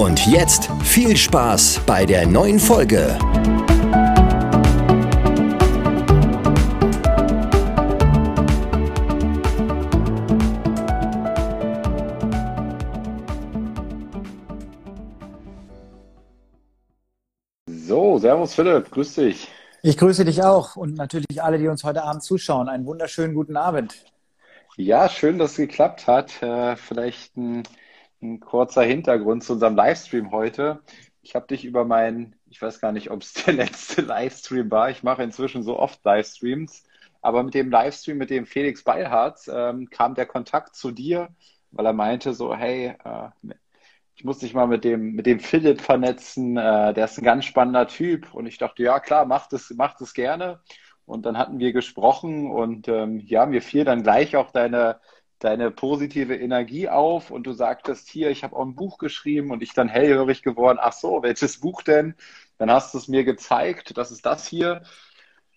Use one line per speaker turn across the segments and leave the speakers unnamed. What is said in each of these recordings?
Und jetzt viel Spaß bei der neuen Folge.
So, Servus Philipp, grüß dich.
Ich grüße dich auch und natürlich alle, die uns heute Abend zuschauen. Einen wunderschönen guten Abend.
Ja, schön, dass es geklappt hat. Äh, vielleicht ein ein kurzer Hintergrund zu unserem Livestream heute. Ich habe dich über meinen, ich weiß gar nicht, ob es der letzte Livestream war. Ich mache inzwischen so oft Livestreams. Aber mit dem Livestream mit dem Felix Beilharz ähm, kam der Kontakt zu dir, weil er meinte so, hey, äh, ich muss dich mal mit dem, mit dem Philipp vernetzen, äh, der ist ein ganz spannender Typ. Und ich dachte, ja klar, mach das, mach das gerne. Und dann hatten wir gesprochen und ähm, ja, mir fiel dann gleich auch deine, deine positive Energie auf und du sagtest hier, ich habe auch ein Buch geschrieben und ich dann hellhörig geworden, ach so, welches Buch denn? Dann hast du es mir gezeigt, das ist das hier.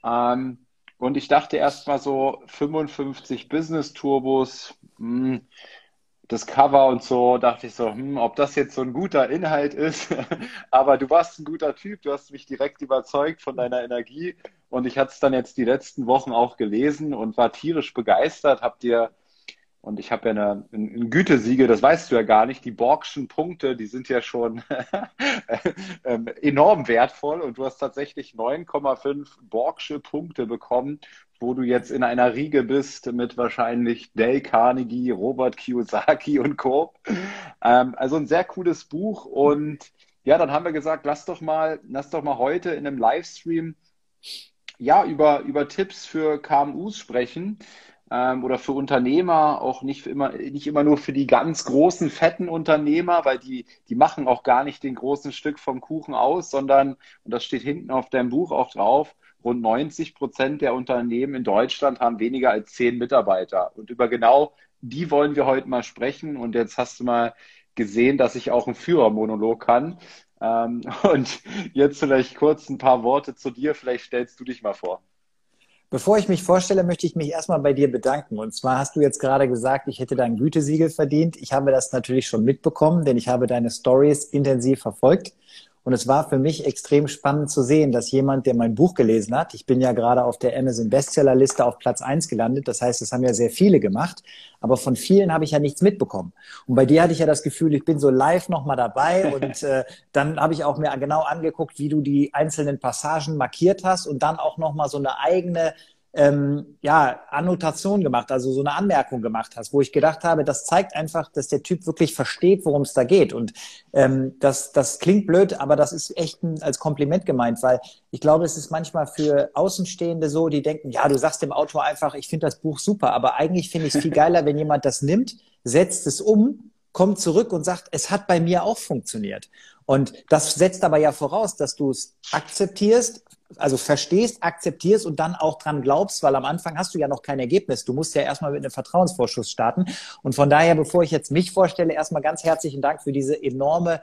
Ähm, und ich dachte erst mal so 55 Business Turbos, hm, das Cover und so, dachte ich so, hm, ob das jetzt so ein guter Inhalt ist. Aber du warst ein guter Typ, du hast mich direkt überzeugt von deiner Energie und ich hatte es dann jetzt die letzten Wochen auch gelesen und war tierisch begeistert, hab dir und ich habe ja eine, ein Gütesiegel, das weißt du ja gar nicht. Die Borgschen Punkte, die sind ja schon ähm, enorm wertvoll. Und du hast tatsächlich 9,5 Borgsche Punkte bekommen, wo du jetzt in einer Riege bist mit wahrscheinlich Dale Carnegie, Robert Kiyosaki und Co. Ähm, also ein sehr cooles Buch. Und ja, dann haben wir gesagt, lass doch mal, lass doch mal heute in einem Livestream ja, über, über Tipps für KMUs sprechen ähm, oder für Unternehmer, auch nicht, immer, nicht immer nur für die ganz großen, fetten Unternehmer, weil die, die machen auch gar nicht den großen Stück vom Kuchen aus, sondern, und das steht hinten auf deinem Buch auch drauf, rund 90 Prozent der Unternehmen in Deutschland haben weniger als zehn Mitarbeiter. Und über genau die wollen wir heute mal sprechen. Und jetzt hast du mal gesehen, dass ich auch einen Führermonolog kann. Ähm, und jetzt vielleicht kurz ein paar Worte zu dir. Vielleicht stellst du dich mal vor.
Bevor ich mich vorstelle, möchte ich mich erstmal bei dir bedanken. Und zwar hast du jetzt gerade gesagt, ich hätte dein Gütesiegel verdient. Ich habe das natürlich schon mitbekommen, denn ich habe deine Stories intensiv verfolgt. Und es war für mich extrem spannend zu sehen, dass jemand, der mein Buch gelesen hat, ich bin ja gerade auf der Amazon Bestsellerliste auf Platz eins gelandet, das heißt, das haben ja sehr viele gemacht, aber von vielen habe ich ja nichts mitbekommen. Und bei dir hatte ich ja das Gefühl, ich bin so live nochmal dabei und äh, dann habe ich auch mir genau angeguckt, wie du die einzelnen Passagen markiert hast und dann auch nochmal so eine eigene ähm, ja, Annotation gemacht, also so eine Anmerkung gemacht hast, wo ich gedacht habe, das zeigt einfach, dass der Typ wirklich versteht, worum es da geht. Und ähm, das, das klingt blöd, aber das ist echt ein, als Kompliment gemeint, weil ich glaube, es ist manchmal für Außenstehende so, die denken, ja, du sagst dem Autor einfach, ich finde das Buch super, aber eigentlich finde ich es viel geiler, wenn jemand das nimmt, setzt es um kommt zurück und sagt, es hat bei mir auch funktioniert. Und das setzt aber ja voraus, dass du es akzeptierst, also verstehst, akzeptierst und dann auch dran glaubst, weil am Anfang hast du ja noch kein Ergebnis. Du musst ja erstmal mit einem Vertrauensvorschuss starten. Und von daher, bevor ich jetzt mich vorstelle, erstmal ganz herzlichen Dank für diese enorme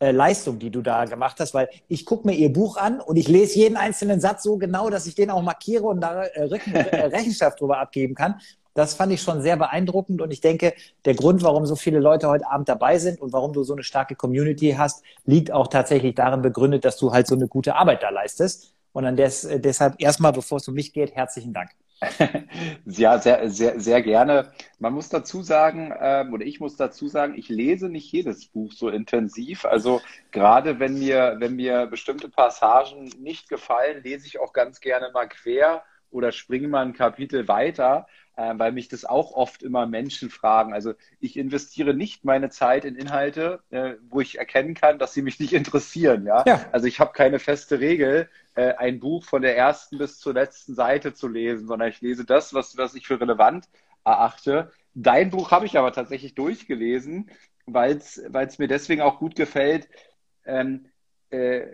äh, Leistung, die du da gemacht hast, weil ich gucke mir ihr Buch an und ich lese jeden einzelnen Satz so genau, dass ich den auch markiere und da äh, Rechenschaft drüber abgeben kann. Das fand ich schon sehr beeindruckend und ich denke, der Grund, warum so viele Leute heute Abend dabei sind und warum du so eine starke Community hast, liegt auch tatsächlich darin begründet, dass du halt so eine gute Arbeit da leistest. Und an des, äh, deshalb erstmal, bevor es um mich geht, herzlichen Dank.
Ja, sehr, sehr, sehr gerne. Man muss dazu sagen, ähm, oder ich muss dazu sagen, ich lese nicht jedes Buch so intensiv. Also gerade wenn mir, wenn mir bestimmte Passagen nicht gefallen, lese ich auch ganz gerne mal quer oder springe mal ein Kapitel weiter äh, weil mich das auch oft immer Menschen fragen. Also ich investiere nicht meine Zeit in Inhalte, äh, wo ich erkennen kann, dass sie mich nicht interessieren. Ja? ja. Also ich habe keine feste Regel, äh, ein Buch von der ersten bis zur letzten Seite zu lesen, sondern ich lese das, was, was ich für relevant erachte. Dein Buch habe ich aber tatsächlich durchgelesen, weil es mir deswegen auch gut gefällt, ähm, äh,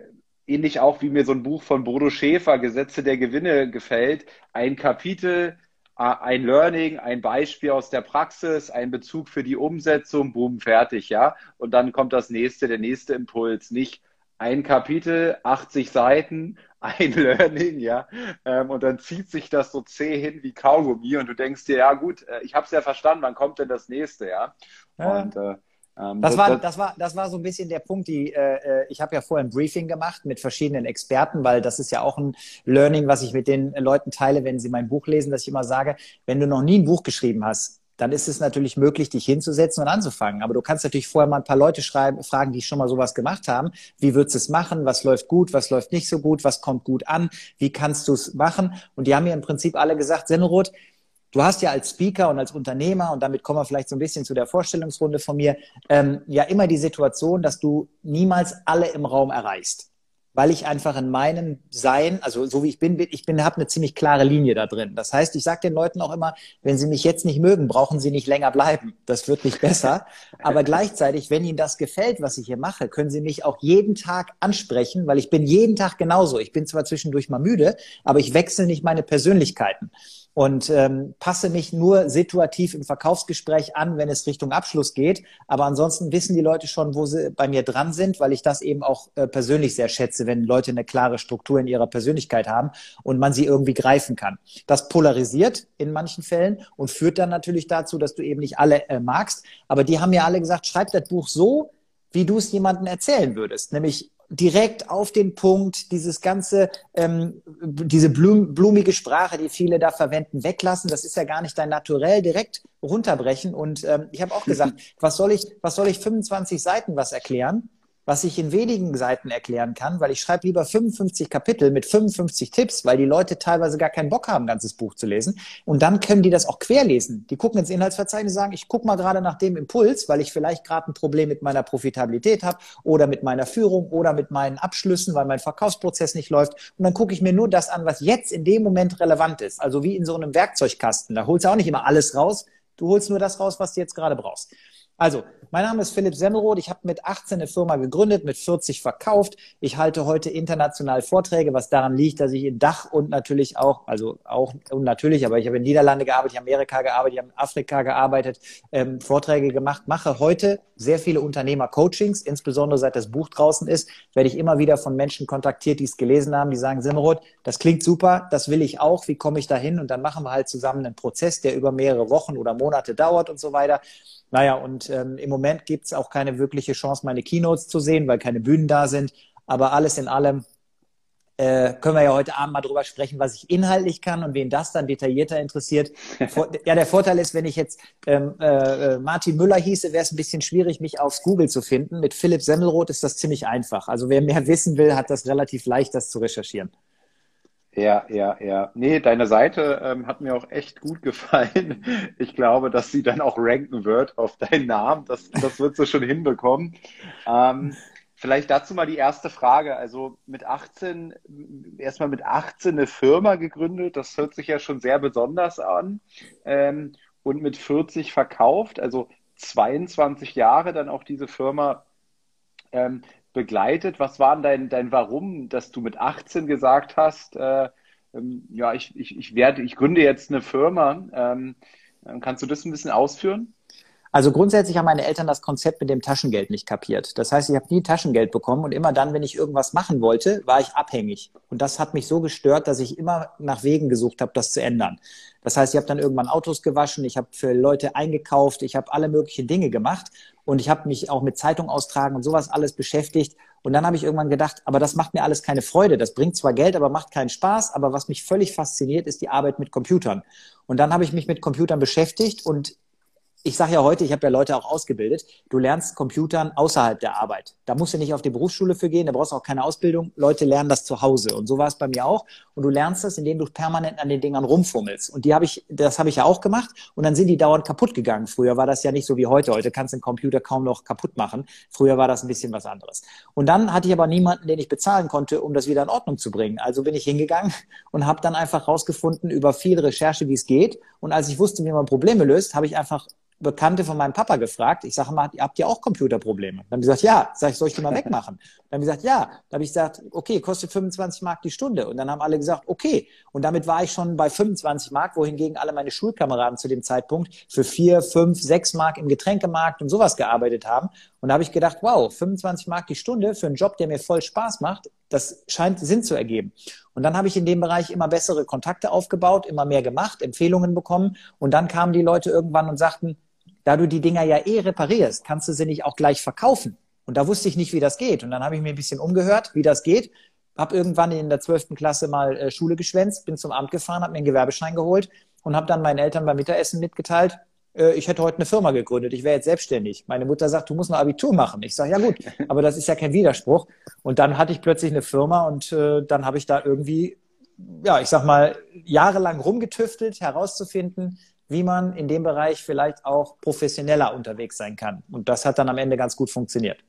ähnlich auch wie mir so ein Buch von Bodo Schäfer, Gesetze der Gewinne, gefällt. Ein Kapitel, ein Learning, ein Beispiel aus der Praxis, ein Bezug für die Umsetzung, boom, fertig, ja. Und dann kommt das nächste, der nächste Impuls. Nicht ein Kapitel, 80 Seiten, ein Learning, ja. Ähm, und dann zieht sich das so zäh hin wie Kaugummi und du denkst dir, ja gut, äh, ich habe es ja verstanden, wann kommt denn das nächste, ja.
Und äh, ähm, das, war, das, war, das war so ein bisschen der Punkt, die äh, äh, ich habe ja vorher ein Briefing gemacht mit verschiedenen Experten, weil das ist ja auch ein Learning, was ich mit den Leuten teile, wenn sie mein Buch lesen, dass ich immer sage, wenn du noch nie ein Buch geschrieben hast, dann ist es natürlich möglich, dich hinzusetzen und anzufangen. Aber du kannst natürlich vorher mal ein paar Leute schreiben, fragen, die schon mal sowas gemacht haben. Wie würdest du es machen? Was läuft gut? Was läuft nicht so gut? Was kommt gut an? Wie kannst du es machen? Und die haben mir im Prinzip alle gesagt, Senneroth, Du hast ja als Speaker und als Unternehmer, und damit kommen wir vielleicht so ein bisschen zu der Vorstellungsrunde von mir, ähm, ja immer die Situation, dass du niemals alle im Raum erreichst. Weil ich einfach in meinem Sein, also so wie ich bin, ich bin, habe eine ziemlich klare Linie da drin. Das heißt, ich sage den Leuten auch immer, wenn sie mich jetzt nicht mögen, brauchen sie nicht länger bleiben. Das wird nicht besser. Aber gleichzeitig, wenn ihnen das gefällt, was ich hier mache, können sie mich auch jeden Tag ansprechen, weil ich bin jeden Tag genauso. Ich bin zwar zwischendurch mal müde, aber ich wechsle nicht meine Persönlichkeiten und ähm, passe mich nur situativ im Verkaufsgespräch an, wenn es Richtung Abschluss geht. Aber ansonsten wissen die Leute schon, wo sie bei mir dran sind, weil ich das eben auch äh, persönlich sehr schätze, wenn Leute eine klare Struktur in ihrer Persönlichkeit haben und man sie irgendwie greifen kann. Das polarisiert in manchen Fällen und führt dann natürlich dazu, dass du eben nicht alle äh, magst. Aber die haben ja alle gesagt, schreib das Buch so, wie du es jemandem erzählen würdest. Nämlich direkt auf den Punkt, dieses ganze, ähm, diese blum, blumige Sprache, die viele da verwenden, weglassen. Das ist ja gar nicht dein Naturell, direkt runterbrechen. Und ähm, ich habe auch gesagt, was soll ich, was soll ich 25 Seiten was erklären? Was ich in wenigen Seiten erklären kann, weil ich schreibe lieber 55 Kapitel mit 55 Tipps, weil die Leute teilweise gar keinen Bock haben, ein ganzes Buch zu lesen. Und dann können die das auch querlesen. Die gucken ins Inhaltsverzeichnis sagen, ich gucke mal gerade nach dem Impuls, weil ich vielleicht gerade ein Problem mit meiner Profitabilität habe oder mit meiner Führung oder mit meinen Abschlüssen, weil mein Verkaufsprozess nicht läuft. Und dann gucke ich mir nur das an, was jetzt in dem Moment relevant ist. Also wie in so einem Werkzeugkasten. Da holst du auch nicht immer alles raus. Du holst nur das raus, was du jetzt gerade brauchst. Also, mein Name ist Philipp Semmeroth. Ich habe mit 18 eine Firma gegründet, mit 40 verkauft. Ich halte heute international Vorträge, was daran liegt, dass ich in Dach und natürlich auch, also auch und natürlich, aber ich habe in Niederlande gearbeitet, ich habe in Amerika gearbeitet, ich habe in Afrika gearbeitet, ähm, Vorträge gemacht, mache heute sehr viele Unternehmer-Coachings, insbesondere seit das Buch draußen ist, werde ich immer wieder von Menschen kontaktiert, die es gelesen haben, die sagen, Semmeroth, das klingt super, das will ich auch, wie komme ich da hin? Und dann machen wir halt zusammen einen Prozess, der über mehrere Wochen oder Monate dauert und so weiter. Naja, und ähm, im Moment gibt es auch keine wirkliche Chance, meine Keynotes zu sehen, weil keine Bühnen da sind. Aber alles in allem äh, können wir ja heute Abend mal drüber sprechen, was ich inhaltlich kann und wen das dann detaillierter interessiert. ja, der Vorteil ist, wenn ich jetzt ähm, äh, Martin Müller hieße, wäre es ein bisschen schwierig, mich auf Google zu finden. Mit Philipp Semmelroth ist das ziemlich einfach. Also wer mehr wissen will, hat das relativ leicht, das zu recherchieren.
Ja, ja, ja. Nee, deine Seite ähm, hat mir auch echt gut gefallen. Ich glaube, dass sie dann auch ranken wird auf deinen Namen. Das, das wird sie schon hinbekommen. Ähm, vielleicht dazu mal die erste Frage. Also mit 18, erstmal mit 18 eine Firma gegründet. Das hört sich ja schon sehr besonders an. Ähm, und mit 40 verkauft, also 22 Jahre dann auch diese Firma ähm, begleitet. Was war denn dein, dein Warum, dass du mit 18 gesagt hast, äh, ähm, ja, ich, ich, ich werde, ich gründe jetzt eine Firma. Ähm, kannst du das ein bisschen ausführen?
Also grundsätzlich haben meine Eltern das Konzept mit dem Taschengeld nicht kapiert. Das heißt, ich habe nie Taschengeld bekommen und immer dann, wenn ich irgendwas machen wollte, war ich abhängig. Und das hat mich so gestört, dass ich immer nach Wegen gesucht habe, das zu ändern. Das heißt, ich habe dann irgendwann Autos gewaschen, ich habe für Leute eingekauft, ich habe alle möglichen Dinge gemacht und ich habe mich auch mit Zeitung austragen und sowas alles beschäftigt. Und dann habe ich irgendwann gedacht, aber das macht mir alles keine Freude. Das bringt zwar Geld, aber macht keinen Spaß. Aber was mich völlig fasziniert, ist die Arbeit mit Computern. Und dann habe ich mich mit Computern beschäftigt und ich sage ja heute, ich habe ja Leute auch ausgebildet, du lernst Computern außerhalb der Arbeit. Da musst du nicht auf die Berufsschule für gehen, da brauchst du auch keine Ausbildung. Leute lernen das zu Hause. Und so war es bei mir auch. Und du lernst das, indem du permanent an den Dingern rumfummelst. Und die habe ich, das habe ich ja auch gemacht. Und dann sind die dauernd kaputt gegangen. Früher war das ja nicht so wie heute. Heute kannst du einen Computer kaum noch kaputt machen. Früher war das ein bisschen was anderes. Und dann hatte ich aber niemanden, den ich bezahlen konnte, um das wieder in Ordnung zu bringen. Also bin ich hingegangen und habe dann einfach rausgefunden über viel Recherche, wie es geht. Und als ich wusste, wie man Probleme löst, habe ich einfach Bekannte von meinem Papa gefragt. Ich sage mal, habt ihr auch Computerprobleme? Dann haben die gesagt, ja. Sag ich, soll ich die mal wegmachen? Dann haben die gesagt, ja. Dann habe ich gesagt, okay, kostet 25 Mark die Stunde. Und dann haben alle gesagt, okay. Und damit war ich schon bei 25 Mark, wohingegen alle meine Schulkameraden zu dem Zeitpunkt für vier, fünf, sechs Mark im Getränkemarkt und sowas gearbeitet haben. Und da habe ich gedacht, wow, 25 Mark die Stunde für einen Job, der mir voll Spaß macht, das scheint Sinn zu ergeben. Und dann habe ich in dem Bereich immer bessere Kontakte aufgebaut, immer mehr gemacht, Empfehlungen bekommen. Und dann kamen die Leute irgendwann und sagten, da du die Dinger ja eh reparierst, kannst du sie nicht auch gleich verkaufen. Und da wusste ich nicht, wie das geht. Und dann habe ich mir ein bisschen umgehört, wie das geht. Hab irgendwann in der zwölften Klasse mal äh, Schule geschwänzt, bin zum Amt gefahren, habe mir einen Gewerbeschein geholt und habe dann meinen Eltern beim Mittagessen mitgeteilt, äh, ich hätte heute eine Firma gegründet, ich wäre jetzt selbstständig. Meine Mutter sagt, du musst ein Abitur machen. Ich sage, ja gut, aber das ist ja kein Widerspruch. Und dann hatte ich plötzlich eine Firma und äh, dann habe ich da irgendwie, ja, ich sag mal, jahrelang rumgetüftelt, herauszufinden, wie man in dem Bereich vielleicht auch professioneller unterwegs sein kann. Und das hat dann am Ende ganz gut funktioniert.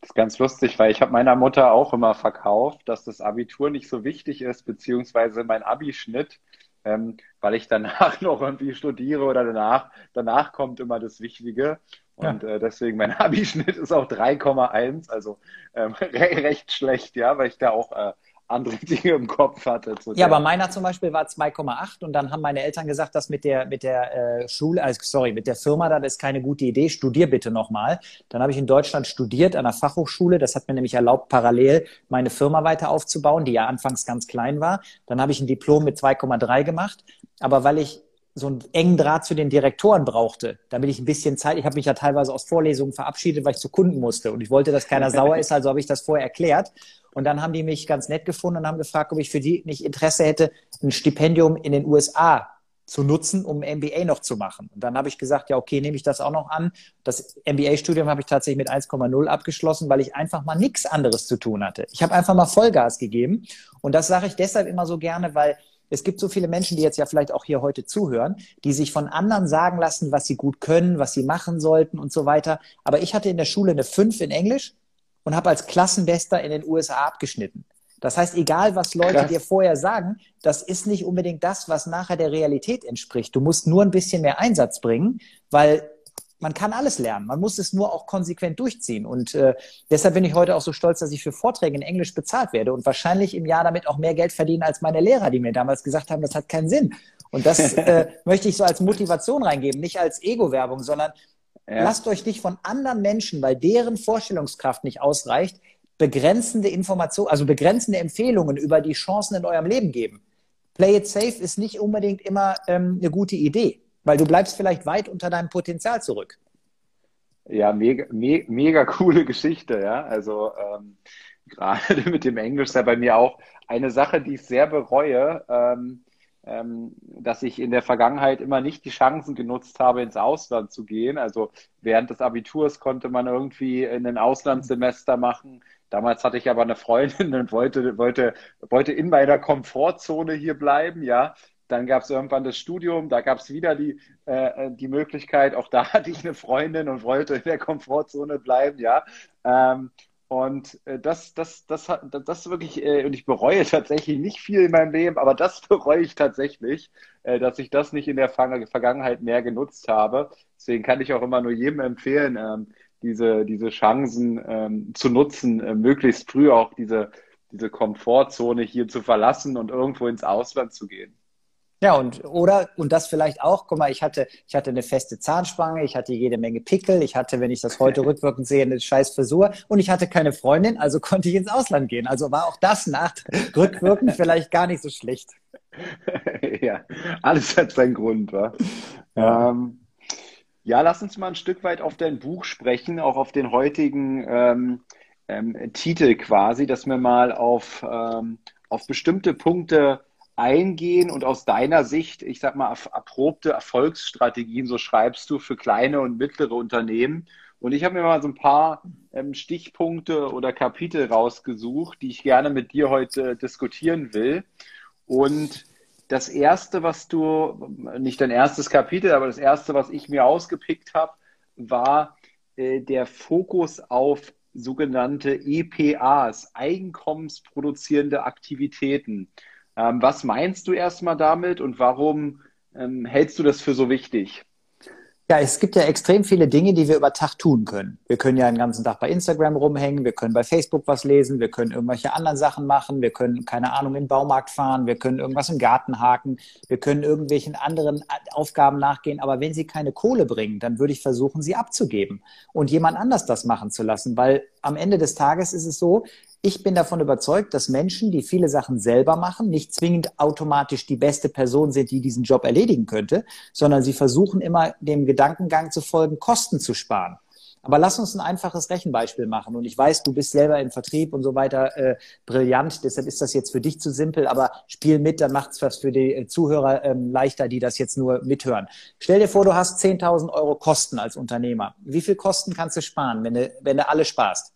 Das ist ganz lustig, weil ich habe meiner Mutter auch immer verkauft, dass das Abitur nicht so wichtig ist, beziehungsweise mein Abischnitt, ähm, weil ich danach noch irgendwie studiere oder danach, danach kommt immer das Wichtige. Und ja. äh, deswegen mein Abischnitt ist auch 3,1, also ähm, recht schlecht, ja, weil ich da auch äh, andere Dinge im Kopf hatte.
ja, aber meiner zum Beispiel war 2,8 und dann haben meine Eltern gesagt, dass mit der mit der äh, Schule, also sorry, mit der Firma, das ist keine gute Idee. Studier bitte nochmal. Dann habe ich in Deutschland studiert an der Fachhochschule. Das hat mir nämlich erlaubt, parallel meine Firma weiter aufzubauen, die ja anfangs ganz klein war. Dann habe ich ein Diplom mit 2,3 gemacht. Aber weil ich so einen engen Draht zu den Direktoren brauchte, damit ich ein bisschen Zeit, ich habe mich ja teilweise aus Vorlesungen verabschiedet, weil ich zu Kunden musste und ich wollte, dass keiner sauer ist, also habe ich das vorher erklärt und dann haben die mich ganz nett gefunden und haben gefragt, ob ich für die nicht Interesse hätte, ein Stipendium in den USA zu nutzen, um ein MBA noch zu machen. Und dann habe ich gesagt, ja, okay, nehme ich das auch noch an. Das MBA-Studium habe ich tatsächlich mit 1,0 abgeschlossen, weil ich einfach mal nichts anderes zu tun hatte. Ich habe einfach mal Vollgas gegeben. Und das sage ich deshalb immer so gerne, weil es gibt so viele Menschen, die jetzt ja vielleicht auch hier heute zuhören, die sich von anderen sagen lassen, was sie gut können, was sie machen sollten und so weiter. Aber ich hatte in der Schule eine 5 in Englisch und habe als Klassenbester in den USA abgeschnitten. Das heißt, egal was Leute Krass. dir vorher sagen, das ist nicht unbedingt das, was nachher der Realität entspricht. Du musst nur ein bisschen mehr Einsatz bringen, weil man kann alles lernen. Man muss es nur auch konsequent durchziehen. Und äh, deshalb bin ich heute auch so stolz, dass ich für Vorträge in Englisch bezahlt werde und wahrscheinlich im Jahr damit auch mehr Geld verdiene als meine Lehrer, die mir damals gesagt haben, das hat keinen Sinn. Und das äh, möchte ich so als Motivation reingeben, nicht als Ego-Werbung, sondern ja. lasst euch nicht von anderen Menschen, weil deren Vorstellungskraft nicht ausreicht, begrenzende Informationen, also begrenzende Empfehlungen über die Chancen in eurem Leben geben. Play it safe ist nicht unbedingt immer ähm, eine gute Idee weil du bleibst vielleicht weit unter deinem Potenzial zurück.
Ja, mega, me mega coole Geschichte, ja. Also ähm, gerade mit dem Englisch ist ja bei mir auch eine Sache, die ich sehr bereue, ähm, ähm, dass ich in der Vergangenheit immer nicht die Chancen genutzt habe, ins Ausland zu gehen. Also während des Abiturs konnte man irgendwie in ein Auslandssemester machen. Damals hatte ich aber eine Freundin und wollte, wollte, wollte in meiner Komfortzone hier bleiben, ja. Dann gab es irgendwann das Studium, da gab es wieder die, äh, die Möglichkeit, auch da hatte ich eine Freundin und wollte in der Komfortzone bleiben, ja. Ähm, und äh, das, das, das, das, das wirklich, äh, und ich bereue tatsächlich nicht viel in meinem Leben, aber das bereue ich tatsächlich, äh, dass ich das nicht in der Vergangenheit mehr genutzt habe. Deswegen kann ich auch immer nur jedem empfehlen, ähm, diese, diese Chancen ähm, zu nutzen, äh, möglichst früh auch diese, diese Komfortzone hier zu verlassen und irgendwo ins Ausland zu gehen.
Ja, und oder und das vielleicht auch, guck mal, ich hatte, ich hatte eine feste Zahnspange, ich hatte jede Menge Pickel, ich hatte, wenn ich das heute rückwirkend sehe, eine scheiß Frisur und ich hatte keine Freundin, also konnte ich ins Ausland gehen. Also war auch das nach rückwirkend vielleicht gar nicht so schlecht.
ja, alles hat seinen Grund, wa? Ja. Ähm, ja, lass uns mal ein Stück weit auf dein Buch sprechen, auch auf den heutigen ähm, ähm, Titel quasi, dass wir mal auf, ähm, auf bestimmte Punkte eingehen und aus deiner Sicht, ich sag mal, erprobte Erfolgsstrategien, so schreibst du, für kleine und mittlere Unternehmen. Und ich habe mir mal so ein paar ähm, Stichpunkte oder Kapitel rausgesucht, die ich gerne mit dir heute diskutieren will. Und das erste, was du, nicht dein erstes Kapitel, aber das erste, was ich mir ausgepickt habe, war äh, der Fokus auf sogenannte EPAs, einkommensproduzierende Aktivitäten. Ähm, was meinst du erstmal damit und warum ähm, hältst du das für so wichtig?
Ja, es gibt ja extrem viele Dinge, die wir über Tag tun können. Wir können ja den ganzen Tag bei Instagram rumhängen, wir können bei Facebook was lesen, wir können irgendwelche anderen Sachen machen, wir können, keine Ahnung, in den Baumarkt fahren, wir können irgendwas im Garten haken, wir können irgendwelchen anderen Aufgaben nachgehen. Aber wenn sie keine Kohle bringen, dann würde ich versuchen, sie abzugeben und jemand anders das machen zu lassen, weil am Ende des Tages ist es so, ich bin davon überzeugt, dass Menschen, die viele Sachen selber machen, nicht zwingend automatisch die beste Person sind, die diesen Job erledigen könnte, sondern sie versuchen immer dem Gedankengang zu folgen, Kosten zu sparen. Aber lass uns ein einfaches Rechenbeispiel machen. Und ich weiß, du bist selber im Vertrieb und so weiter äh, brillant. Deshalb ist das jetzt für dich zu simpel. Aber spiel mit, dann macht es was für die äh, Zuhörer ähm, leichter, die das jetzt nur mithören. Stell dir vor, du hast 10.000 Euro Kosten als Unternehmer. Wie viel Kosten kannst du sparen, wenn du, wenn du alle sparst?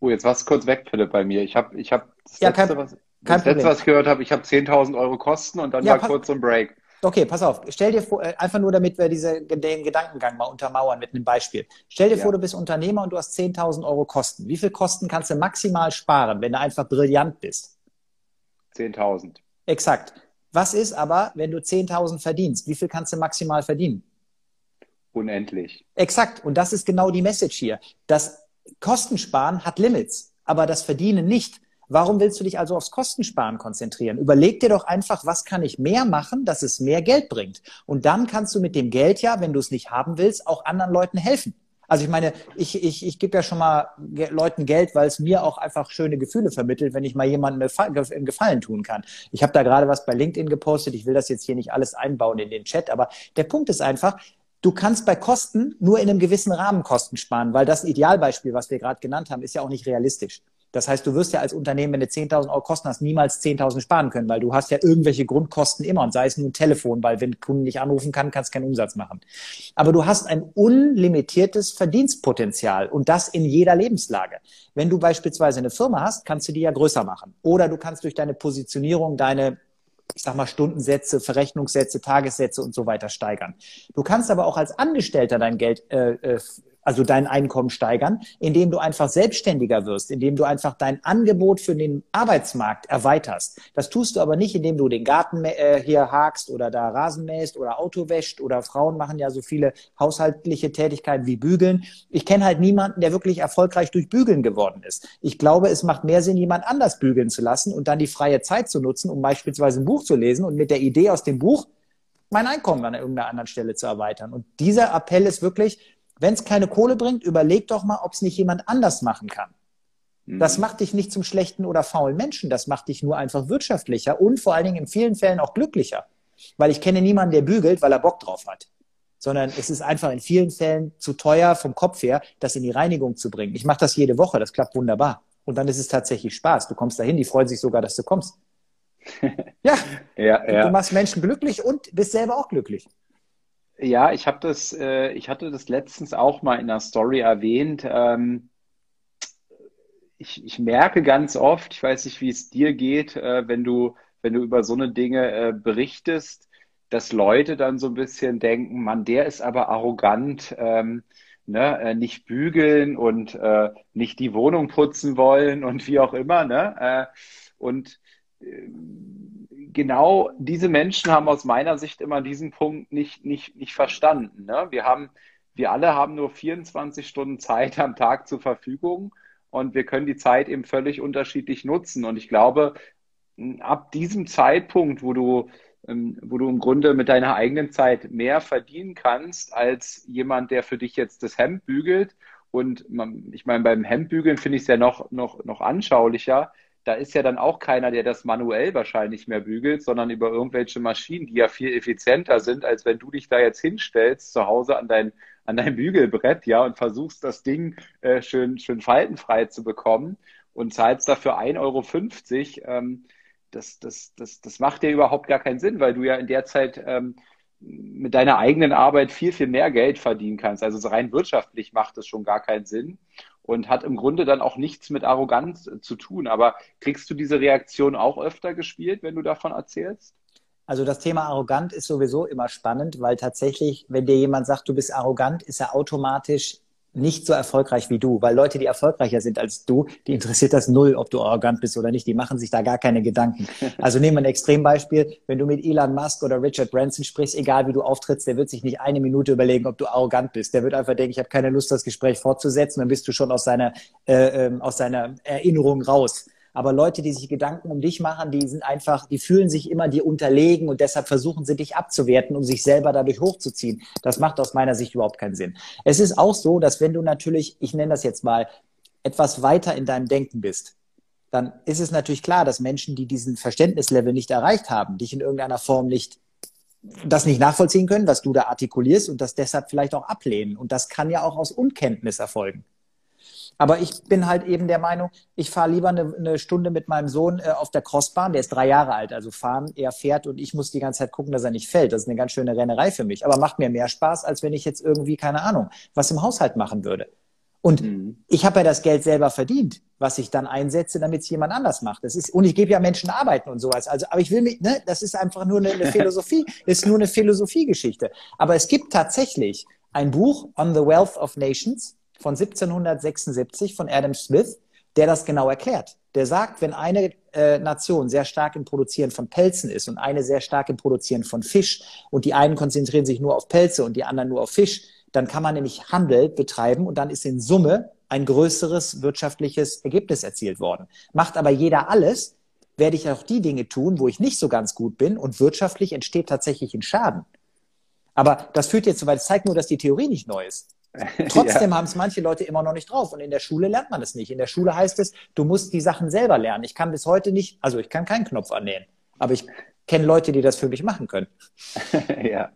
Oh, jetzt warst du kurz weg, Philipp, bei mir. Ich habe ich hab das,
Ja,
letzte,
kein-
was, das letzte, was ich gehört habe, ich habe 10.000 Euro Kosten und dann
Ja,
war kurz so ein Break.
Okay, pass auf. Stell dir vor, äh, einfach nur damit wir diese, den Gedankengang mal untermauern mit einem Beispiel. Stell dir
Ja.
vor, du bist Unternehmer und du hast 10.000 Euro Kosten. Wie viel Kosten kannst du maximal sparen, wenn du einfach brillant bist?
10.000.
Exakt. Was ist aber, wenn du 10.000 verdienst? Wie viel kannst du maximal verdienen?
Unendlich.
Exakt. Und das ist genau die Message hier. Das Kostensparen hat Limits, aber das Verdienen nicht. Warum willst du dich also aufs Kostensparen konzentrieren? Überleg dir doch einfach, was kann ich mehr machen, dass es mehr Geld bringt? Und dann kannst du mit dem Geld ja, wenn du es nicht haben willst, auch anderen Leuten helfen. Also ich meine, ich, ich, ich gebe ja schon mal Leuten Geld, weil es mir auch einfach schöne Gefühle vermittelt, wenn ich mal jemandem einen Gefallen tun kann. Ich habe da gerade was bei LinkedIn gepostet. Ich will das jetzt hier nicht alles einbauen in den Chat, aber der Punkt ist einfach, Du kannst bei Kosten nur in einem gewissen Rahmen Kosten sparen, weil das Idealbeispiel, was wir gerade genannt haben, ist ja auch nicht realistisch. Das heißt, du wirst ja als Unternehmen, wenn du 10.000 Euro Kosten hast, niemals 10.000 sparen können, weil du hast ja irgendwelche Grundkosten immer und sei es nur ein Telefon, weil wenn Kunden nicht anrufen kann, kannst du keinen Umsatz machen. Aber du hast ein unlimitiertes Verdienstpotenzial und das in jeder Lebenslage. Wenn du beispielsweise eine Firma hast, kannst du die ja größer machen. Oder du kannst durch deine Positionierung deine ich sag mal, Stundensätze, Verrechnungssätze, Tagessätze und so weiter steigern. Du kannst aber auch als Angestellter dein Geld, äh, äh, also dein Einkommen steigern, indem du einfach selbstständiger wirst, indem du einfach dein Angebot für den Arbeitsmarkt erweiterst. Das tust du aber nicht, indem du den Garten äh, hier hakst oder da Rasen mähst oder Auto wäscht oder Frauen machen ja so viele haushaltliche Tätigkeiten wie Bügeln. Ich kenne halt niemanden, der wirklich erfolgreich durch Bügeln geworden ist. Ich glaube, es macht mehr Sinn, jemand anders bügeln zu lassen und dann die freie Zeit zu nutzen, um beispielsweise ein Buch zu lesen und mit der Idee aus dem Buch mein Einkommen an irgendeiner anderen Stelle zu erweitern. Und dieser Appell ist wirklich, wenn es keine Kohle bringt, überleg doch mal, ob es nicht jemand anders machen kann. Das
Mhm.
macht dich nicht zum schlechten oder faulen Menschen, das macht dich nur einfach wirtschaftlicher und vor allen Dingen in vielen Fällen auch glücklicher. Weil ich kenne niemanden, der bügelt, weil er Bock drauf hat. Sondern es ist einfach in vielen Fällen zu teuer vom Kopf her, das in die Reinigung zu bringen. Ich mache das jede Woche, das klappt wunderbar. Und dann ist es tatsächlich Spaß. Du kommst dahin, die freuen sich sogar, dass du kommst. Ja,
Ja,
du
ja.
machst Menschen glücklich und bist selber auch glücklich.
Ja, ich habe das, äh, ich hatte das letztens auch mal in einer Story erwähnt. Ähm, ich, ich merke ganz oft, ich weiß nicht, wie es dir geht, äh, wenn du, wenn du über so eine Dinge äh, berichtest, dass Leute dann so ein bisschen denken, Mann, der ist aber arrogant, ähm, ne, äh, nicht bügeln und äh, nicht die Wohnung putzen wollen und wie auch immer, ne? Äh, und genau diese Menschen haben aus meiner Sicht immer diesen Punkt nicht, nicht, nicht verstanden. Ne? Wir haben, wir alle haben nur 24 Stunden Zeit am Tag zur Verfügung und wir können die Zeit eben völlig unterschiedlich nutzen. Und ich glaube, ab diesem Zeitpunkt, wo du, ähm, wo du im Grunde mit deiner eigenen Zeit mehr verdienen kannst als jemand, der für dich jetzt das Hemd bügelt. Und man, ich meine, beim Hemdbügeln finde ich es ja noch, noch, noch anschaulicher. Da ist ja dann auch keiner, der das manuell wahrscheinlich mehr bügelt, sondern über irgendwelche Maschinen, die ja viel effizienter sind, als wenn du dich da jetzt hinstellst zu Hause an dein, an dein Bügelbrett, ja, und versuchst das Ding äh, schön, schön faltenfrei zu bekommen und zahlst dafür 1,50 Euro. Ähm, das, das, das, das macht dir überhaupt gar keinen Sinn, weil du ja in der Zeit ähm, mit deiner eigenen Arbeit viel, viel mehr Geld verdienen kannst. Also rein wirtschaftlich macht es schon gar keinen Sinn und hat im Grunde dann auch nichts mit Arroganz zu tun. Aber kriegst du diese Reaktion auch öfter gespielt, wenn du davon erzählst?
Also das Thema arrogant ist sowieso immer spannend, weil tatsächlich, wenn dir jemand sagt, du bist arrogant, ist er automatisch nicht so erfolgreich wie du, weil Leute, die erfolgreicher sind als du, die interessiert das null, ob du arrogant bist oder nicht. Die machen sich da gar keine Gedanken. Also nehmen wir ein Extrembeispiel. Wenn du mit Elon Musk oder Richard Branson sprichst, egal wie du auftrittst, der wird sich nicht eine Minute überlegen, ob du arrogant bist. Der wird einfach denken, ich habe keine Lust, das Gespräch fortzusetzen. Dann bist du schon aus seiner, äh, ähm, aus seiner Erinnerung raus. Aber Leute, die sich Gedanken um dich machen, die sind einfach, die fühlen sich immer dir unterlegen und deshalb versuchen sie dich abzuwerten, um sich selber dadurch hochzuziehen. Das macht aus meiner Sicht überhaupt keinen Sinn. Es ist auch so, dass wenn du natürlich, ich nenne das jetzt mal, etwas weiter in deinem Denken bist, dann ist es natürlich klar, dass Menschen, die diesen Verständnislevel nicht erreicht haben, dich in irgendeiner Form nicht das nicht nachvollziehen können, was du da artikulierst und das deshalb vielleicht auch ablehnen. Und das kann ja auch aus Unkenntnis erfolgen. Aber ich bin halt eben der Meinung, ich fahre lieber eine, eine, Stunde mit meinem Sohn äh, auf der Crossbahn, der ist drei Jahre alt, also fahren, er fährt und ich muss die ganze Zeit gucken, dass er nicht fällt. Das ist eine ganz schöne Rennerei für mich. Aber macht mir mehr Spaß, als wenn ich jetzt irgendwie, keine Ahnung, was im Haushalt machen würde. Und mhm. ich habe ja das Geld selber verdient, was ich dann einsetze, damit es jemand anders macht. Das ist, und ich gebe ja Menschen arbeiten und sowas. Also, aber ich will mich, ne, das ist einfach nur eine, eine Philosophie, ist nur eine Philosophiegeschichte. Aber es gibt tatsächlich ein Buch On the Wealth of Nations von 1776 von Adam Smith, der das genau erklärt. Der sagt, wenn eine äh, Nation sehr stark im Produzieren von Pelzen ist und eine sehr stark im Produzieren von Fisch und die einen konzentrieren sich nur auf Pelze und die anderen nur auf Fisch, dann kann man nämlich Handel betreiben und dann ist in Summe ein größeres wirtschaftliches Ergebnis erzielt worden. Macht aber jeder alles, werde ich auch die Dinge tun, wo ich nicht so ganz gut bin und wirtschaftlich entsteht tatsächlich ein Schaden. Aber das führt jetzt so weit, es zeigt nur, dass die Theorie nicht neu ist. Trotzdem ja. haben es manche Leute immer noch nicht drauf. Und in der Schule lernt man es nicht. In der Schule heißt es, du musst die Sachen selber lernen. Ich kann bis heute nicht, also ich kann keinen Knopf annähen. Aber ich kenne Leute, die das für mich machen können.
ja.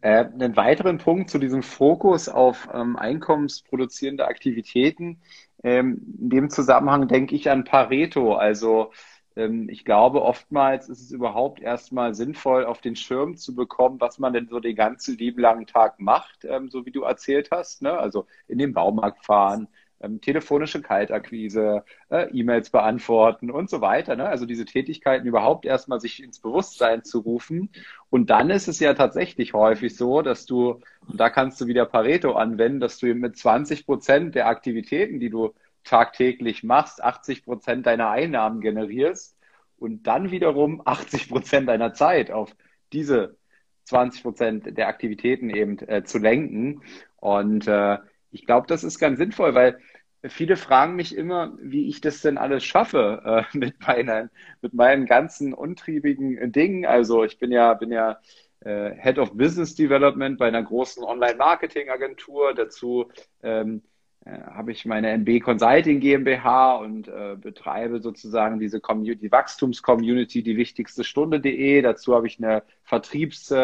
Äh, einen weiteren Punkt zu diesem Fokus auf ähm, einkommensproduzierende Aktivitäten. Ähm, in dem Zusammenhang denke ich an Pareto, also ich glaube, oftmals ist es überhaupt erstmal sinnvoll, auf den Schirm zu bekommen, was man denn so den ganzen lieben langen Tag macht, ähm, so wie du erzählt hast. Ne? Also in den Baumarkt fahren, ähm, telefonische Kaltakquise, äh, E-Mails beantworten und so weiter. Ne? Also diese Tätigkeiten überhaupt erstmal sich ins Bewusstsein zu rufen. Und dann ist es ja tatsächlich häufig so, dass du, und da kannst du wieder Pareto anwenden, dass du mit 20 Prozent der Aktivitäten, die du tagtäglich machst, 80 Prozent deiner Einnahmen generierst und dann wiederum 80 Prozent deiner Zeit auf diese 20 Prozent der Aktivitäten eben äh, zu lenken. Und äh, ich glaube, das ist ganz sinnvoll, weil viele fragen mich immer, wie ich das denn alles schaffe äh, mit meinen, mit meinen ganzen untriebigen Dingen. Also ich bin ja, bin ja äh, Head of Business Development bei einer großen Online-Marketing-Agentur. Dazu ähm, äh, habe ich meine MB Consulting GmbH und äh, betreibe sozusagen diese Community, Wachstums-Community, die wichtigste Stunde.de. Dazu habe ich eine Vertriebs-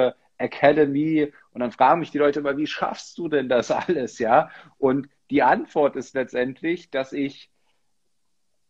Academy und dann fragen mich die Leute immer, wie schaffst du denn das alles, ja? Und die Antwort ist letztendlich, dass ich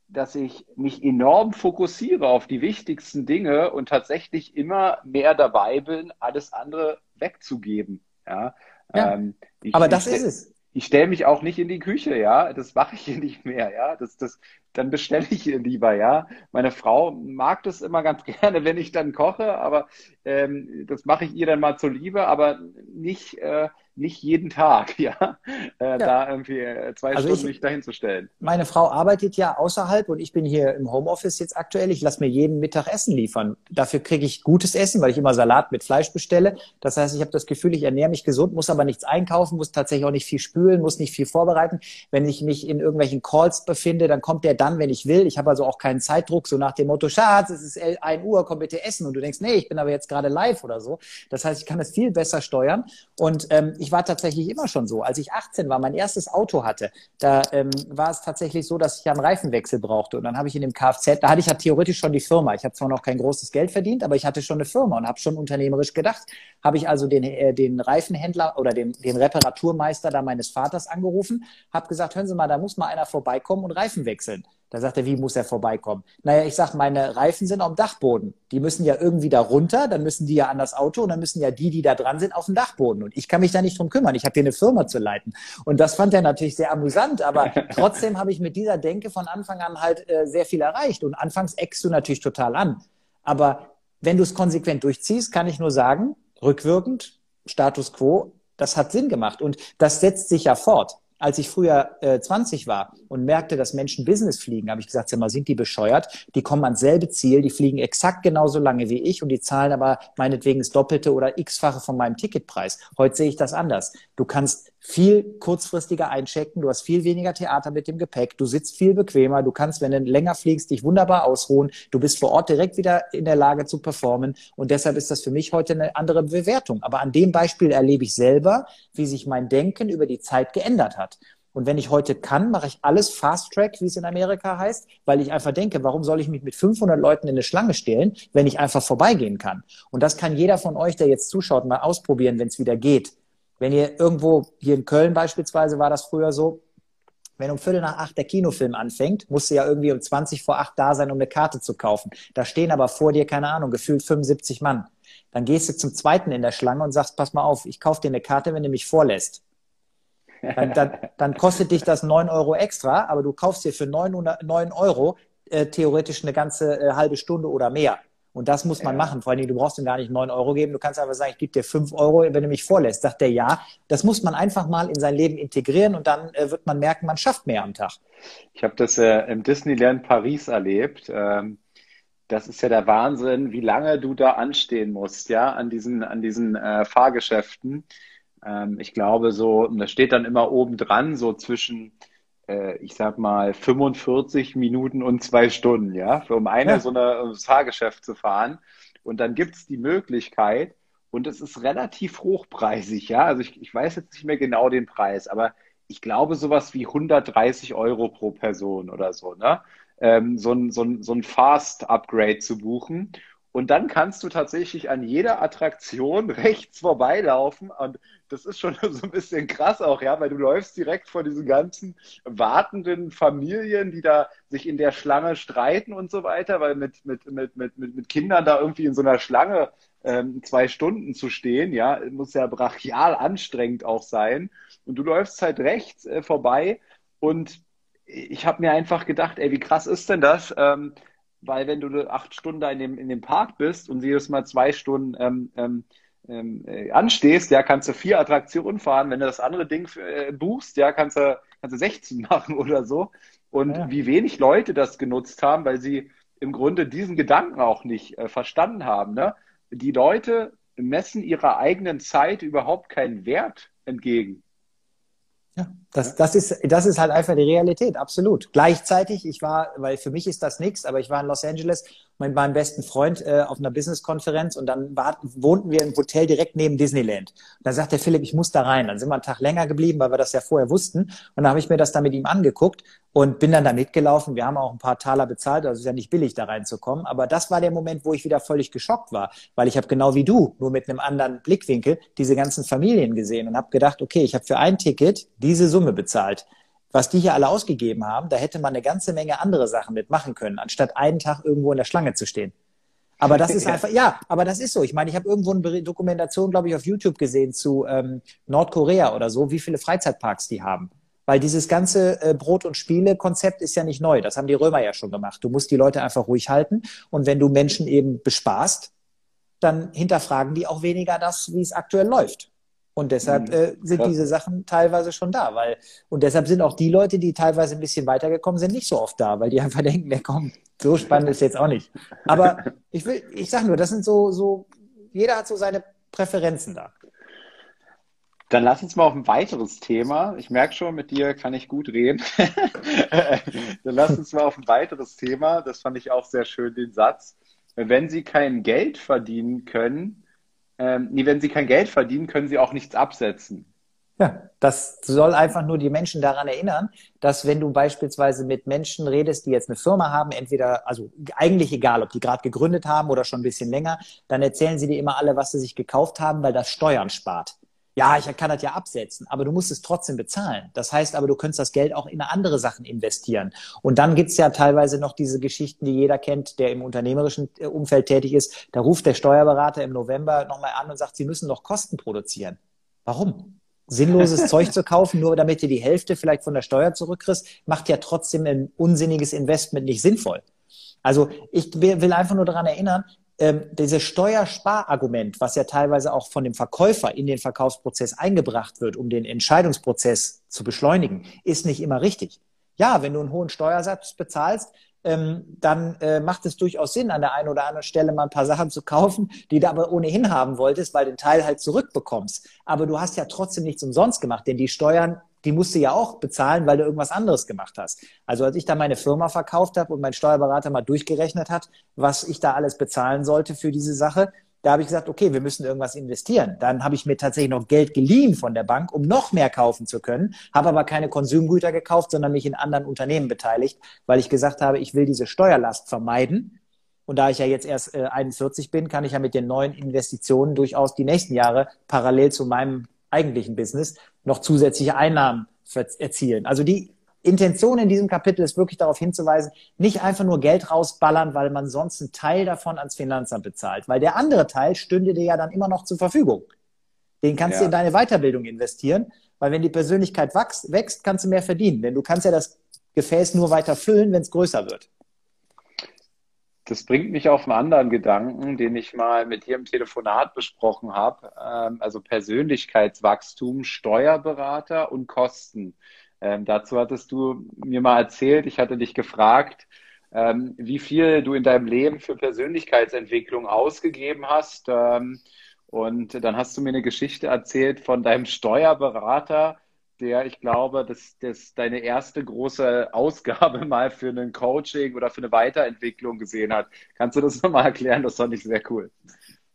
dass ich mich enorm fokussiere auf die wichtigsten Dinge und tatsächlich immer mehr dabei bin, alles andere wegzugeben. Ja,
ja ähm, aber das ist es
ich stelle mich auch nicht in die Küche, ja. Das mache ich hier nicht mehr, ja. Das, das, dann bestelle ich hier lieber, ja. Meine Frau mag das immer ganz gerne, wenn ich dann koche, aber ähm, das mache ich ihr dann mal zur Liebe, aber nicht, äh, nicht jeden Tag, ja, äh, ja. da irgendwie äh, zwei also Stunden ich, mich zu stellen.
Meine Frau arbeitet ja außerhalb und ich bin hier im Homeoffice jetzt aktuell. Ich lasse mir jeden Mittag Essen liefern. Dafür kriege ich gutes Essen, weil ich immer Salat mit Fleisch bestelle. Das heißt, ich habe das Gefühl, ich ernähre mich gesund, muss aber nichts einkaufen, muss tatsächlich auch nicht viel spülen, muss nicht viel vorbereiten. Wenn ich mich in irgendwelchen Calls befinde, dann kommt der dann, wenn ich will. Ich habe also auch keinen Zeitdruck, so nach dem Motto, Schatz, es ist 1 Uhr, komm bitte essen. Und du denkst, nee, ich bin aber jetzt gerade live oder so. Das heißt, ich kann es viel besser steuern. Und ähm, ich war tatsächlich immer schon so. Als ich 18 war, mein erstes Auto hatte, da ähm, war es tatsächlich so, dass ich einen Reifenwechsel brauchte. Und dann habe ich in dem Kfz, da hatte ich ja theoretisch schon die Firma. Ich habe zwar noch kein großes Geld verdient, aber ich hatte schon eine Firma und habe schon unternehmerisch gedacht. Habe ich also den, äh, den Reifenhändler oder den, den Reparaturmeister da meines Vaters angerufen, habe gesagt, hören Sie mal, da muss mal einer vorbeikommen und Reifen wechseln. Da sagt er, wie muss er vorbeikommen? Naja, ich sag, meine Reifen sind auf dem Dachboden. Die müssen ja irgendwie da runter, dann müssen die ja an das Auto und dann müssen ja die, die da dran sind, auf dem Dachboden. Und ich kann mich da nicht drum kümmern. Ich habe hier eine Firma zu leiten. Und das fand er natürlich sehr amüsant, aber trotzdem habe ich mit dieser Denke von Anfang an halt äh, sehr viel erreicht. Und anfangs eckst du natürlich total an. Aber wenn du es konsequent durchziehst, kann ich nur sagen, rückwirkend, Status quo, das hat Sinn gemacht. Und das setzt sich ja fort. Als ich früher äh, 20 war und merkte, dass Menschen Business fliegen, habe ich gesagt, sag mal, sind die bescheuert? Die kommen ans selbe Ziel, die fliegen exakt genauso lange wie ich und die zahlen aber meinetwegen das Doppelte oder x-fache von meinem Ticketpreis. Heute sehe ich das anders. Du kannst viel kurzfristiger einchecken, du hast viel weniger Theater mit dem Gepäck, du sitzt viel bequemer, du kannst, wenn du länger fliegst, dich wunderbar ausruhen, du bist vor Ort direkt wieder in der Lage zu performen und deshalb ist das für mich heute eine andere Bewertung. Aber an dem Beispiel erlebe ich selber, wie sich mein Denken über die Zeit geändert hat. Und wenn ich heute kann, mache ich alles Fast Track, wie es in Amerika heißt, weil ich einfach denke, warum soll ich mich mit 500 Leuten in eine Schlange stellen, wenn ich einfach vorbeigehen kann? Und das kann jeder von euch, der jetzt zuschaut, mal ausprobieren, wenn es wieder geht. Wenn ihr irgendwo, hier in Köln beispielsweise war das früher so, wenn um Viertel nach acht der Kinofilm anfängt, musst du ja irgendwie um 20 vor acht da sein, um eine Karte zu kaufen. Da stehen aber vor dir, keine Ahnung, gefühlt 75 Mann. Dann gehst du zum zweiten in der Schlange und sagst, pass mal auf, ich kaufe dir eine Karte, wenn du mich vorlässt. Dann, dann, dann kostet dich das neun Euro extra, aber du kaufst dir für 900, 9 Euro äh, theoretisch eine ganze äh, halbe Stunde oder mehr. Und das muss man ja. machen. Vor allem, du brauchst ihm gar nicht neun Euro geben. Du kannst einfach sagen, ich gebe dir fünf Euro, wenn du mich vorlässt. Sagt der ja. Das muss man einfach mal in sein Leben integrieren und dann äh, wird man merken, man schafft mehr am Tag.
Ich habe das äh, im Disneyland Paris erlebt. Ähm, das ist ja der Wahnsinn, wie lange du da anstehen musst, ja, an diesen, an diesen äh, Fahrgeschäften. Ähm, ich glaube, so, das steht dann immer oben dran, so zwischen ich sag mal, 45 Minuten und zwei Stunden, ja, um eine ja. so eine Fahrgeschäft zu fahren. Und dann gibt's die Möglichkeit, und es ist relativ hochpreisig, ja. Also ich, ich weiß jetzt nicht mehr genau den Preis, aber ich glaube sowas wie 130 Euro pro Person oder so, ne? Ähm, so ein, so ein, so ein Fast-Upgrade zu buchen. Und dann kannst du tatsächlich an jeder Attraktion rechts vorbeilaufen. Und das ist schon so ein bisschen krass auch, ja, weil du läufst direkt vor diesen ganzen wartenden Familien, die da sich in der Schlange streiten und so weiter, weil mit, mit, mit, mit, mit Kindern da irgendwie in so einer Schlange ähm, zwei Stunden zu stehen, ja, muss ja brachial anstrengend auch sein. Und du läufst halt rechts äh, vorbei und ich habe mir einfach gedacht, ey, wie krass ist denn das? Ähm, weil wenn du acht Stunden da in dem, in dem Park bist und jedes Mal zwei Stunden ähm, ähm, ähm, äh, anstehst, ja, kannst du vier Attraktionen fahren. Wenn du das andere Ding äh, buchst, ja, kannst du, kannst du 16 machen oder so. Und ja. wie wenig Leute das genutzt haben, weil sie im Grunde diesen Gedanken auch nicht äh, verstanden haben. Ne? Die Leute messen ihrer eigenen Zeit überhaupt keinen Wert entgegen.
Ja, das, das, ist, das ist halt einfach die Realität, absolut. Gleichzeitig, ich war, weil für mich ist das nichts, aber ich war in Los Angeles mit meinem besten Freund äh, auf einer Business-Konferenz und dann war, wohnten wir im Hotel direkt neben Disneyland. Und dann sagt der Philipp, ich muss da rein. Dann sind wir einen Tag länger geblieben, weil wir das ja vorher wussten. Und dann habe ich mir das da mit ihm angeguckt und bin dann da mitgelaufen. Wir haben auch ein paar Taler bezahlt, also ist ja nicht billig, da reinzukommen. Aber das war der Moment, wo ich wieder völlig geschockt war, weil ich habe genau wie du, nur mit einem anderen Blickwinkel, diese ganzen Familien gesehen und habe gedacht, okay, ich habe für ein Ticket diese Summe bezahlt was die hier alle ausgegeben haben, da hätte man eine ganze Menge andere Sachen mitmachen können, anstatt einen Tag irgendwo in der Schlange zu stehen. Aber das ist einfach, ja, aber das ist so. Ich meine, ich habe irgendwo eine Dokumentation, glaube ich, auf YouTube gesehen zu ähm, Nordkorea oder so, wie viele Freizeitparks die haben. Weil dieses ganze äh, Brot- und Spiele-Konzept ist ja nicht neu. Das haben die Römer ja schon gemacht. Du musst die Leute einfach ruhig halten. Und wenn du Menschen eben bespaßt, dann hinterfragen die auch weniger das, wie es aktuell läuft. Und deshalb mhm. äh, sind Krass. diese Sachen teilweise schon da, weil und deshalb sind auch die Leute, die teilweise ein bisschen weitergekommen sind, nicht so oft da, weil die einfach denken, der kommt, so spannend ist jetzt auch nicht. Aber ich will, ich sage nur, das sind so, so, jeder hat so seine Präferenzen da.
Dann lass uns mal auf ein weiteres Thema. Ich merke schon, mit dir kann ich gut reden. Dann lass uns mal auf ein weiteres Thema. Das fand ich auch sehr schön, den Satz. Wenn Sie kein Geld verdienen können, ähm, nee, wenn sie kein Geld verdienen, können sie auch nichts absetzen.
Ja, das soll einfach nur die Menschen daran erinnern, dass wenn du beispielsweise mit Menschen redest, die jetzt eine Firma haben, entweder, also eigentlich egal, ob die gerade gegründet haben oder schon ein bisschen länger, dann erzählen sie dir immer alle, was sie sich gekauft haben, weil das Steuern spart ja, ich kann das ja absetzen, aber du musst es trotzdem bezahlen. Das heißt aber, du könntest das Geld auch in andere Sachen investieren. Und dann gibt's ja teilweise noch diese Geschichten, die jeder kennt, der im unternehmerischen äh, Umfeld tätig ist. Da ruft der Steuerberater im November nochmal an und sagt, sie müssen noch Kosten produzieren. Warum? Sinnloses Zeug zu kaufen, nur damit du die Hälfte vielleicht von der Steuer zurückkriegst, macht ja trotzdem ein unsinniges Investment nicht sinnvoll. Also ich will einfach nur daran erinnern, ähm, dieses Steuersparargument, was ja teilweise auch von dem Verkäufer in den Verkaufsprozess eingebracht wird, um den Entscheidungsprozess zu beschleunigen, ist nicht immer richtig. Ja, wenn du einen hohen Steuersatz bezahlst, ähm, dann äh, macht es durchaus Sinn, an der einen oder anderen Stelle mal ein paar Sachen zu kaufen, die du aber ohnehin haben wolltest, weil den Teil halt zurückbekommst. Aber du hast ja trotzdem nichts umsonst gemacht, denn die Steuern, die musst du ja auch bezahlen, weil du irgendwas anderes gemacht hast. Also als ich da meine Firma verkauft habe und mein Steuerberater mal durchgerechnet hat, was ich da alles bezahlen sollte für diese Sache, da habe ich gesagt, okay, wir müssen irgendwas investieren. Dann habe ich mir tatsächlich noch Geld geliehen von der Bank, um noch mehr kaufen zu können, habe aber keine Konsumgüter gekauft, sondern mich in anderen Unternehmen beteiligt, weil ich gesagt habe, ich will diese Steuerlast vermeiden. Und da ich ja jetzt erst äh, 41 bin, kann ich ja mit den neuen Investitionen durchaus die nächsten Jahre parallel zu meinem eigentlichen Business noch zusätzliche Einnahmen erzielen. Also die Intention in diesem Kapitel ist wirklich darauf hinzuweisen, nicht einfach nur Geld rausballern, weil man sonst einen Teil davon ans Finanzamt bezahlt. Weil der andere Teil stünde dir ja dann immer noch zur Verfügung. Den kannst ja. du in deine Weiterbildung investieren, weil wenn die Persönlichkeit wächst, wächst, kannst du mehr verdienen. Denn du kannst ja das Gefäß nur weiter füllen, wenn es größer wird.
Das bringt mich auf einen anderen Gedanken, den ich mal mit dir im Telefonat besprochen habe. Ähm, also Persönlichkeitswachstum, Steuerberater und Kosten. Ähm, dazu hattest du mir mal erzählt, ich hatte dich gefragt, ähm, wie viel du in deinem Leben für Persönlichkeitsentwicklung ausgegeben hast. Und dann hast du mir eine Geschichte erzählt von deinem Steuerberater, der, ich glaube, das, das deine erste große Ausgabe mal für ein Coaching oder für eine Weiterentwicklung gesehen hat. Kannst du das nochmal erklären? Das fand ich sehr cool.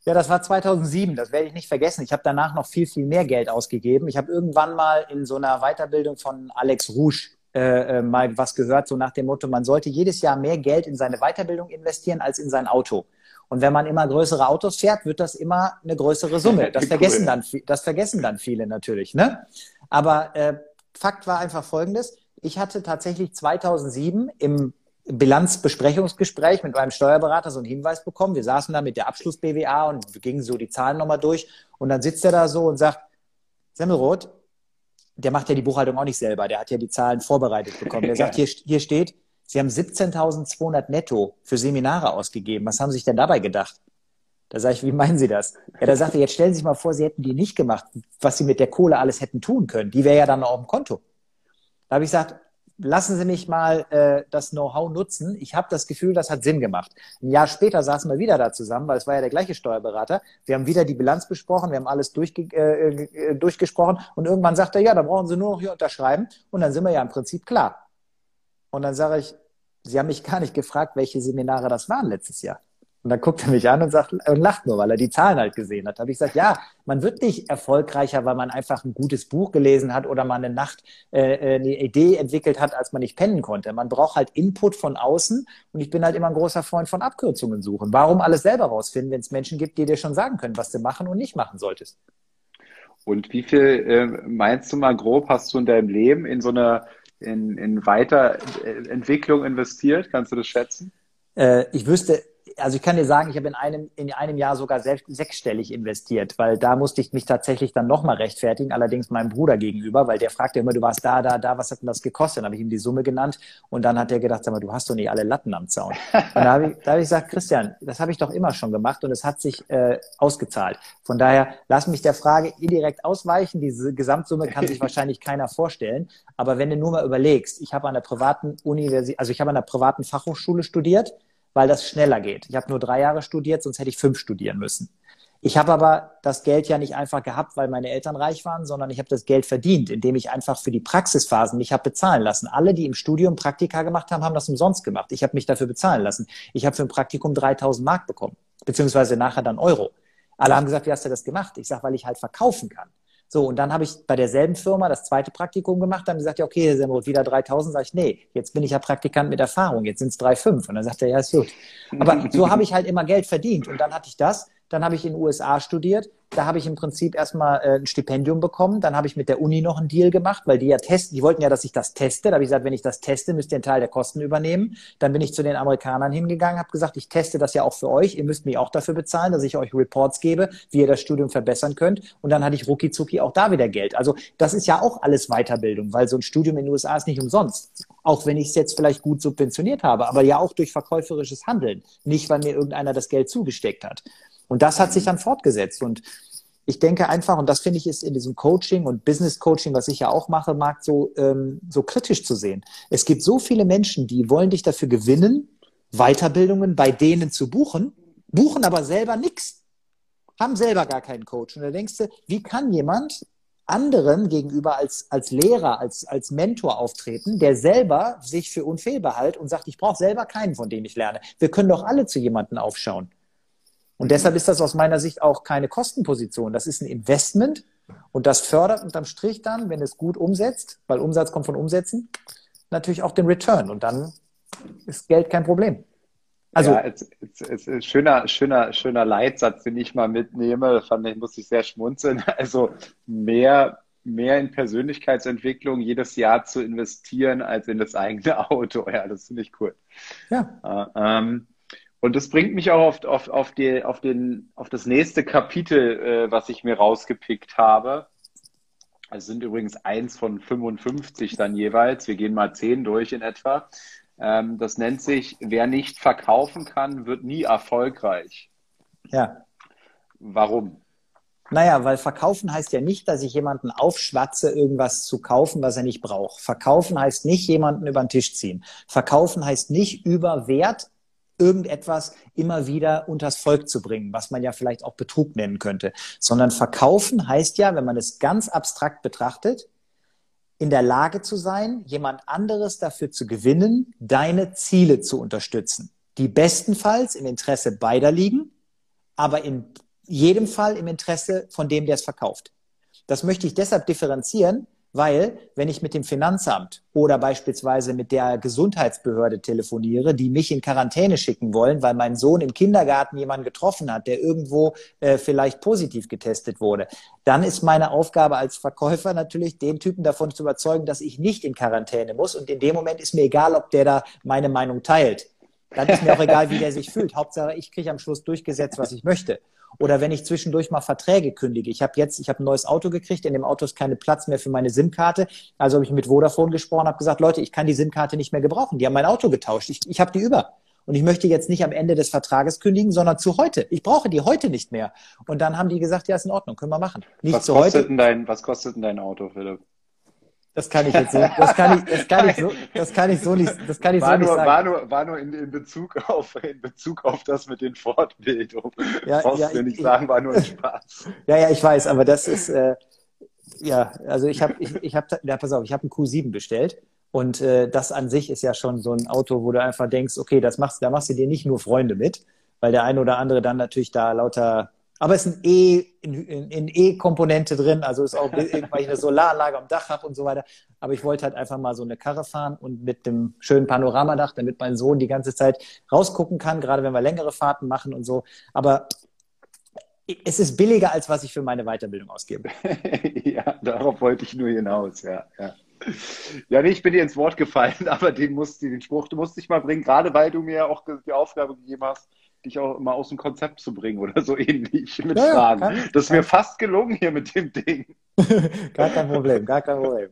Ja, das war 2007, das werde ich nicht vergessen. Ich habe danach noch viel, viel mehr Geld ausgegeben. Ich habe irgendwann mal in so einer Weiterbildung von Alex Rouge äh, äh, mal was gehört, so nach dem Motto, man sollte jedes Jahr mehr Geld in seine Weiterbildung investieren als in sein Auto. Und wenn man immer größere Autos fährt, wird das immer eine größere Summe. Das, cool. vergessen, dann, das vergessen dann viele natürlich. Ne? Aber äh, Fakt war einfach folgendes. Ich hatte tatsächlich 2007 im Bilanzbesprechungsgespräch mit meinem Steuerberater so einen Hinweis bekommen. Wir saßen da mit der Abschluss-BWA und gingen so die Zahlen nochmal durch. Und dann sitzt er da so und sagt, Semmelroth, der macht ja die Buchhaltung auch nicht selber, der hat ja die Zahlen vorbereitet bekommen. Der sagt, hier, hier steht, Sie haben 17.200 netto für Seminare ausgegeben. Was haben Sie sich denn dabei gedacht? Da sage ich, wie meinen Sie das? Ja, da sagte jetzt stellen Sie sich mal vor, Sie hätten die nicht gemacht, was Sie mit der Kohle alles hätten tun können. Die wäre ja dann auf dem Konto. Da habe ich gesagt, lassen Sie mich mal äh, das Know-how nutzen. Ich habe das Gefühl, das hat Sinn gemacht. Ein Jahr später saßen wir wieder da zusammen, weil es war ja der gleiche Steuerberater. Wir haben wieder die Bilanz besprochen, wir haben alles durchge äh, äh, durchgesprochen und irgendwann sagt er, ja, da brauchen Sie nur noch hier unterschreiben und dann sind wir ja im Prinzip klar. Und dann sage ich, Sie haben mich gar nicht gefragt, welche Seminare das waren letztes Jahr. Und dann guckt er mich an und sagt und lacht nur, weil er die Zahlen halt gesehen hat. Da habe ich gesagt, ja, man wird nicht erfolgreicher, weil man einfach ein gutes Buch gelesen hat oder mal eine Nacht äh, äh, eine Idee entwickelt hat, als man nicht pennen konnte. Man braucht halt Input von außen und ich bin halt immer ein großer Freund von Abkürzungen suchen. Warum alles selber rausfinden, wenn es Menschen gibt, die dir schon sagen können, was du machen und nicht machen solltest?
Und wie viel äh, meinst du mal grob hast du in deinem Leben in so eine in, in Weiterentwicklung investiert? Kannst du das schätzen?
Äh, ich wüsste also ich kann dir sagen, ich habe in einem, in einem Jahr sogar selbst sechsstellig investiert, weil da musste ich mich tatsächlich dann nochmal rechtfertigen, allerdings meinem Bruder gegenüber, weil der fragte immer, du warst da, da, da, was hat denn das gekostet? Dann habe ich ihm die Summe genannt und dann hat er gedacht, sag mal, du hast doch nicht alle Latten am Zaun. Und da habe ich, da habe ich gesagt, Christian, das habe ich doch immer schon gemacht und es hat sich äh, ausgezahlt. Von daher lass mich der Frage indirekt ausweichen. Diese Gesamtsumme kann sich wahrscheinlich keiner vorstellen. Aber wenn du nur mal überlegst, ich habe an der privaten Universität, also ich habe an der privaten Fachhochschule studiert, weil das schneller geht. Ich habe nur drei Jahre studiert, sonst hätte ich fünf studieren müssen. Ich habe aber das Geld ja nicht einfach gehabt, weil meine Eltern reich waren, sondern ich habe das Geld verdient, indem ich einfach für die Praxisphasen mich habe bezahlen lassen. Alle, die im Studium Praktika gemacht haben, haben das umsonst gemacht. Ich habe mich dafür bezahlen lassen. Ich habe für ein Praktikum 3000 Mark bekommen, beziehungsweise nachher dann Euro. Alle haben gesagt, wie hast du das gemacht? Ich sage, weil ich halt verkaufen kann. So, und dann habe ich bei derselben Firma das zweite Praktikum gemacht, dann gesagt, ja, okay, Herr Semroth, wieder 3000, sage ich, nee, jetzt bin ich ja Praktikant mit Erfahrung, jetzt sind es 3,5. Und dann sagt er, ja, ist gut. Aber so habe ich halt immer Geld verdient. Und dann hatte ich das, Dann habe ich in den USA studiert. Da habe ich im Prinzip erstmal äh, ein Stipendium bekommen. Dann habe ich mit der Uni noch einen Deal gemacht, weil die ja testen, die wollten ja, dass ich das teste. Da habe ich gesagt, wenn ich das teste, müsst ihr einen Teil der Kosten übernehmen. Dann bin ich zu den Amerikanern hingegangen, habe gesagt, ich teste das ja auch für euch. Ihr müsst mich auch dafür bezahlen, dass ich euch Reports gebe, wie ihr das Studium verbessern könnt. Und dann hatte ich rucki zucki auch da wieder Geld. Also das ist ja auch alles Weiterbildung, weil so ein Studium in den USA ist nicht umsonst. Auch wenn ich es jetzt vielleicht gut subventioniert habe, aber ja auch durch verkäuferisches Handeln. Nicht, weil mir irgendeiner das Geld zugesteckt hat. Und das hat sich dann fortgesetzt. Und ich denke einfach, und das finde ich ist in diesem Coaching und Business Coaching, was ich ja auch mache, mag so, ähm, so kritisch zu sehen. Es gibt so viele Menschen, die wollen dich dafür gewinnen, Weiterbildungen bei denen zu buchen, buchen aber selber nichts, haben selber gar keinen Coach. Und da denkst du, wie kann jemand anderen gegenüber als, als Lehrer, als, als Mentor auftreten, der selber sich für unfehlbar hält und sagt, ich brauche selber keinen, von dem ich lerne. Wir können doch alle zu jemandem aufschauen. Und deshalb ist das aus meiner Sicht auch keine Kostenposition. Das ist ein Investment und das fördert unterm Strich dann, wenn es gut umsetzt, weil Umsatz kommt von Umsätzen, natürlich auch den Return. Und dann ist Geld kein Problem.
Also, ja, es, es, es ist schöner, schöner, schöner Leitsatz, den ich mal mitnehme. Fand ich, muss ich sehr schmunzeln. Also mehr, mehr in Persönlichkeitsentwicklung jedes Jahr zu investieren als in das eigene Auto. Ja, das finde ich cool. Ja. Äh, ähm, und das bringt mich auch auf, auf, auf, die, auf, den, auf das nächste Kapitel, äh, was ich mir rausgepickt habe. Es sind übrigens eins von 55 dann jeweils. Wir gehen mal zehn durch in etwa. Ähm, das nennt sich, wer nicht verkaufen kann, wird nie erfolgreich.
Ja.
Warum?
Naja, weil verkaufen heißt ja nicht, dass ich jemanden aufschwatze, irgendwas zu kaufen, was er nicht braucht. Verkaufen heißt nicht jemanden über den Tisch ziehen. Verkaufen heißt nicht über Wert irgendetwas immer wieder unters Volk zu bringen, was man ja vielleicht auch Betrug nennen könnte, sondern verkaufen heißt ja, wenn man es ganz abstrakt betrachtet, in der Lage zu sein, jemand anderes dafür zu gewinnen, deine Ziele zu unterstützen, die bestenfalls im Interesse beider liegen, aber in jedem Fall im Interesse von dem, der es verkauft. Das möchte ich deshalb differenzieren, weil, wenn ich mit dem Finanzamt oder beispielsweise mit der Gesundheitsbehörde telefoniere, die mich in Quarantäne schicken wollen, weil mein Sohn im Kindergarten jemanden getroffen hat, der irgendwo äh, vielleicht positiv getestet wurde, dann ist meine Aufgabe als Verkäufer natürlich, den Typen davon zu überzeugen, dass ich nicht in Quarantäne muss. Und in dem Moment ist mir egal, ob der da meine Meinung teilt. Dann ist mir auch egal, wie der sich fühlt. Hauptsache, ich kriege am Schluss durchgesetzt, was ich möchte. Oder wenn ich zwischendurch mal Verträge kündige. Ich habe jetzt, ich habe ein neues Auto gekriegt, in dem Auto ist keine Platz mehr für meine SIM-Karte. Also habe ich mit Vodafone gesprochen, habe gesagt, Leute, ich kann die SIM-Karte nicht mehr gebrauchen. Die haben mein Auto getauscht. Ich, ich habe die über. Und ich möchte jetzt nicht am Ende des Vertrages kündigen, sondern zu heute. Ich brauche die heute nicht mehr. Und dann haben die gesagt, ja, ist in Ordnung, können wir machen. Nicht
was, kostet Denn dein, was kostet denn dein Auto, Philipp?
Das kann ich jetzt so, das kann ich, das kann ich so, das kann ich so nicht, das kann ich
war
so nur,
nicht sagen. War nur, war nur in, in, Bezug auf, in Bezug auf das mit den Fortbildungen. Ja, Brauchst ja, du nicht ich, sagen, war nur ein Spaß.
Ja, ja, ich weiß, aber das ist, äh, ja, also ich habe, ich, ich habe, ja, pass auf, ich habe einen Q7 bestellt und äh, das an sich ist ja schon so ein Auto, wo du einfach denkst, okay, das machst, da machst du dir nicht nur Freunde mit, weil der eine oder andere dann natürlich da lauter aber es ist ein E, in E-Komponente drin, also ist auch, weil ich eine Solaranlage am Dach habe und so weiter. Aber ich wollte halt einfach mal so eine Karre fahren und mit dem schönen Panoramadach, damit mein Sohn die ganze Zeit rausgucken kann, gerade wenn wir längere Fahrten machen und so. Aber es ist billiger, als was ich für meine Weiterbildung ausgebe.
ja, darauf wollte ich nur hinaus, ja. ja. Ja, nee, ich bin dir ins Wort gefallen, aber den, musst, den Spruch, du musst dich mal bringen, gerade weil du mir auch die Aufgabe gegeben hast, dich auch immer aus dem Konzept zu bringen oder so ähnlich mit ja, Fragen. Kann, das ist kann. mir fast gelungen hier mit dem Ding.
gar kein Problem, gar kein Problem.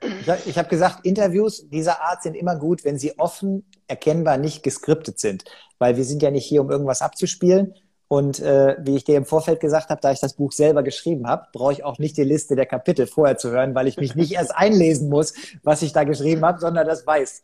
Ich habe hab gesagt, Interviews dieser Art sind immer gut, wenn sie offen, erkennbar nicht geskriptet sind. Weil wir sind ja nicht hier, um irgendwas abzuspielen. Und äh, wie ich dir im Vorfeld gesagt habe, da ich das Buch selber geschrieben habe, brauche ich auch nicht die Liste der Kapitel vorher zu hören, weil ich mich nicht erst einlesen muss, was ich da geschrieben habe, sondern das weiß.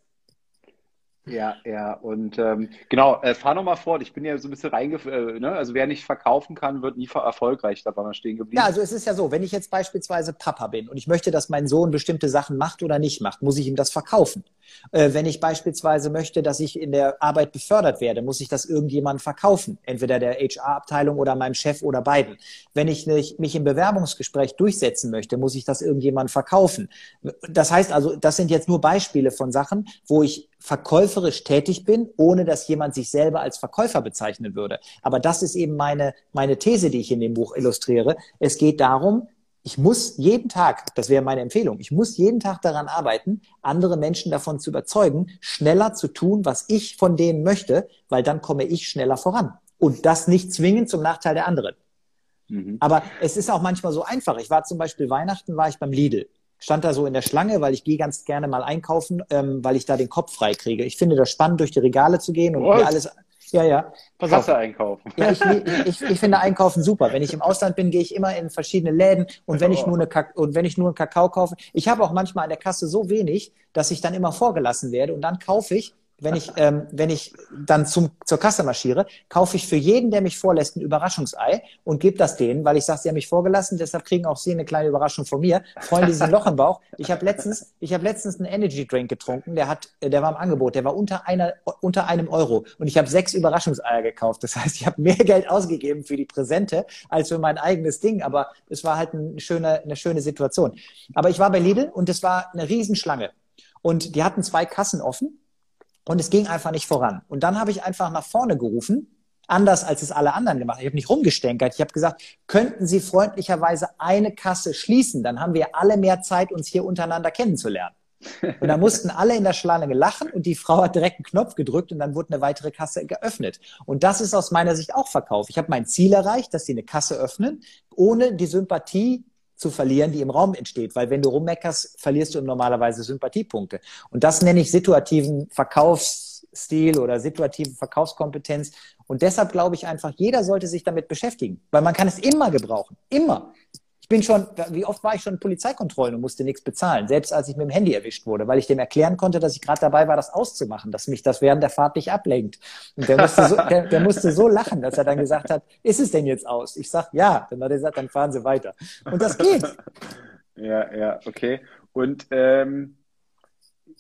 Ja, ja, und ähm, genau, äh, fahr nochmal fort. Ich bin ja so ein bisschen reingefallen, äh, ne? also wer nicht verkaufen kann, wird nie erfolgreich, da war stehen geblieben.
Ja, also es ist ja so, wenn ich jetzt beispielsweise Papa bin und ich möchte, dass mein Sohn bestimmte Sachen macht oder nicht macht, muss ich ihm das verkaufen. Äh, wenn ich beispielsweise möchte, dass ich in der Arbeit befördert werde, muss ich das irgendjemandem verkaufen, entweder der HR-Abteilung oder meinem Chef oder beiden. Wenn ich nicht, mich im Bewerbungsgespräch durchsetzen möchte, muss ich das irgendjemandem verkaufen. Das heißt also, das sind jetzt nur Beispiele von Sachen, wo ich verkäuferisch tätig bin, ohne dass jemand sich selber als Verkäufer bezeichnen würde. Aber das ist eben meine, meine These, die ich in dem Buch illustriere. Es geht darum, ich muss jeden Tag, das wäre meine Empfehlung, ich muss jeden Tag daran arbeiten, andere Menschen davon zu überzeugen, schneller zu tun, was ich von denen möchte, weil dann komme ich schneller voran. Und das nicht zwingend zum Nachteil der anderen. Mhm. Aber es ist auch manchmal so einfach. Ich war zum Beispiel Weihnachten, war ich beim Lidl stand da so in der Schlange, weil ich gehe ganz gerne mal einkaufen, ähm, weil ich da den Kopf frei kriege. Ich finde das spannend, durch die Regale zu gehen und mir alles. Ja, ja.
Pass Kasse einkaufen.
Ja, ich, ich, ich finde Einkaufen super. Wenn ich im Ausland bin, gehe ich immer in verschiedene Läden und wenn ich nur eine und wenn ich nur einen Kakao kaufe, ich habe auch manchmal an der Kasse so wenig, dass ich dann immer vorgelassen werde und dann kaufe ich wenn ich, ähm, wenn ich dann zum, zur Kasse marschiere, kaufe ich für jeden, der mich vorlässt, ein Überraschungsei und gebe das denen, weil ich sage, sie haben mich vorgelassen, deshalb kriegen auch sie eine kleine Überraschung von mir. Freunde, sie ein Loch im Bauch. Ich habe letztens, ich habe letztens einen Energy Drink getrunken, der hat, der war im Angebot, der war unter einer, unter einem Euro und ich habe sechs Überraschungseier gekauft. Das heißt, ich habe mehr Geld ausgegeben für die Präsente als für mein eigenes Ding, aber es war halt eine schöne, eine schöne Situation. Aber ich war bei Lidl und es war eine Riesenschlange. Und die hatten zwei Kassen offen und es ging einfach nicht voran. Und dann habe ich einfach nach vorne gerufen, anders als es alle anderen gemacht haben. Ich habe nicht rumgestänkert. Ich habe gesagt, könnten Sie freundlicherweise eine Kasse schließen? Dann haben wir alle mehr Zeit, uns hier untereinander kennenzulernen. Und da mussten alle in der Schlange lachen und die Frau hat direkt einen Knopf gedrückt und dann wurde eine weitere Kasse geöffnet. Und das ist aus meiner Sicht auch Verkauf. Ich habe mein Ziel erreicht, dass sie eine Kasse öffnen, ohne die Sympathie zu verlieren, die im Raum entsteht. Weil wenn du rummeckerst, verlierst du normalerweise Sympathiepunkte. Und das nenne ich situativen Verkaufsstil oder situative Verkaufskompetenz. Und deshalb glaube ich einfach, jeder sollte sich damit beschäftigen, weil man kann es immer gebrauchen. Immer bin schon, wie oft war ich schon in Polizeikontrollen und musste nichts bezahlen, selbst als ich mit dem Handy erwischt wurde, weil ich dem erklären konnte, dass ich gerade dabei war, das auszumachen, dass mich das während der Fahrt nicht ablenkt. Und der musste, so, der, der musste so lachen, dass er dann gesagt hat, ist es denn jetzt aus? Ich sag, ja. Dann hat er gesagt, dann fahren Sie weiter. Und das geht.
Ja, ja, okay. Und ähm,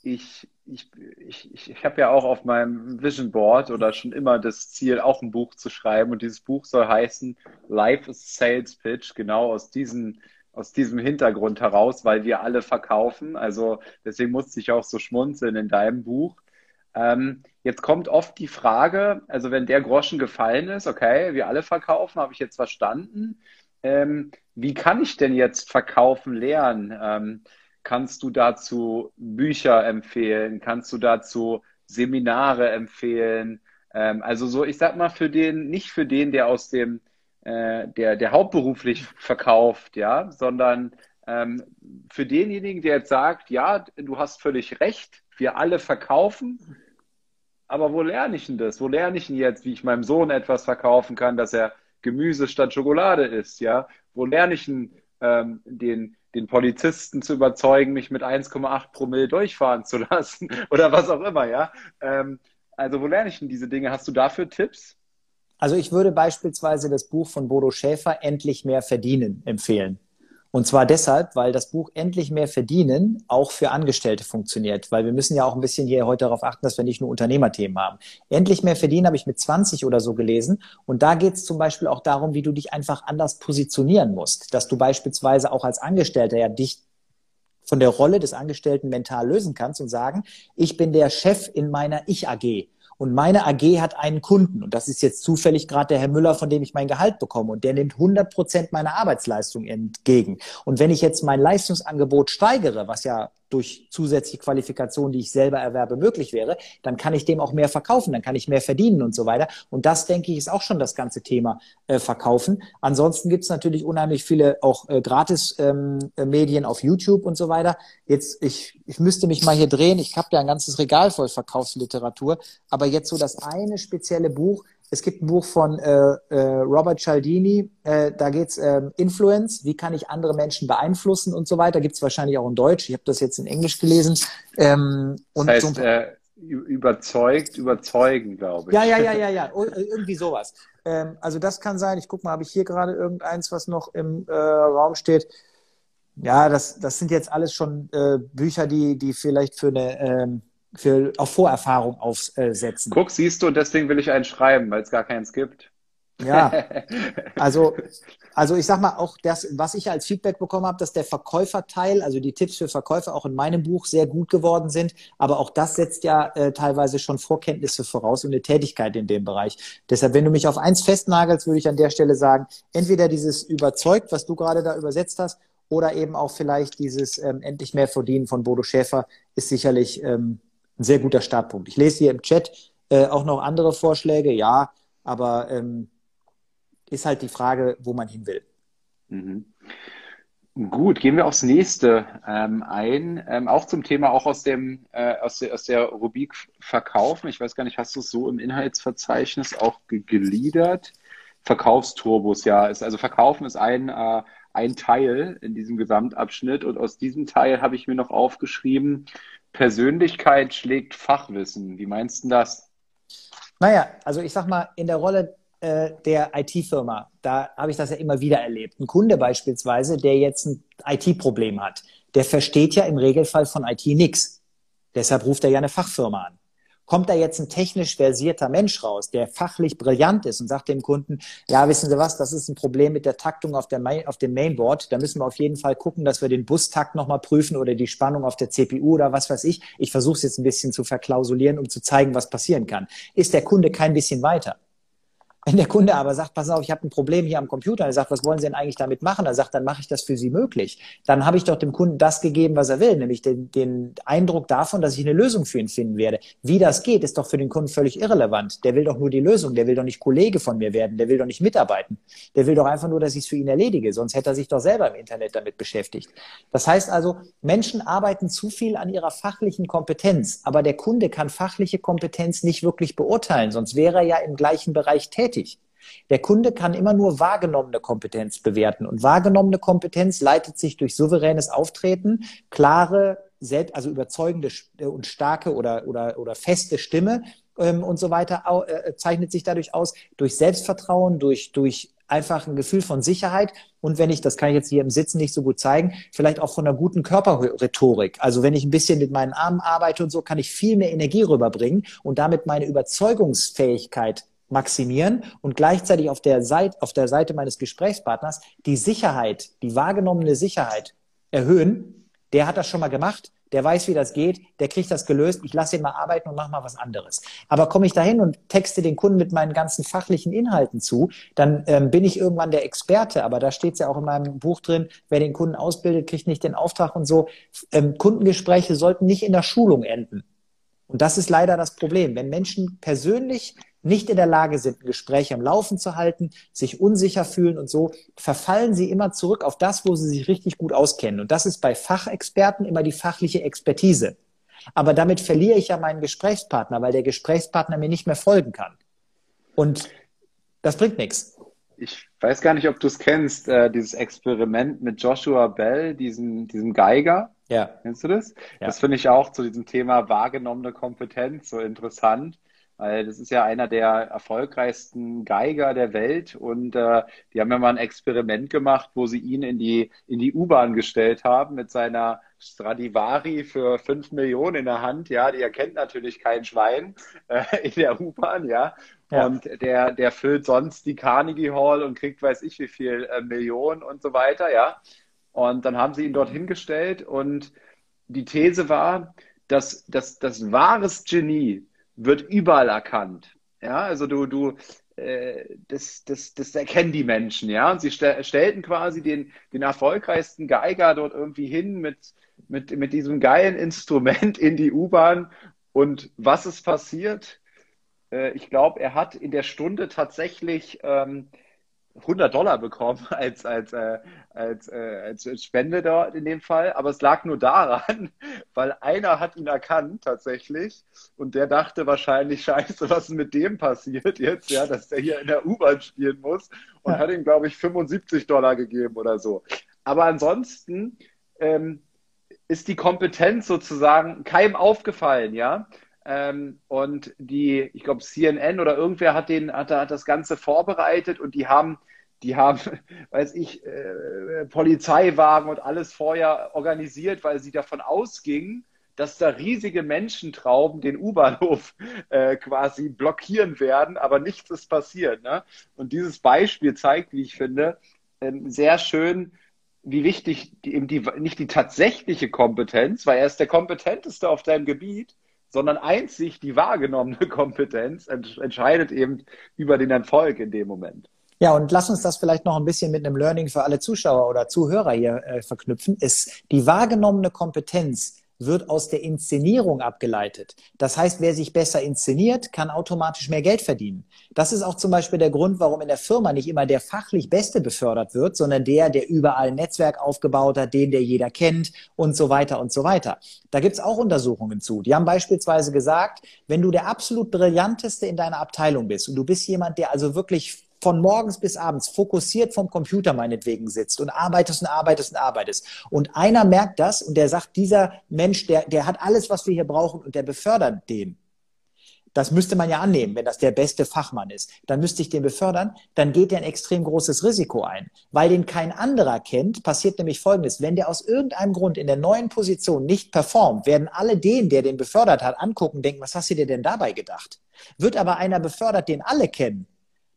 ich, ich, ich, ich habe ja auch auf meinem Vision Board oder schon immer das Ziel, auch ein Buch zu schreiben. Und dieses Buch soll heißen Life is Sales Pitch, genau aus diesem, aus diesem Hintergrund heraus, weil wir alle verkaufen. Also deswegen musste ich auch so schmunzeln in deinem Buch. Ähm, jetzt kommt oft die Frage, also wenn der Groschen gefallen ist, okay, wir alle verkaufen, habe ich jetzt verstanden. Ähm, wie kann ich denn jetzt verkaufen lernen? Ähm, Kannst du dazu Bücher empfehlen? Kannst du dazu Seminare empfehlen? Ähm, also so, ich sag mal, für den, nicht für den, der aus dem, äh, der, der hauptberuflich verkauft, ja, sondern ähm, für denjenigen, der jetzt sagt, ja, du hast völlig recht, wir alle verkaufen, aber wo lerne ich denn das? Wo lerne ich denn jetzt, wie ich meinem Sohn etwas verkaufen kann, dass er Gemüse statt Schokolade isst, ja? Wo lerne ich denn ähm, den, den Polizisten zu überzeugen, mich mit 1,8 Promille durchfahren zu lassen oder was auch immer, ja. Ähm, also wo lerne ich denn diese Dinge? Hast du dafür Tipps?
Also ich würde beispielsweise das Buch von Bodo Schäfer Endlich mehr verdienen empfehlen. Und zwar deshalb, weil das Buch Endlich mehr verdienen auch für Angestellte funktioniert. Weil wir müssen ja auch ein bisschen hier heute darauf achten, dass wir nicht nur Unternehmerthemen haben. Endlich mehr verdienen habe ich mit 20 oder so gelesen. Und da geht es zum Beispiel auch darum, wie du dich einfach anders positionieren musst. Dass du beispielsweise auch als Angestellter ja dich von der Rolle des Angestellten mental lösen kannst und sagen, ich bin der Chef in meiner Ich-AG und meine AG hat einen Kunden und das ist jetzt zufällig gerade der Herr Müller, von dem ich mein Gehalt bekomme und der nimmt 100 Prozent meiner Arbeitsleistung entgegen. Und wenn ich jetzt mein Leistungsangebot steigere, was ja durch zusätzliche Qualifikationen, die ich selber erwerbe, möglich wäre, dann kann ich dem auch mehr verkaufen, dann kann ich mehr verdienen und so weiter. Und das, denke ich, ist auch schon das ganze Thema äh, Verkaufen. Ansonsten gibt es natürlich unheimlich viele auch äh, Gratis-Medien ähm, auf YouTube und so weiter. Jetzt, ich, ich müsste mich mal hier drehen. Ich habe ja ein ganzes Regal voll Verkaufsliteratur. Aber jetzt so das eine spezielle Buch, es gibt ein Buch von äh, äh, Robert Cialdini, äh, da geht's äh, Influence, wie kann ich andere Menschen beeinflussen und so weiter. Gibt es wahrscheinlich auch in Deutsch. Ich habe das jetzt in Englisch gelesen.
Ähm, und das heißt, so äh, überzeugt, überzeugen, glaube ich.
Ja, ja, ja, ja, ja, äh, irgendwie sowas. Ähm, also das kann sein. Ich gucke mal, habe ich hier gerade irgendeins, was noch im äh, Raum steht. Ja, das, das sind jetzt alles schon äh, Bücher, die, die vielleicht für eine ähm, für, auf Vorerfahrung aufsetzen.
Guck, siehst du, und deswegen will ich einen schreiben, weil es gar keins gibt.
Ja, also, also ich sag mal auch das, was ich als Feedback bekommen habe, dass der Verkäuferteil, also die Tipps für Verkäufer auch in meinem Buch sehr gut geworden sind. Aber auch das setzt ja äh, teilweise schon Vorkenntnisse voraus und eine Tätigkeit in dem Bereich. Deshalb, wenn du mich auf eins festnagelst, würde ich an der Stelle sagen, entweder dieses überzeugt, was du gerade da übersetzt hast, oder eben auch vielleicht dieses ähm, endlich mehr verdienen von Bodo Schäfer ist sicherlich ähm, ein sehr guter Startpunkt. Ich lese hier im Chat äh, auch noch andere Vorschläge, ja, aber ähm, ist halt die Frage, wo man hin will.
Mhm. Gut, gehen wir aufs nächste ähm, ein. Ähm, auch zum Thema, auch aus dem äh, aus, der, aus der Rubrik Verkaufen. Ich weiß gar nicht, hast du es so im Inhaltsverzeichnis auch gegliedert? Verkaufsturbos, ja. Ist, also Verkaufen ist ein, äh, ein Teil in diesem Gesamtabschnitt und aus diesem Teil habe ich mir noch aufgeschrieben, Persönlichkeit schlägt Fachwissen. Wie meinst du das?
Naja, also ich sag mal, in der Rolle äh, der IT-Firma. Da habe ich das ja immer wieder erlebt. Ein Kunde beispielsweise, der jetzt ein IT-Problem hat, der versteht ja im Regelfall von IT nichts. Deshalb ruft er ja eine Fachfirma an. Kommt da jetzt ein technisch versierter Mensch raus, der fachlich brillant ist und sagt dem Kunden, ja, wissen Sie was, das ist ein Problem mit der Taktung auf, der Main, auf dem Mainboard. Da müssen wir auf jeden Fall gucken, dass wir den Bustakt nochmal prüfen oder die Spannung auf der CPU oder was weiß ich. Ich versuche es jetzt ein bisschen zu verklausulieren, um zu zeigen, was passieren kann. Ist der Kunde kein bisschen weiter? Wenn der Kunde aber sagt, pass auf, ich habe ein Problem hier am Computer, er sagt, was wollen Sie denn eigentlich damit machen? Er sagt, dann mache ich das für Sie möglich. Dann habe ich doch dem Kunden das gegeben, was er will, nämlich den, den Eindruck davon, dass ich eine Lösung für ihn finden werde. Wie das geht, ist doch für den Kunden völlig irrelevant. Der will doch nur die Lösung, der will doch nicht Kollege von mir werden, der will doch nicht mitarbeiten. Der will doch einfach nur, dass ich es für ihn erledige, sonst hätte er sich doch selber im Internet damit beschäftigt. Das heißt also, Menschen arbeiten zu viel an ihrer fachlichen Kompetenz, aber der Kunde kann fachliche Kompetenz nicht wirklich beurteilen, sonst wäre er ja im gleichen Bereich tätig tätig. Der Kunde kann immer nur wahrgenommene Kompetenz bewerten und wahrgenommene Kompetenz leitet sich durch souveränes Auftreten, klare, selbst, also überzeugende äh, und starke oder, oder, oder feste Stimme ähm, und so weiter äh, zeichnet sich dadurch aus, durch Selbstvertrauen, durch, durch einfach ein Gefühl von Sicherheit und wenn ich, das kann ich jetzt hier im Sitzen nicht so gut zeigen, vielleicht auch von einer guten Körperrhetorik. Also wenn ich ein bisschen mit meinen Armen arbeite und so, kann ich viel mehr Energie rüberbringen und damit meine Überzeugungsfähigkeit maximieren und gleichzeitig auf der Seite, auf der Seite meines Gesprächspartners die Sicherheit, die wahrgenommene Sicherheit erhöhen. Der hat das schon mal gemacht. Der weiß, wie das geht, der kriegt das gelöst, ich lasse ihn mal arbeiten und mache mal was anderes. Aber komme ich dahin und texte den Kunden mit meinen ganzen fachlichen Inhalten zu, dann ähm, bin ich irgendwann der Experte. Aber da steht es ja auch in meinem Buch drin, wer den Kunden ausbildet, kriegt nicht den Auftrag und so. Ähm, Kundengespräche sollten nicht in der Schulung enden. Und das ist leider das Problem. Wenn Menschen persönlich nicht in der Lage sind, ein Gespräch am Laufen zu halten, sich unsicher fühlen und so, verfallen sie immer zurück auf das, wo sie sich richtig gut auskennen. Und das ist bei Fachexperten immer die fachliche Expertise. Aber damit verliere ich ja meinen Gesprächspartner, weil der Gesprächspartner mir nicht mehr folgen kann. Und das bringt nichts.
Ich weiß gar nicht, ob du es kennst, äh, dieses Experiment mit Joshua Bell, diesem, diesem Geiger. Ja. Kennst du das? Ja. Das finde ich auch zu diesem Thema wahrgenommene Kompetenz so interessant weil das ist ja einer der erfolgreichsten Geiger der Welt und äh, die haben ja mal ein Experiment gemacht, wo sie ihn in die, in die U-Bahn gestellt haben mit seiner Stradivari für fünf Millionen in der Hand, ja, die erkennt natürlich kein Schwein äh, in der U-Bahn, ja. ja. Und der, der füllt sonst die Carnegie Hall und kriegt weiß ich wie viel äh, Millionen und so weiter, ja. Und dann haben sie ihn dort hingestellt und die These war, dass, dass das wahres Genie wird überall erkannt. Ja, also du, du, äh, das, das, das erkennen die Menschen, ja. Und sie st stellten quasi den, den erfolgreichsten Geiger dort irgendwie hin mit, mit, mit diesem geilen Instrument in die U-Bahn. Und was ist passiert? Äh, ich glaube, er hat in der Stunde tatsächlich ähm, 100 Dollar bekommen als, als, äh, als, äh, als Spende dort in dem Fall. Aber es lag nur daran, weil einer hat ihn erkannt tatsächlich und der dachte wahrscheinlich, scheiße, was ist mit dem passiert jetzt, ja, dass der hier in der U-Bahn spielen muss und ja. hat ihm, glaube ich, 75 Dollar gegeben oder so. Aber ansonsten ähm, ist die Kompetenz sozusagen keinem aufgefallen, ja. Ähm, und die, ich glaube, CNN oder irgendwer hat den, hat, hat das Ganze vorbereitet und die haben, die haben, weiß ich, äh, Polizeiwagen und alles vorher organisiert, weil sie davon ausgingen, dass da riesige Menschentrauben den U-Bahnhof äh, quasi blockieren werden, aber nichts ist passiert. Ne? Und dieses Beispiel zeigt, wie ich finde, ähm, sehr schön, wie wichtig die, eben die, nicht die tatsächliche Kompetenz, weil er ist der kompetenteste auf deinem Gebiet, sondern einzig die wahrgenommene Kompetenz entscheidet eben über den Erfolg in dem Moment.
Ja, und lass uns das vielleicht noch ein bisschen mit einem Learning für alle Zuschauer oder Zuhörer hier äh, verknüpfen. Ist die wahrgenommene Kompetenz wird aus der Inszenierung abgeleitet. Das heißt, wer sich besser inszeniert, kann automatisch mehr Geld verdienen. Das ist auch zum Beispiel der Grund, warum in der Firma nicht immer der fachlich Beste befördert wird, sondern der, der überall ein Netzwerk aufgebaut hat, den, der jeder kennt und so weiter und so weiter. Da gibt's auch Untersuchungen zu. Die haben beispielsweise gesagt, wenn du der absolut brillanteste in deiner Abteilung bist und du bist jemand, der also wirklich von morgens bis abends fokussiert vom Computer meinetwegen sitzt und arbeitest und arbeitest und arbeitest. Und einer merkt das und der sagt, dieser Mensch, der, der hat alles, was wir hier brauchen und der befördert den. Das müsste man ja annehmen, wenn das der beste Fachmann ist. Dann müsste ich den befördern. Dann geht er ein extrem großes Risiko ein. Weil den kein anderer kennt, passiert nämlich Folgendes. Wenn der aus irgendeinem Grund in der neuen Position nicht performt, werden alle den, der den befördert hat, angucken, denken, was hast du dir denn dabei gedacht? Wird aber einer befördert, den alle kennen,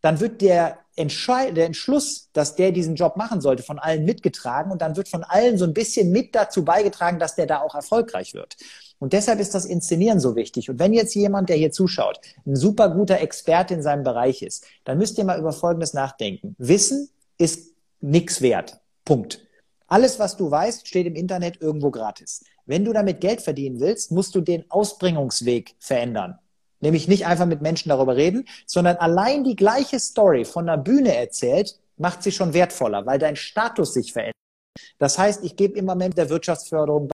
dann wird der, Entscheid der Entschluss, dass der diesen Job machen sollte, von allen mitgetragen und dann wird von allen so ein bisschen mit dazu beigetragen, dass der da auch erfolgreich wird. Und deshalb ist das Inszenieren so wichtig. Und wenn jetzt jemand, der hier zuschaut, ein super guter Experte in seinem Bereich ist, dann müsst ihr mal über Folgendes nachdenken. Wissen ist nichts wert. Punkt. Alles, was du weißt, steht im Internet irgendwo gratis. Wenn du damit Geld verdienen willst, musst du den Ausbringungsweg verändern. Nämlich nicht einfach mit Menschen darüber reden, sondern allein die gleiche Story von der Bühne erzählt, macht sie schon wertvoller, weil dein Status sich verändert. Das heißt, ich gebe immer mit der Wirtschaftsförderung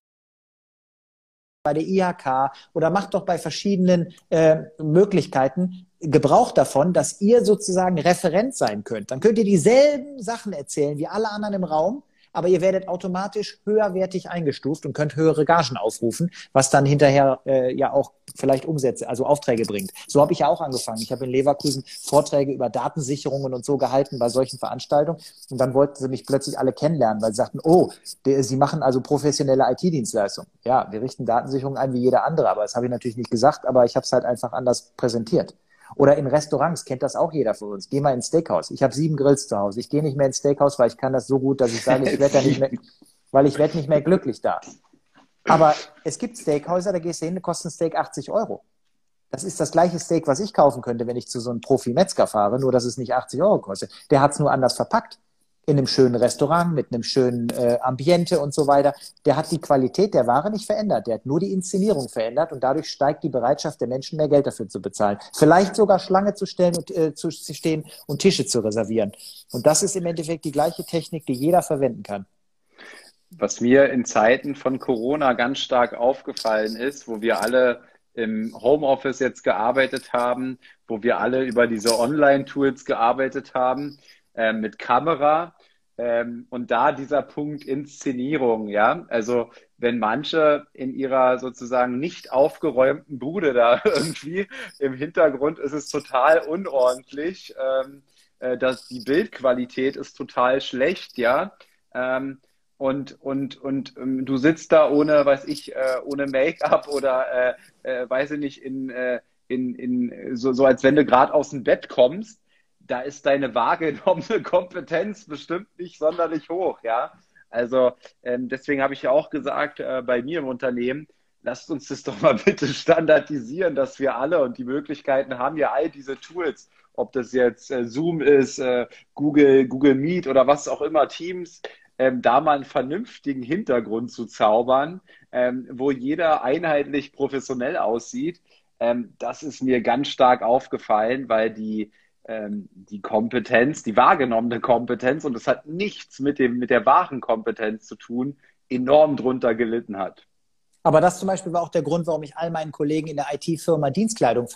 bei der IHK oder macht doch bei verschiedenen äh, Möglichkeiten Gebrauch davon, dass ihr sozusagen Referent sein könnt. Dann könnt ihr dieselben Sachen erzählen wie alle anderen im Raum, aber ihr werdet automatisch höherwertig eingestuft und könnt höhere Gagen aufrufen, was dann hinterher äh, ja auch vielleicht Umsätze, also Aufträge bringt. So habe ich ja auch angefangen. Ich habe in Leverkusen Vorträge über Datensicherungen und so gehalten bei solchen Veranstaltungen und dann wollten sie mich plötzlich alle kennenlernen, weil sie sagten, oh, der, sie machen also professionelle IT-Dienstleistungen. Ja, wir richten Datensicherung ein wie jeder andere, aber das habe ich natürlich nicht gesagt, aber ich habe es halt einfach anders präsentiert. Oder in Restaurants, kennt das auch jeder von uns. Geh mal ins Steakhouse. Ich habe sieben Grills zu Hause. Ich gehe nicht mehr ins Steakhouse, weil ich kann das so gut, dass ich sage, ich werde da nicht mehr, weil ich werde nicht mehr glücklich da. Aber es gibt Steakhäuser, da gehst du hin, kostet ein Steak 80 Euro. Das ist das gleiche Steak, was ich kaufen könnte, wenn ich zu so einem Profi-Metzger fahre, nur dass es nicht 80 Euro kostet. Der hat es nur anders verpackt in einem schönen Restaurant mit einem schönen äh, Ambiente und so weiter. Der hat die Qualität der Ware nicht verändert. Der hat nur die Inszenierung verändert und dadurch steigt die Bereitschaft der Menschen, mehr Geld dafür zu bezahlen. Vielleicht sogar Schlange zu stellen und äh, zu stehen und Tische zu reservieren. Und das ist im Endeffekt die gleiche Technik, die jeder verwenden kann.
Was mir in Zeiten von Corona ganz stark aufgefallen ist, wo wir alle im Homeoffice jetzt gearbeitet haben, wo wir alle über diese Online-Tools gearbeitet haben, äh, mit Kamera. Ähm, und da dieser Punkt Inszenierung, ja. Also wenn manche in ihrer sozusagen nicht aufgeräumten Bude da irgendwie im Hintergrund ist es total unordentlich, ähm, äh, dass die Bildqualität ist total schlecht, ja. Ähm, und, und, und ähm, du sitzt da ohne, weiß ich, äh, ohne Make-up oder äh, äh, weiß ich nicht, in, äh, in, in so, so als wenn du gerade aus dem Bett kommst da ist deine wahrgenommene Kompetenz bestimmt nicht sonderlich hoch, ja. Also ähm, deswegen habe ich ja auch gesagt, äh, bei mir im Unternehmen, lasst uns das doch mal bitte standardisieren, dass wir alle und die Möglichkeiten haben ja all diese Tools, ob das jetzt äh, Zoom ist, äh, Google, Google Meet oder was auch immer, Teams, ähm, da mal einen vernünftigen Hintergrund zu zaubern, ähm, wo jeder einheitlich professionell aussieht. Ähm, das ist mir ganz stark aufgefallen, weil die ähm, die Kompetenz, die wahrgenommene Kompetenz, und das hat nichts mit, dem, mit der wahren Kompetenz zu tun, enorm drunter gelitten hat.
Aber das zum Beispiel war auch der Grund, warum ich all meinen Kollegen in der IT-Firma Dienstkleidung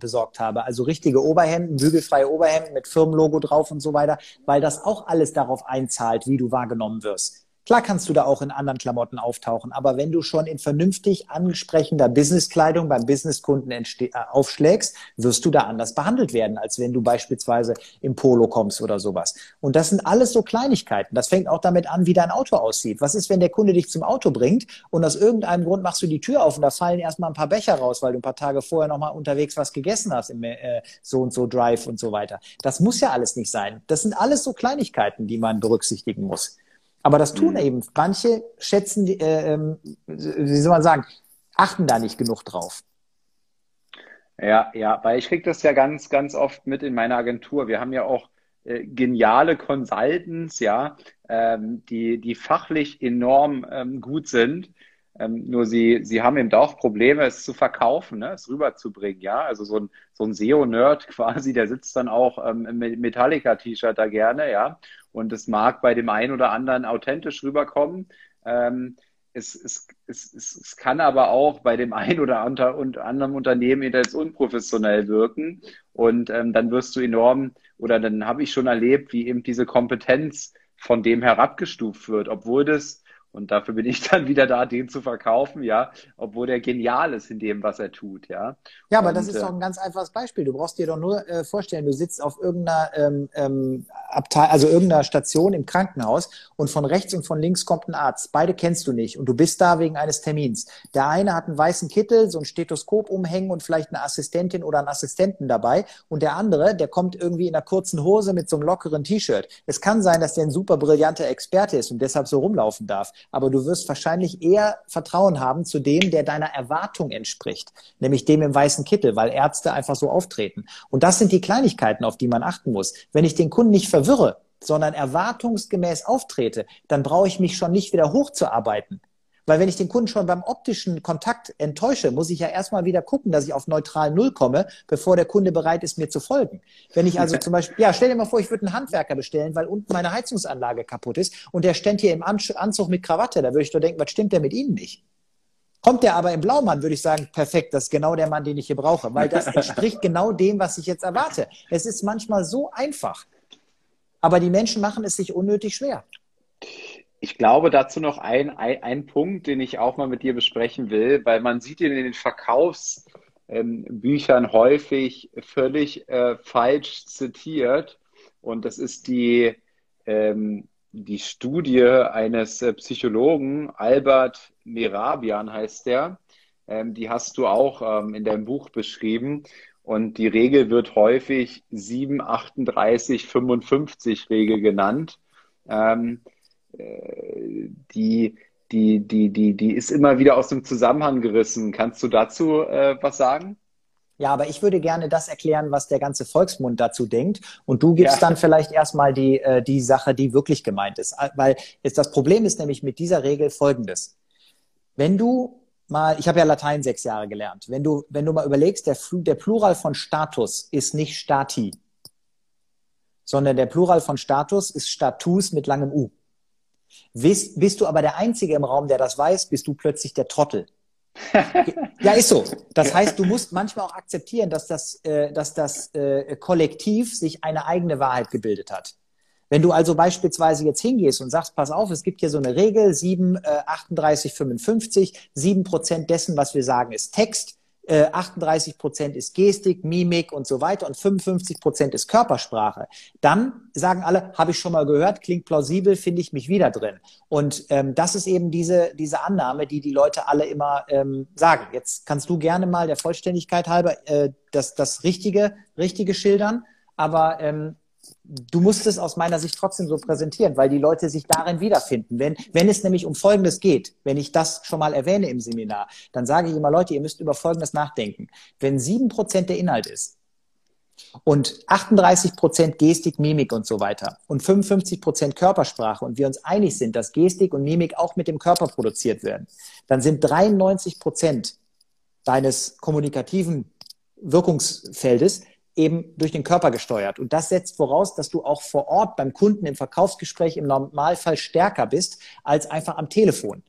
besorgt habe. Also richtige Oberhemden, bügelfreie Oberhemden mit Firmenlogo drauf und so weiter, weil das auch alles darauf einzahlt, wie du wahrgenommen wirst. Klar kannst du da auch in anderen Klamotten auftauchen, aber wenn du schon in vernünftig ansprechender Businesskleidung beim Businesskunden äh, aufschlägst, wirst du da anders behandelt werden, als wenn du beispielsweise im Polo kommst oder sowas. Und das sind alles so Kleinigkeiten. Das fängt auch damit an, wie dein Auto aussieht. Was ist, wenn der Kunde dich zum Auto bringt und aus irgendeinem Grund machst du die Tür auf und da fallen erstmal ein paar Becher raus, weil du ein paar Tage vorher nochmal unterwegs was gegessen hast im äh, so und so Drive und so weiter. Das muss ja alles nicht sein. Das sind alles so Kleinigkeiten, die man berücksichtigen muss. Aber das tun mhm. eben manche, schätzen, äh, ähm, wie soll man sagen, achten da nicht genug drauf.
Ja, ja, weil ich kriege das ja ganz, ganz oft mit in meiner Agentur. Wir haben ja auch äh, geniale Consultants, ja, ähm, die, die fachlich enorm ähm, gut sind. Ähm, nur sie, sie haben eben auch Probleme, es zu verkaufen, ne, es rüberzubringen, ja. Also so ein, so ein SEO-Nerd quasi, der sitzt dann auch ähm, im Metallica-T-Shirt da gerne, ja. Und es mag bei dem einen oder anderen authentisch rüberkommen. Ähm, es, es, es, es, kann aber auch bei dem einen oder anderen Unternehmen jetzt unprofessionell wirken. Und ähm, dann wirst du enorm, oder dann habe ich schon erlebt, wie eben diese Kompetenz von dem herabgestuft wird, obwohl das und dafür bin ich dann wieder da, den zu verkaufen, ja, obwohl der genial ist in dem, was er tut, ja.
Ja, aber und, das ist äh, doch ein ganz einfaches Beispiel. Du brauchst dir doch nur äh, vorstellen, du sitzt auf irgendeiner ähm, ähm, Abteil, also irgendeiner Station im Krankenhaus und von rechts und von links kommt ein Arzt. Beide kennst du nicht und du bist da wegen eines Termins. Der eine hat einen weißen Kittel, so ein Stethoskop umhängen und vielleicht eine Assistentin oder einen Assistenten dabei und der andere, der kommt irgendwie in einer kurzen Hose mit so einem lockeren T-Shirt. Es kann sein, dass der ein super brillanter Experte ist und deshalb so rumlaufen darf aber du wirst wahrscheinlich eher Vertrauen haben zu dem, der deiner Erwartung entspricht, nämlich dem im weißen Kittel, weil Ärzte einfach so auftreten. Und das sind die Kleinigkeiten, auf die man achten muss. Wenn ich den Kunden nicht verwirre, sondern erwartungsgemäß auftrete, dann brauche ich mich schon nicht wieder hochzuarbeiten. Weil wenn ich den Kunden schon beim optischen Kontakt enttäusche, muss ich ja erstmal wieder gucken, dass ich auf neutral Null komme, bevor der Kunde bereit ist, mir zu folgen. Wenn ich also zum Beispiel, ja, stell dir mal vor, ich würde einen Handwerker bestellen, weil unten meine Heizungsanlage kaputt ist und der stand hier im Anzug mit Krawatte, da würde ich doch denken, was stimmt der mit Ihnen nicht? Kommt der aber im Blaumann, würde ich sagen, perfekt, das ist genau der Mann, den ich hier brauche, weil das entspricht genau dem, was ich jetzt erwarte. Es ist manchmal so einfach. Aber die Menschen machen es sich unnötig schwer.
Ich glaube dazu noch ein, ein, ein, Punkt, den ich auch mal mit dir besprechen will, weil man sieht in den Verkaufsbüchern ähm, häufig völlig äh, falsch zitiert. Und das ist die, ähm, die Studie eines äh, Psychologen, Albert Merabian heißt der. Ähm, die hast du auch ähm, in deinem Buch beschrieben. Und die Regel wird häufig 7, 38, 55 Regel genannt. Ähm, die, die, die, die, die ist immer wieder aus dem Zusammenhang gerissen. Kannst du dazu äh, was sagen?
Ja, aber ich würde gerne das erklären, was der ganze Volksmund dazu denkt. Und du gibst ja. dann vielleicht erstmal die, äh, die Sache, die wirklich gemeint ist. Weil jetzt das Problem ist nämlich mit dieser Regel folgendes. Wenn du mal, ich habe ja Latein sechs Jahre gelernt, wenn du, wenn du mal überlegst, der, der Plural von Status ist nicht Stati, sondern der Plural von Status ist Status mit langem U. Bist, bist du aber der Einzige im Raum, der das weiß, bist du plötzlich der Trottel. ja, ist so. Das heißt, du musst manchmal auch akzeptieren, dass das, äh, dass das äh, Kollektiv sich eine eigene Wahrheit gebildet hat. Wenn du also beispielsweise jetzt hingehst und sagst, pass auf, es gibt hier so eine Regel, 7, äh, 38, 55, 7 Prozent dessen, was wir sagen, ist Text, 38 äh, Prozent ist Gestik, Mimik und so weiter und 55 Prozent ist Körpersprache. Dann sagen alle, habe ich schon mal gehört, klingt plausibel, finde ich mich wieder drin. Und ähm, das ist eben diese, diese Annahme, die die Leute alle immer ähm, sagen. Jetzt kannst du gerne mal der Vollständigkeit halber äh, das, das Richtige, Richtige schildern. Aber ähm, du musst es aus meiner Sicht trotzdem so präsentieren, weil die Leute sich darin wiederfinden. Wenn, wenn es nämlich um Folgendes geht, wenn ich das schon mal erwähne im Seminar, dann sage ich immer, Leute, ihr müsst über Folgendes nachdenken. Wenn sieben Prozent der Inhalt ist und 38 Prozent Gestik, Mimik und so weiter und 55 Prozent Körpersprache und wir uns einig sind, dass Gestik und Mimik auch mit dem Körper produziert werden, dann sind 93 Prozent deines kommunikativen Wirkungsfeldes eben durch den Körper gesteuert. Und das setzt voraus, dass du auch vor Ort beim Kunden im Verkaufsgespräch im Normalfall stärker bist als einfach am Telefon.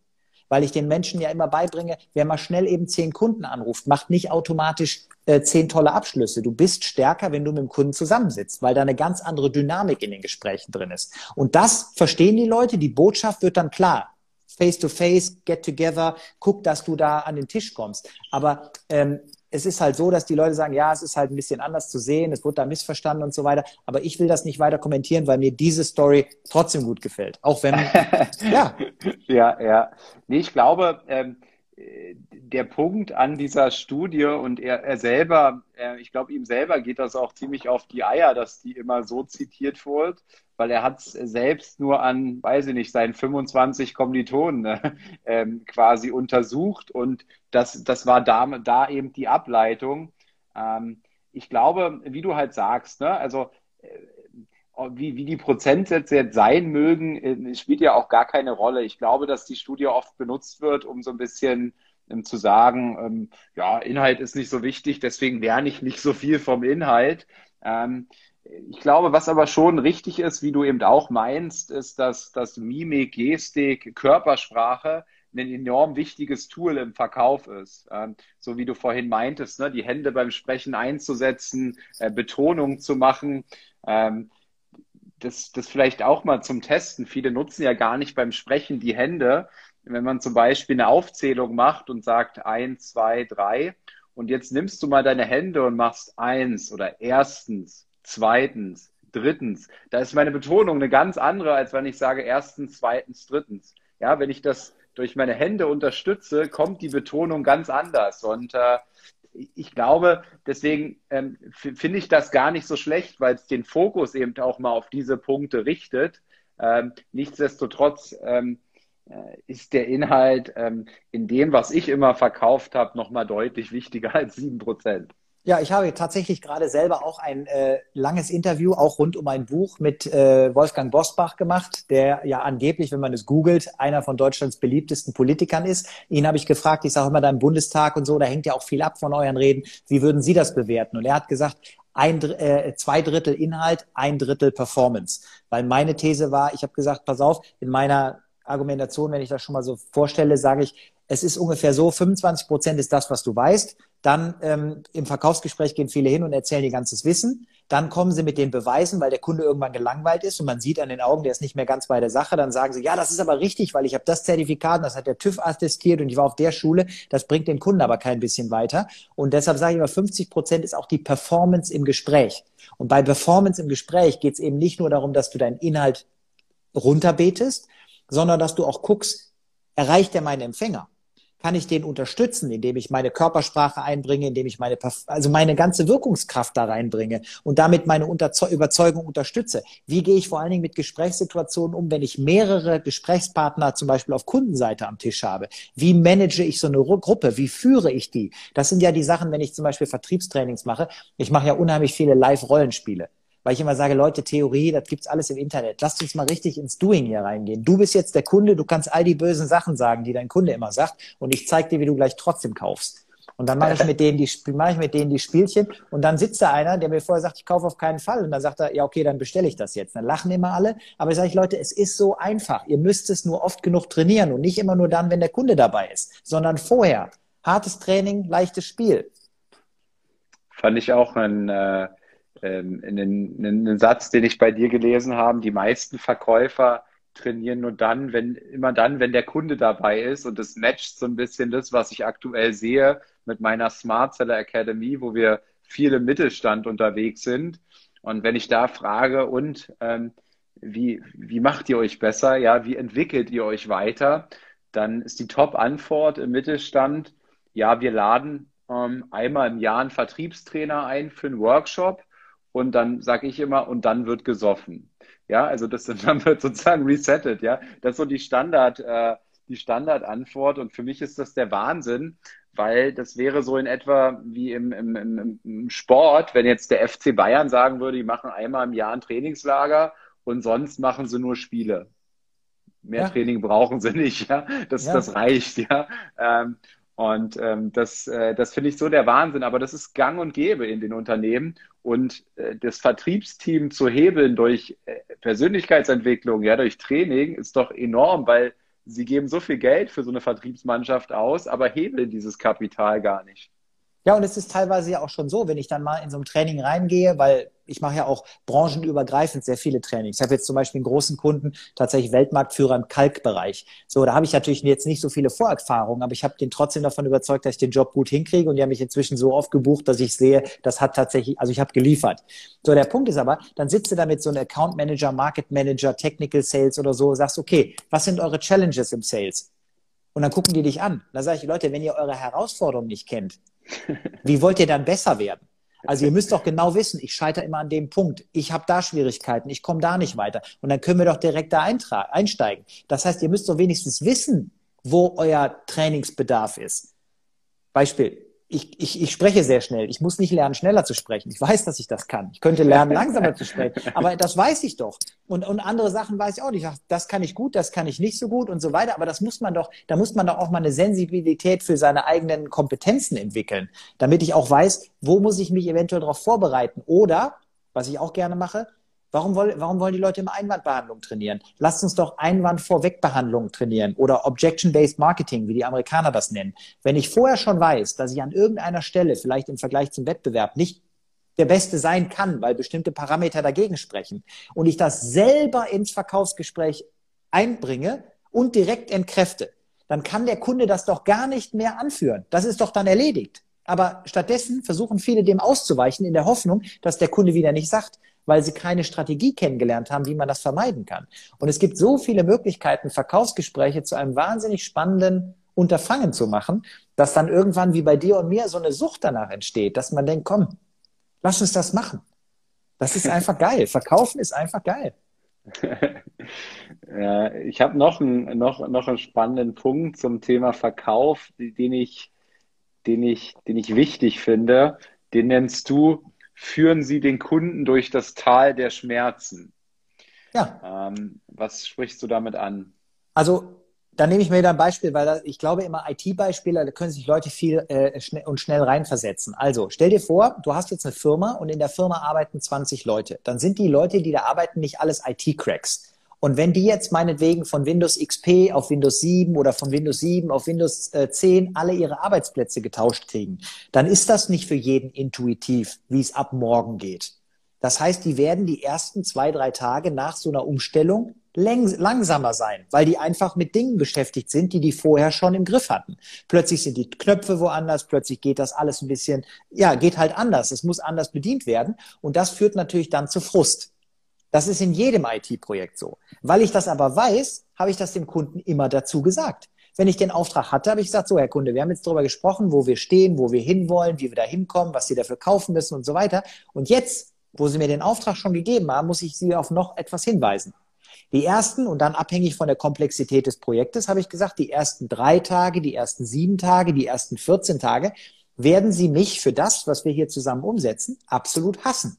weil ich den Menschen ja immer beibringe, wer mal schnell eben zehn Kunden anruft, macht nicht automatisch äh, zehn tolle Abschlüsse. Du bist stärker, wenn du mit dem Kunden zusammensitzt, weil da eine ganz andere Dynamik in den Gesprächen drin ist. Und das verstehen die Leute, die Botschaft wird dann klar. Face to face, get together, guck, dass du da an den Tisch kommst. Aber ähm, es ist halt so, dass die Leute sagen, ja, es ist halt ein bisschen anders zu sehen, es wurde da missverstanden und so weiter. Aber ich will das nicht weiter kommentieren, weil mir diese Story trotzdem gut gefällt. Auch wenn,
ja. ja, ja. Nee, ich glaube, ähm, der Punkt an dieser Studie und er, er selber, er, ich glaube, ihm selber geht das auch ziemlich auf die Eier, dass die immer so zitiert wird, weil er hat es selbst nur an, weiß ich nicht, seinen 25 Kommilitonen äh, quasi untersucht und das, das war da, da eben die Ableitung. Ähm, ich glaube, wie du halt sagst, ne, also äh, wie, wie die Prozentsätze jetzt sein mögen, äh, spielt ja auch gar keine Rolle. Ich glaube, dass die Studie oft benutzt wird, um so ein bisschen ähm, zu sagen, ähm, ja, Inhalt ist nicht so wichtig, deswegen lerne ich nicht so viel vom Inhalt. Ähm, ich glaube, was aber schon richtig ist, wie du eben auch meinst, ist, dass, dass Mimik, Gestik, Körpersprache ein enorm wichtiges Tool im Verkauf ist. Ähm, so wie du vorhin meintest, ne, die Hände beim Sprechen einzusetzen, äh, Betonung zu machen. Ähm, das, das vielleicht auch mal zum Testen. Viele nutzen ja gar nicht beim Sprechen die Hände. Wenn man zum Beispiel eine Aufzählung macht und sagt eins, zwei, drei und jetzt nimmst du mal deine Hände und machst eins oder erstens, zweitens, drittens. Da ist meine Betonung eine ganz andere, als wenn ich sage erstens, zweitens, drittens. Ja, wenn ich das durch meine Hände unterstütze, kommt die Betonung ganz anders. Und äh, ich glaube, deswegen ähm, finde ich das gar nicht so schlecht, weil es den Fokus eben auch mal auf diese Punkte richtet. Ähm, nichtsdestotrotz ähm, äh, ist der Inhalt ähm, in dem, was ich immer verkauft habe, nochmal deutlich wichtiger als sieben Prozent.
Ja, ich habe tatsächlich gerade selber auch ein äh, langes Interview, auch rund um ein Buch mit äh, Wolfgang Bosbach gemacht, der ja angeblich, wenn man es googelt, einer von Deutschlands beliebtesten Politikern ist. Ihn habe ich gefragt, ich sage immer da im Bundestag und so, da hängt ja auch viel ab von euren Reden. Wie würden Sie das bewerten? Und er hat gesagt, ein, äh, zwei Drittel Inhalt, ein Drittel Performance. Weil meine These war, ich habe gesagt, pass auf, in meiner Argumentation, wenn ich das schon mal so vorstelle, sage ich, es ist ungefähr so, 25 Prozent ist das, was du weißt. Dann ähm, im Verkaufsgespräch gehen viele hin und erzählen ihr ganzes Wissen. Dann kommen sie mit den Beweisen, weil der Kunde irgendwann gelangweilt ist und man sieht an den Augen, der ist nicht mehr ganz bei der Sache. Dann sagen sie, ja, das ist aber richtig, weil ich habe das Zertifikat, das hat der TÜV attestiert und ich war auf der Schule. Das bringt den Kunden aber kein bisschen weiter. Und deshalb sage ich immer, 50 Prozent ist auch die Performance im Gespräch. Und bei Performance im Gespräch geht es eben nicht nur darum, dass du deinen Inhalt runterbetest, sondern dass du auch guckst, erreicht er meinen Empfänger? Kann ich den unterstützen, indem ich meine Körpersprache einbringe, indem ich meine, also meine ganze Wirkungskraft da reinbringe und damit meine Unterze Überzeugung unterstütze. Wie gehe ich vor allen Dingen mit Gesprächssituationen um, wenn ich mehrere Gesprächspartner zum Beispiel auf Kundenseite am Tisch habe? Wie manage ich so eine Gruppe? Wie führe ich die? Das sind ja die Sachen, wenn ich zum Beispiel Vertriebstrainings mache. Ich mache ja unheimlich viele Live-Rollenspiele weil ich immer sage, Leute, Theorie, das gibt's alles im Internet. Lasst uns mal richtig ins Doing hier reingehen. Du bist jetzt der Kunde, du kannst all die bösen Sachen sagen, die dein Kunde immer sagt, und ich zeige dir, wie du gleich trotzdem kaufst. Und dann mache ich mit denen die mache ich mit denen die Spielchen und dann sitzt da einer, der mir vorher sagt, ich kaufe auf keinen Fall und dann sagt er, ja okay, dann bestelle ich das jetzt. Dann lachen immer alle, aber sage ich Leute, es ist so einfach. Ihr müsst es nur oft genug trainieren und nicht immer nur dann, wenn der Kunde dabei ist, sondern vorher. Hartes Training, leichtes Spiel.
Fand ich auch ein äh, ähm, einen, einen Satz, den ich bei dir gelesen habe, die meisten Verkäufer trainieren nur dann, wenn, immer dann, wenn der Kunde dabei ist. Und das matcht so ein bisschen das, was ich aktuell sehe mit meiner Smart Seller Academy, wo wir viel im Mittelstand unterwegs sind. Und wenn ich da frage, und ähm, wie, wie macht ihr euch besser? Ja, wie entwickelt ihr euch weiter? Dann ist die Top-Antwort im Mittelstand, ja, wir laden ähm, einmal im Jahr einen Vertriebstrainer ein für einen Workshop und dann sage ich immer, und dann wird gesoffen. Ja, also das dann wird sozusagen resettet, ja. Das ist so die Standard, äh, die Standardantwort und für mich ist das der Wahnsinn, weil das wäre so in etwa wie im, im, im, im Sport, wenn jetzt der FC Bayern sagen würde, die machen einmal im Jahr ein Trainingslager und sonst machen sie nur Spiele. Mehr ja. Training brauchen sie nicht, ja. Das, ja. das reicht, ja. Ähm, und ähm, das, äh, das finde ich so der Wahnsinn. Aber das ist gang und gäbe in den Unternehmen. Und äh, das Vertriebsteam zu hebeln durch äh, Persönlichkeitsentwicklung, ja, durch Training, ist doch enorm, weil sie geben so viel Geld für so eine Vertriebsmannschaft aus, aber hebeln dieses Kapital gar nicht.
Ja, und es ist teilweise ja auch schon so, wenn ich dann mal in so ein Training reingehe, weil ich mache ja auch branchenübergreifend sehr viele Trainings. Ich habe jetzt zum Beispiel einen großen Kunden, tatsächlich Weltmarktführer im Kalkbereich. So, da habe ich natürlich jetzt nicht so viele Vorerfahrungen, aber ich habe den trotzdem davon überzeugt, dass ich den Job gut hinkriege und die haben mich inzwischen so oft gebucht, dass ich sehe, das hat tatsächlich, also ich habe geliefert. So, der Punkt ist aber, dann sitzt du da mit so einem Account Manager, Market Manager, Technical Sales oder so, sagst, okay, was sind eure Challenges im Sales? Und dann gucken die dich an. Da sage ich, Leute, wenn ihr eure Herausforderungen nicht kennt, wie wollt ihr dann besser werden? Also ihr müsst doch genau wissen, ich scheitere immer an dem Punkt. Ich habe da Schwierigkeiten, ich komme da nicht weiter. Und dann können wir doch direkt da einsteigen. Das heißt, ihr müsst doch wenigstens wissen, wo euer Trainingsbedarf ist. Beispiel, ich, ich, ich spreche sehr schnell. Ich muss nicht lernen, schneller zu sprechen. Ich weiß, dass ich das kann. Ich könnte lernen, langsamer zu sprechen. Aber das weiß ich doch. Und, und andere Sachen weiß ich auch nicht. Das kann ich gut, das kann ich nicht so gut und so weiter. Aber das muss man doch, da muss man doch auch mal eine Sensibilität für seine eigenen Kompetenzen entwickeln, damit ich auch weiß, wo muss ich mich eventuell darauf vorbereiten. Oder, was ich auch gerne mache, Warum, wollen, warum wollen die Leute immer Einwandbehandlung trainieren? Lasst uns doch Einwand-Vorwegbehandlung trainieren oder Objection-Based Marketing, wie die Amerikaner das nennen. Wenn ich vorher schon weiß, dass ich an irgendeiner Stelle vielleicht im Vergleich zum Wettbewerb nicht der Beste sein kann, weil bestimmte Parameter dagegen sprechen und ich das selber ins Verkaufsgespräch einbringe und direkt entkräfte, dann kann der Kunde das doch gar nicht mehr anführen. Das ist doch dann erledigt. Aber stattdessen versuchen viele dem auszuweichen in der Hoffnung, dass der Kunde wieder nicht sagt, weil sie keine Strategie kennengelernt haben, wie man das vermeiden kann. Und es gibt so viele Möglichkeiten, Verkaufsgespräche zu einem wahnsinnig spannenden Unterfangen zu machen, dass dann irgendwann wie bei dir und mir so eine Sucht danach entsteht, dass man denkt, komm, lass uns das machen. Das ist einfach geil. Verkaufen ist einfach geil.
ja, ich habe noch, ein, noch, noch einen spannenden Punkt zum Thema Verkauf, den ich, den ich, den ich wichtig finde. Den nennst du führen Sie den Kunden durch das Tal der Schmerzen. Ja. Ähm, was sprichst du damit an?
Also, da nehme ich mir wieder ein Beispiel, weil da, ich glaube immer IT-Beispiele, da können sich Leute viel äh, schnell und schnell reinversetzen. Also, stell dir vor, du hast jetzt eine Firma und in der Firma arbeiten 20 Leute. Dann sind die Leute, die da arbeiten, nicht alles IT-Cracks. Und wenn die jetzt meinetwegen von Windows XP auf Windows 7 oder von Windows 7 auf Windows 10 äh, alle ihre Arbeitsplätze getauscht kriegen, dann ist das nicht für jeden intuitiv, wie es ab morgen geht. Das heißt, die werden die ersten zwei, drei Tage nach so einer Umstellung langsamer sein, weil die einfach mit Dingen beschäftigt sind, die die vorher schon im Griff hatten. Plötzlich sind die Knöpfe woanders, plötzlich geht das alles ein bisschen, ja, geht halt anders. Es muss anders bedient werden und das führt natürlich dann zu Frust. Das ist in jedem IT-Projekt so. Weil ich das aber weiß, habe ich das dem Kunden immer dazu gesagt. Wenn ich den Auftrag hatte, habe ich gesagt, so Herr Kunde, wir haben jetzt darüber gesprochen, wo wir stehen, wo wir hinwollen, wie wir da hinkommen, was Sie dafür kaufen müssen und so weiter. Und jetzt, wo Sie mir den Auftrag schon gegeben haben, muss ich Sie auf noch etwas hinweisen. Die ersten und dann abhängig von der Komplexität des Projektes habe ich gesagt, die ersten drei Tage, die ersten sieben Tage, die ersten 14 Tage werden Sie mich für das, was wir hier zusammen umsetzen, absolut hassen.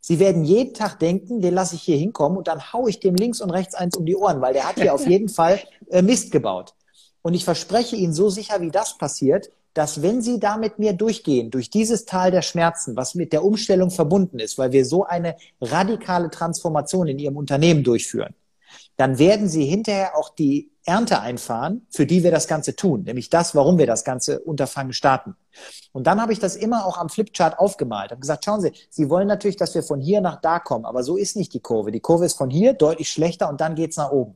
Sie werden jeden Tag denken, den lasse ich hier hinkommen und dann haue ich dem links und rechts eins um die Ohren, weil der hat hier auf jeden Fall äh, Mist gebaut. Und ich verspreche Ihnen so sicher, wie das passiert, dass wenn Sie da mit mir durchgehen, durch dieses Tal der Schmerzen, was mit der Umstellung verbunden ist, weil wir so eine radikale Transformation in Ihrem Unternehmen durchführen, dann werden Sie hinterher auch die Ernte einfahren, für die wir das Ganze tun, nämlich das, warum wir das ganze Unterfangen starten. Und dann habe ich das immer auch am Flipchart aufgemalt. Habe gesagt, schauen Sie, Sie wollen natürlich, dass wir von hier nach da kommen, aber so ist nicht die Kurve. Die Kurve ist von hier deutlich schlechter und dann geht's nach oben.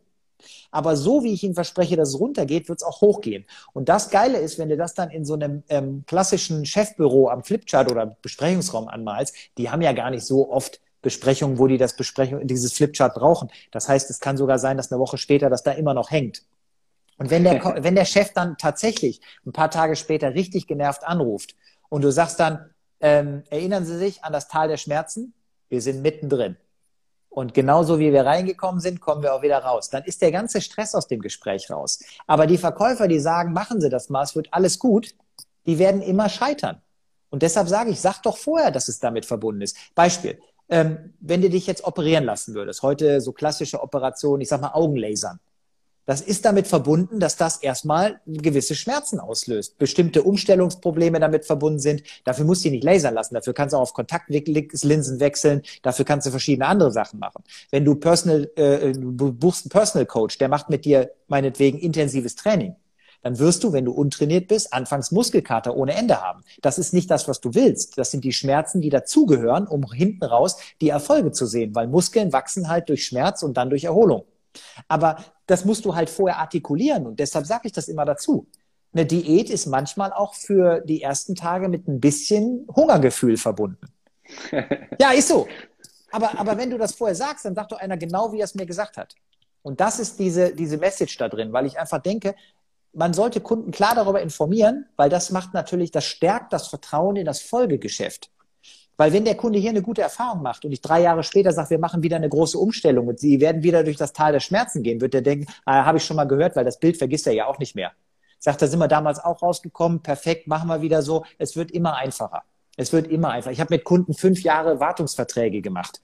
Aber so wie ich Ihnen verspreche, dass es runtergeht, wird es auch hochgehen. Und das Geile ist, wenn du das dann in so einem ähm, klassischen Chefbüro am Flipchart oder Besprechungsraum anmalst, die haben ja gar nicht so oft Besprechungen, wo die das Besprechung, dieses Flipchart brauchen. Das heißt, es kann sogar sein, dass eine Woche später das da immer noch hängt. Und wenn der, wenn der Chef dann tatsächlich ein paar Tage später richtig genervt anruft und du sagst dann, ähm, erinnern Sie sich an das Tal der Schmerzen? Wir sind mittendrin. Und genauso wie wir reingekommen sind, kommen wir auch wieder raus. Dann ist der ganze Stress aus dem Gespräch raus. Aber die Verkäufer, die sagen, machen Sie das mal, es wird alles gut, die werden immer scheitern. Und deshalb sage ich, sag doch vorher, dass es damit verbunden ist. Beispiel, ähm, wenn du dich jetzt operieren lassen würdest, heute so klassische Operationen, ich sag mal Augenlasern, Das ist damit verbunden, dass das erstmal gewisse Schmerzen auslöst. Bestimmte Umstellungsprobleme damit verbunden sind. Dafür musst du dich nicht lasern lassen. Dafür kannst du auch auf Kontaktlinsen wechseln. Dafür kannst du verschiedene andere Sachen machen. Wenn du Personal, äh, buchst einen Personal Coach, der macht mit dir meinetwegen intensives Training dann wirst du, wenn du untrainiert bist, anfangs Muskelkater ohne Ende haben. Das ist nicht das, was du willst. Das sind die Schmerzen, die dazugehören, um hinten raus die Erfolge zu sehen, weil Muskeln wachsen halt durch Schmerz und dann durch Erholung. Aber das musst du halt vorher artikulieren und deshalb sage ich das immer dazu. Eine Diät ist manchmal auch für die ersten Tage mit ein bisschen Hungergefühl verbunden. ja, ist so. Aber, aber wenn du das vorher sagst, dann sagt doch einer genau, wie er es mir gesagt hat. Und das ist diese, diese Message da drin, weil ich einfach denke, man sollte Kunden klar darüber informieren, weil das macht natürlich, das stärkt das Vertrauen in das Folgegeschäft. Weil wenn der Kunde hier eine gute Erfahrung macht und ich drei Jahre später sage, wir machen wieder eine große Umstellung und Sie werden wieder durch das Tal der Schmerzen gehen, wird er denken, ah, habe ich schon mal gehört, weil das Bild vergisst er ja auch nicht mehr. Sagt, da sind wir damals auch rausgekommen, perfekt, machen wir wieder so. Es wird immer einfacher. Es wird immer einfacher. Ich habe mit Kunden fünf Jahre Wartungsverträge gemacht.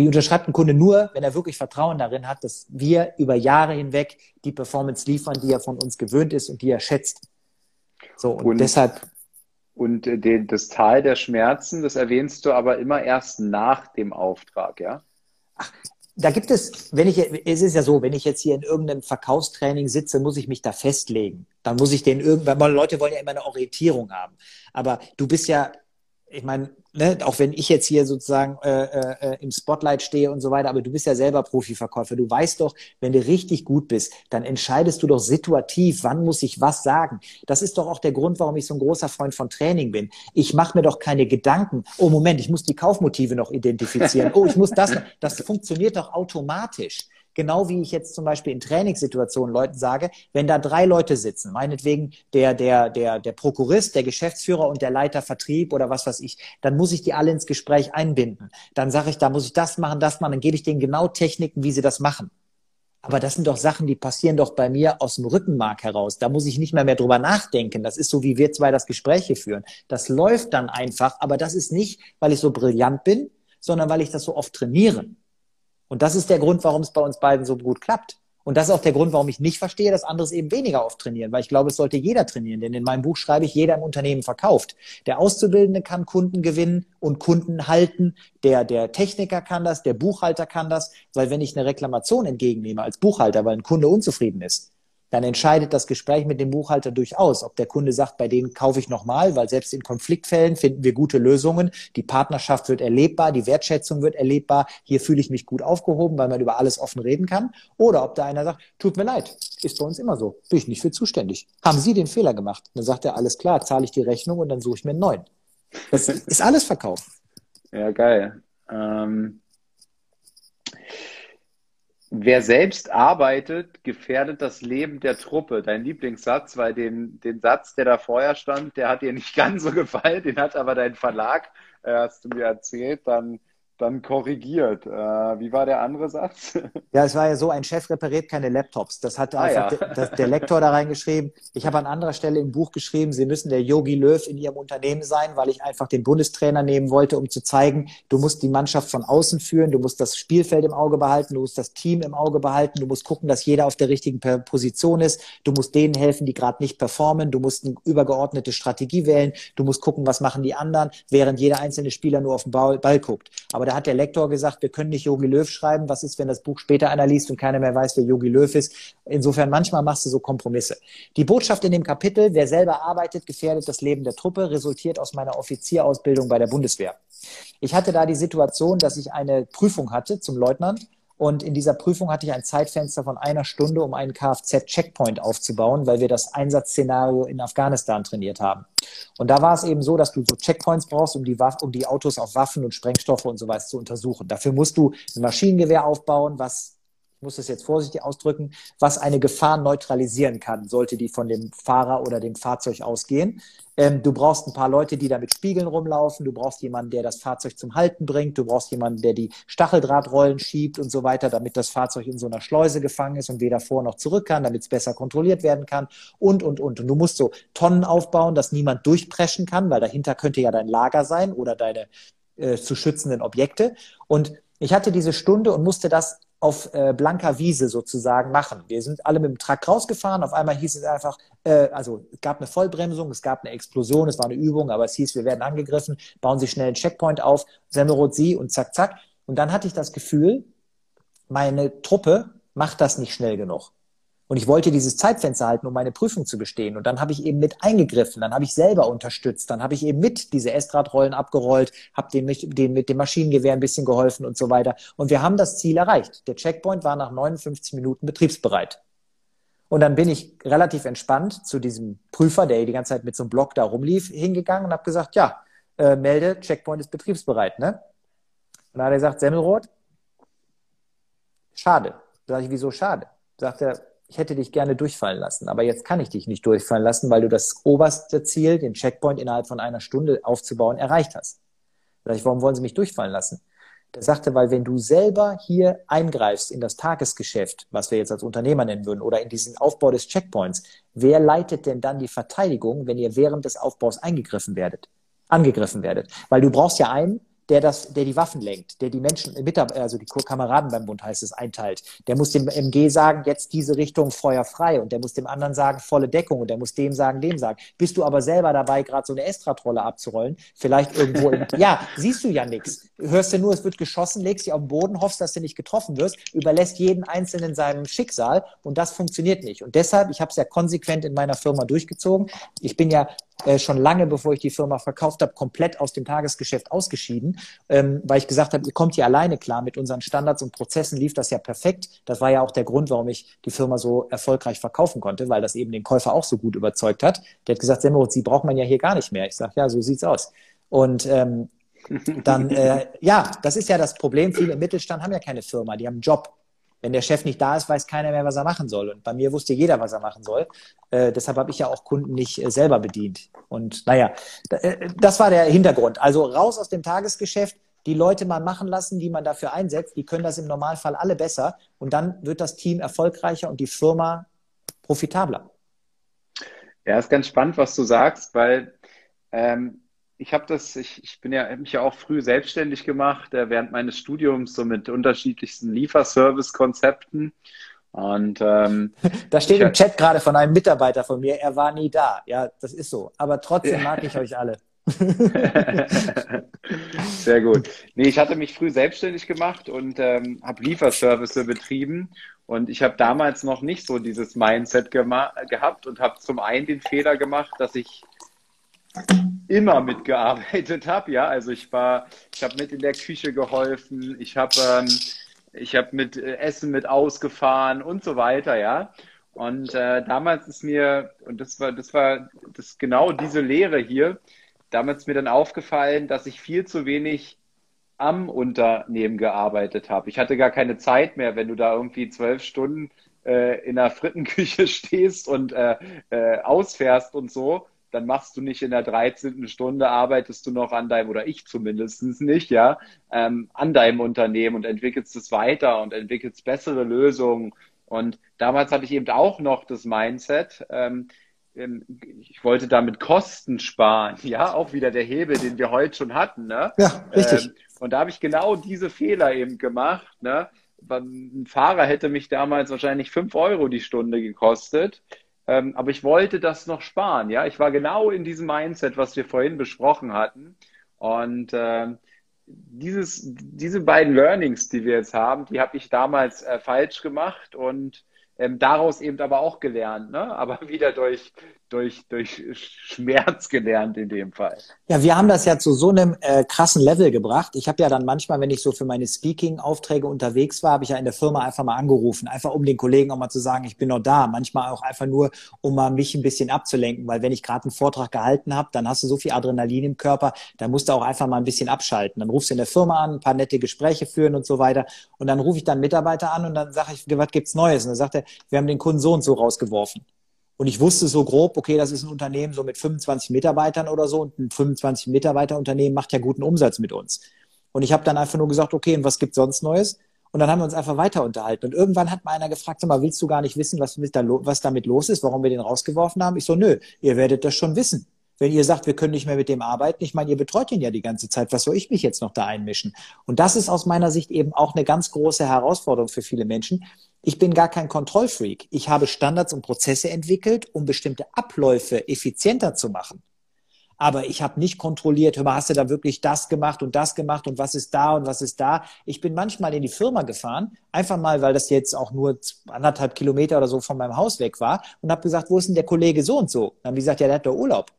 Die unterschreibt ein Kunde nur, wenn er wirklich Vertrauen darin hat, dass wir über Jahre hinweg die Performance liefern, die er von uns gewöhnt ist und die er schätzt.
So, und, und deshalb. Und äh, den, das Tal der Schmerzen, das erwähnst du aber immer erst nach dem Auftrag, ja?
Ach, da gibt es, wenn ich, es ist ja so, wenn ich jetzt hier in irgendeinem Verkaufstraining sitze, muss ich mich da festlegen. Dann muss ich den irgendwann, weil Leute wollen ja immer eine Orientierung haben. Aber du bist ja, ich meine, ne, auch wenn ich jetzt hier sozusagen äh, äh, im Spotlight stehe und so weiter, aber du bist ja selber Profiverkäufer. Du weißt doch, wenn du richtig gut bist, dann entscheidest du doch situativ, wann muss ich was sagen. Das ist doch auch der Grund, warum ich so ein großer Freund von Training bin. Ich mache mir doch keine Gedanken. Oh Moment, ich muss die Kaufmotive noch identifizieren. Oh, ich muss das. Das funktioniert doch automatisch. Genau wie ich jetzt zum Beispiel in Trainingssituationen Leuten sage, wenn da drei Leute sitzen, meinetwegen der, der, der, der Prokurist, der Geschäftsführer und der Leiter Vertrieb oder was weiß ich, dann muss ich die alle ins Gespräch einbinden. Dann sage ich, da muss ich das machen, das machen, dann gebe ich denen genau Techniken, wie sie das machen. Aber das sind doch Sachen, die passieren doch bei mir aus dem Rückenmark heraus. Da muss ich nicht mehr mehr drüber nachdenken. Das ist so, wie wir zwei das Gespräch hier führen. Das läuft dann einfach, aber das ist nicht, weil ich so brillant bin, sondern weil ich das so oft trainiere. Und das ist der Grund, warum es bei uns beiden so gut klappt. Und das ist auch der Grund, warum ich nicht verstehe, dass andere es eben weniger oft trainieren, weil ich glaube, es sollte jeder trainieren. Denn in meinem Buch schreibe ich, jeder im Unternehmen verkauft. Der Auszubildende kann Kunden gewinnen und Kunden halten. Der, der Techniker kann das, der Buchhalter kann das, weil wenn ich eine Reklamation entgegennehme als Buchhalter, weil ein Kunde unzufrieden ist, dann entscheidet das Gespräch mit dem Buchhalter durchaus, ob der Kunde sagt, bei denen kaufe ich nochmal, weil selbst in Konfliktfällen finden wir gute Lösungen. Die Partnerschaft wird erlebbar, die Wertschätzung wird erlebbar. Hier fühle ich mich gut aufgehoben, weil man über alles offen reden kann. Oder ob da einer sagt, tut mir leid, ist bei uns immer so, bin ich nicht für zuständig. Haben Sie den Fehler gemacht? Dann sagt er, alles klar, zahle ich die Rechnung und dann suche ich mir einen neuen. Das ist alles Verkauf.
Ja, geil. Ähm Wer selbst arbeitet, gefährdet das Leben der Truppe. Dein Lieblingssatz, weil den, den Satz, der da vorher stand, der hat dir nicht ganz so gefallen, den hat aber dein Verlag, äh, hast du mir erzählt, dann dann korrigiert. Äh, wie war der andere Satz?
Ja, es war ja so, ein Chef repariert keine Laptops. Das hat ah, einfach ja. der, der, Lektor da reingeschrieben. Ich habe an anderer Stelle im Buch geschrieben, Sie müssen der Yogi Löw in Ihrem Unternehmen sein, weil ich einfach den Bundestrainer nehmen wollte, um zu zeigen, du musst die Mannschaft von außen führen, du musst das Spielfeld im Auge behalten, du musst das Team im Auge behalten, du musst gucken, dass jeder auf der richtigen Position ist, du musst denen helfen, die gerade nicht performen, du musst eine übergeordnete Strategie wählen, du musst gucken, was machen die anderen, während jeder einzelne Spieler nur auf den Ball, Ball guckt. Aber da hat der Lektor gesagt, wir können nicht Yogi Löw schreiben. Was ist, wenn das Buch später einer liest und keiner mehr weiß, wer Yogi Löw ist? Insofern, manchmal machst du so Kompromisse. Die Botschaft in dem Kapitel, wer selber arbeitet, gefährdet das Leben der Truppe, resultiert aus meiner Offizierausbildung bei der Bundeswehr. Ich hatte da die Situation, dass ich eine Prüfung hatte zum Leutnant und in dieser Prüfung hatte ich ein Zeitfenster von einer Stunde, um einen Kfz-Checkpoint aufzubauen, weil wir das Einsatzszenario in Afghanistan trainiert haben. Und da war es eben so, dass du so Checkpoints brauchst, um die, Waff um die Autos auf Waffen und Sprengstoffe und so weiter zu untersuchen. Dafür musst du ein Maschinengewehr aufbauen, was ich muss es jetzt vorsichtig ausdrücken, was eine Gefahr neutralisieren kann, sollte die von dem Fahrer oder dem Fahrzeug ausgehen. Ähm, du brauchst ein paar Leute, die da mit Spiegeln rumlaufen. Du brauchst jemanden, der das Fahrzeug zum Halten bringt. Du brauchst jemanden, der die Stacheldrahtrollen schiebt und so weiter, damit das Fahrzeug in so einer Schleuse gefangen ist und weder vor noch zurück kann, damit es besser kontrolliert werden kann und, und, und. Und du musst so Tonnen aufbauen, dass niemand durchpreschen kann, weil dahinter könnte ja dein Lager sein oder deine äh, zu schützenden Objekte. Und ich hatte diese Stunde und musste das auf äh, blanker Wiese sozusagen machen. Wir sind alle mit dem Truck rausgefahren. Auf einmal hieß es einfach, äh, also es gab eine Vollbremsung, es gab eine Explosion, es war eine Übung, aber es hieß, wir werden angegriffen, bauen Sie schnell einen Checkpoint auf, Semmelrot Sie und zack, zack. Und dann hatte ich das Gefühl, meine Truppe macht das nicht schnell genug. Und ich wollte dieses Zeitfenster halten, um meine Prüfung zu bestehen. Und dann habe ich eben mit eingegriffen, dann habe ich selber unterstützt, dann habe ich eben mit diese Estradrollen abgerollt, habe den, den mit dem Maschinengewehr ein bisschen geholfen und so weiter. Und wir haben das Ziel erreicht. Der Checkpoint war nach 59 Minuten betriebsbereit. Und dann bin ich relativ entspannt zu diesem Prüfer, der die ganze Zeit mit so einem Block da rumlief, hingegangen und habe gesagt, ja, äh, melde, Checkpoint ist betriebsbereit. Ne? Und dann hat er gesagt, Semmelrot, schade. Da sage ich, wieso schade? Sagt er, ich hätte dich gerne durchfallen lassen, aber jetzt kann ich dich nicht durchfallen lassen, weil du das oberste Ziel, den Checkpoint innerhalb von einer Stunde aufzubauen, erreicht hast. Ich, warum wollen Sie mich durchfallen lassen? Der sagte, weil wenn du selber hier eingreifst in das Tagesgeschäft, was wir jetzt als Unternehmer nennen würden, oder in diesen Aufbau des Checkpoints, wer leitet denn dann die Verteidigung, wenn ihr während des Aufbaus eingegriffen werdet, angegriffen werdet? Weil du brauchst ja einen, der das, der die Waffen lenkt, der die Menschen, also die Kameraden beim Bund heißt es, einteilt. Der muss dem MG sagen, jetzt diese Richtung Feuer frei und der muss dem anderen sagen, volle Deckung und der muss dem sagen, dem sagen. Bist du aber selber dabei, gerade so eine Estratrolle abzurollen, vielleicht irgendwo im, ja, siehst du ja nichts. Hörst du nur, es wird geschossen, legst dich auf den Boden, hoffst, dass du nicht getroffen wirst, überlässt jeden Einzelnen seinem Schicksal und das funktioniert nicht. Und deshalb, ich habe es ja konsequent in meiner Firma durchgezogen. Ich bin ja äh, schon lange, bevor ich die Firma verkauft habe, komplett aus dem Tagesgeschäft ausgeschieden, ähm, weil ich gesagt habe, ihr kommt hier alleine klar. Mit unseren Standards und Prozessen lief das ja perfekt. Das war ja auch der Grund, warum ich die Firma so erfolgreich verkaufen konnte, weil das eben den Käufer auch so gut überzeugt hat. Der hat gesagt, Semmerut, Sie braucht man ja hier gar nicht mehr. Ich sage, ja, so sieht's aus. Und ähm, dann, äh, ja, das ist ja das Problem. Viele im Mittelstand haben ja keine Firma, die haben einen Job. Wenn der Chef nicht da ist, weiß keiner mehr, was er machen soll. Und bei mir wusste jeder, was er machen soll. Äh, deshalb habe ich ja auch Kunden nicht äh, selber bedient. Und naja, äh, das war der Hintergrund. Also raus aus dem Tagesgeschäft, die Leute mal machen lassen, die man dafür einsetzt. Die können das im Normalfall alle besser. Und dann wird das Team erfolgreicher und die Firma profitabler.
Ja, ist ganz spannend, was du sagst, weil ähm, ich habe das, ich, ich bin ja mich ja auch früh selbstständig gemacht, äh, während meines Studiums, so mit unterschiedlichsten Lieferservice-Konzepten. Und ähm,
da steht im Chat gerade von einem Mitarbeiter von mir, er war nie da. Ja, das ist so. Aber trotzdem mag ich euch alle.
Sehr gut. Nee, ich hatte mich früh selbstständig gemacht und ähm, habe Lieferservice betrieben. Und ich habe damals noch nicht so dieses Mindset gehabt und habe zum einen den Fehler gemacht, dass ich immer mitgearbeitet habe. Ja, also ich war, ich habe mit in der Küche geholfen, ich habe ähm, ich mit äh, Essen mit ausgefahren und so weiter. Ja, und äh, damals ist mir und das war das war das genau diese Lehre hier. Damals ist mir dann aufgefallen, dass ich viel zu wenig am Unternehmen gearbeitet habe. Ich hatte gar keine Zeit mehr, wenn du da irgendwie zwölf Stunden äh, in der Frittenküche stehst und äh, äh, ausfährst und so dann machst du nicht in der 13. Stunde, arbeitest du noch an deinem, oder ich zumindest nicht, ja, ähm, an deinem Unternehmen und entwickelst es weiter und entwickelst bessere Lösungen. Und damals hatte ich eben auch noch das Mindset, ähm, ähm, ich wollte damit Kosten sparen, ja, auch wieder der Hebel, den wir heute schon hatten, ne?
Ja, richtig. Ähm,
und da habe ich genau diese Fehler eben gemacht, ne? Ein Fahrer hätte mich damals wahrscheinlich fünf Euro die Stunde gekostet. Ähm, aber ich wollte das noch sparen. Ja, ich war genau in diesem Mindset, was wir vorhin besprochen hatten. Und äh, dieses, diese beiden Learnings, die wir jetzt haben, die habe ich damals äh, falsch gemacht und ähm, daraus eben aber auch gelernt, ne? aber wieder durch, durch, durch Schmerz gelernt in dem Fall.
Ja, wir haben das ja zu so einem äh, krassen Level gebracht. Ich habe ja dann manchmal, wenn ich so für meine Speaking-Aufträge unterwegs war, habe ich ja in der Firma einfach mal angerufen, einfach um den Kollegen auch mal zu sagen, ich bin noch da. Manchmal auch einfach nur, um mal mich ein bisschen abzulenken, weil wenn ich gerade einen Vortrag gehalten habe, dann hast du so viel Adrenalin im Körper, dann musst du auch einfach mal ein bisschen abschalten. Dann rufst du in der Firma an, ein paar nette Gespräche führen und so weiter. Und dann rufe ich dann Mitarbeiter an und dann sage ich, was gibt's Neues? Und dann sagt er, wir haben den Kunden so und so rausgeworfen. Und ich wusste so grob, okay, das ist ein Unternehmen so mit 25 Mitarbeitern oder so und ein 25 Mitarbeiter Unternehmen macht ja guten Umsatz mit uns. Und ich habe dann einfach nur gesagt, okay, und was gibt sonst Neues? Und dann haben wir uns einfach weiter unterhalten. Und irgendwann hat mal einer gefragt, sag mal, willst du gar nicht wissen, was, was damit los ist, warum wir den rausgeworfen haben? Ich so, nö, ihr werdet das schon wissen. Wenn ihr sagt, wir können nicht mehr mit dem arbeiten. Ich meine, ihr betreut ihn ja die ganze Zeit. Was soll ich mich jetzt noch da einmischen? Und das ist aus meiner Sicht eben auch eine ganz große Herausforderung für viele Menschen. Ich bin gar kein Kontrollfreak. Ich habe Standards und Prozesse entwickelt, um bestimmte Abläufe effizienter zu machen aber ich habe nicht kontrolliert, hör mal, hast du da wirklich das gemacht und das gemacht und was ist da und was ist da. Ich bin manchmal in die Firma gefahren, einfach mal, weil das jetzt auch nur anderthalb Kilometer oder so von meinem Haus weg war und habe gesagt, wo ist denn der Kollege so und so? Dann haben die gesagt, ja, der hat doch Urlaub.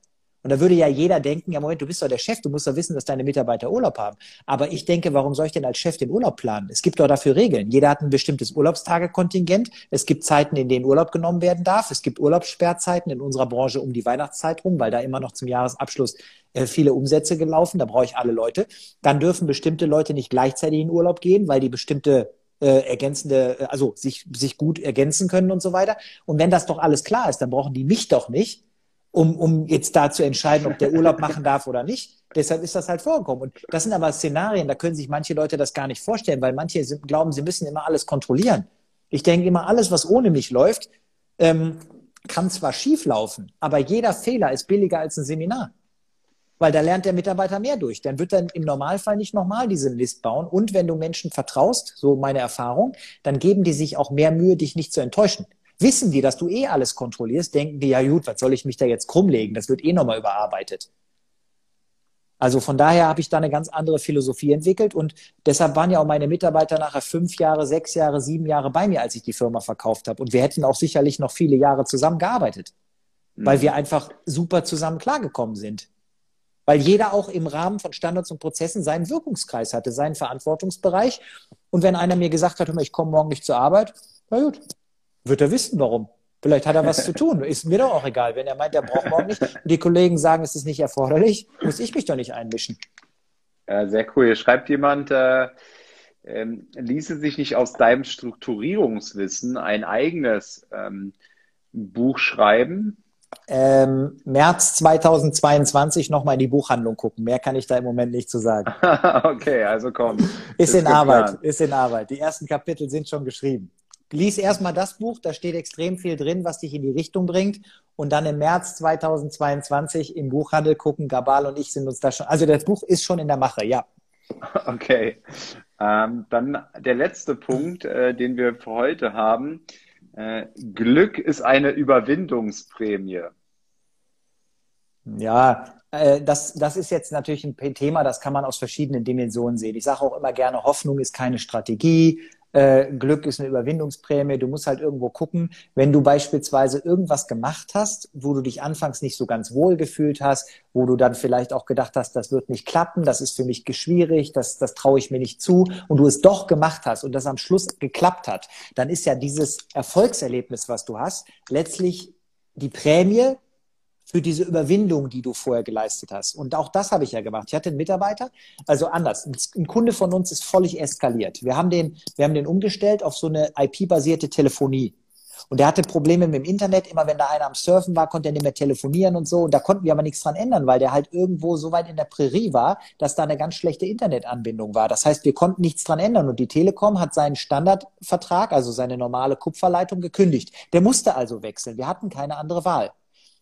Und da würde ja jeder denken, ja Moment, du bist doch der Chef, du musst doch wissen, dass deine Mitarbeiter Urlaub haben. Aber ich denke, warum soll ich denn als Chef den Urlaub planen? Es gibt doch dafür Regeln. Jeder hat ein bestimmtes Urlaubstagekontingent. Es gibt Zeiten, in denen Urlaub genommen werden darf. Es gibt Urlaubssperrzeiten in unserer Branche um die Weihnachtszeit rum, weil da immer noch zum Jahresabschluss äh, viele Umsätze gelaufen. Da brauche ich alle Leute. Dann dürfen bestimmte Leute nicht gleichzeitig in Urlaub gehen, weil die bestimmte äh, ergänzende, äh, also sich, sich gut ergänzen können und so weiter. Und wenn das doch alles klar ist, dann brauchen die mich doch nicht, um, um jetzt da zu entscheiden, ob der Urlaub machen darf oder nicht. Deshalb ist das halt vorgekommen. Und das sind aber Szenarien, da können sich manche Leute das gar nicht vorstellen, weil manche sind, glauben, sie müssen immer alles kontrollieren. Ich denke immer, alles, was ohne mich läuft, ähm, kann zwar schief laufen, aber jeder Fehler ist billiger als ein Seminar. Weil da lernt der Mitarbeiter mehr durch. Dann wird er im Normalfall nicht nochmal diese List bauen. Und wenn du Menschen vertraust, so meine Erfahrung, dann geben die sich auch mehr Mühe, dich nicht zu enttäuschen. Wissen die, dass du eh alles kontrollierst, denken die, ja gut, was soll ich mich da jetzt krummlegen? Das wird eh nochmal überarbeitet. Also von daher habe ich da eine ganz andere Philosophie entwickelt und deshalb waren ja auch meine Mitarbeiter nachher fünf Jahre, sechs Jahre, sieben Jahre bei mir, als ich die Firma verkauft habe. Und wir hätten auch sicherlich noch viele Jahre zusammengearbeitet, mhm. weil wir einfach super zusammen klargekommen sind. Weil jeder auch im Rahmen von Standards und Prozessen seinen Wirkungskreis hatte, seinen Verantwortungsbereich. Und wenn einer mir gesagt hat, ich komme morgen nicht zur Arbeit, na gut, wird er wissen, warum. Vielleicht hat er was zu tun. Ist mir doch auch egal. Wenn er meint, er braucht morgen nicht und die Kollegen sagen, es ist nicht erforderlich, muss ich mich doch nicht einmischen.
Ja, sehr cool. Hier schreibt jemand, äh, ähm, ließe sich nicht aus deinem Strukturierungswissen ein eigenes ähm, Buch schreiben?
Ähm, März 2022 nochmal in die Buchhandlung gucken. Mehr kann ich da im Moment nicht zu sagen.
okay, also komm.
Ist, ist in Arbeit, ist in Arbeit. Die ersten Kapitel sind schon geschrieben lies erstmal das Buch, da steht extrem viel drin, was dich in die Richtung bringt. Und dann im März 2022 im Buchhandel gucken. Gabal und ich sind uns da schon. Also das Buch ist schon in der Mache, ja.
Okay. Ähm, dann der letzte Punkt, äh, den wir für heute haben. Äh, Glück ist eine Überwindungsprämie.
Ja, äh, das, das ist jetzt natürlich ein Thema, das kann man aus verschiedenen Dimensionen sehen. Ich sage auch immer gerne, Hoffnung ist keine Strategie. Äh, Glück ist eine Überwindungsprämie. Du musst halt irgendwo gucken, wenn du beispielsweise irgendwas gemacht hast, wo du dich anfangs nicht so ganz wohl gefühlt hast, wo du dann vielleicht auch gedacht hast, das wird nicht klappen, das ist für mich schwierig, das, das traue ich mir nicht zu und du es doch gemacht hast und das am Schluss geklappt hat, dann ist ja dieses Erfolgserlebnis, was du hast, letztlich die Prämie für diese Überwindung, die du vorher geleistet hast. Und auch das habe ich ja gemacht. Ich hatte einen Mitarbeiter, also anders. Ein Kunde von uns ist völlig eskaliert. Wir haben den, wir haben den umgestellt auf so eine IP-basierte Telefonie. Und der hatte Probleme mit dem Internet. Immer wenn da einer am Surfen war, konnte er nicht mehr telefonieren und so. Und da konnten wir aber nichts dran ändern, weil der halt irgendwo so weit in der Prärie war, dass da eine ganz schlechte Internetanbindung war. Das heißt, wir konnten nichts dran ändern. Und die Telekom hat seinen Standardvertrag, also seine normale Kupferleitung, gekündigt. Der musste also wechseln. Wir hatten keine andere Wahl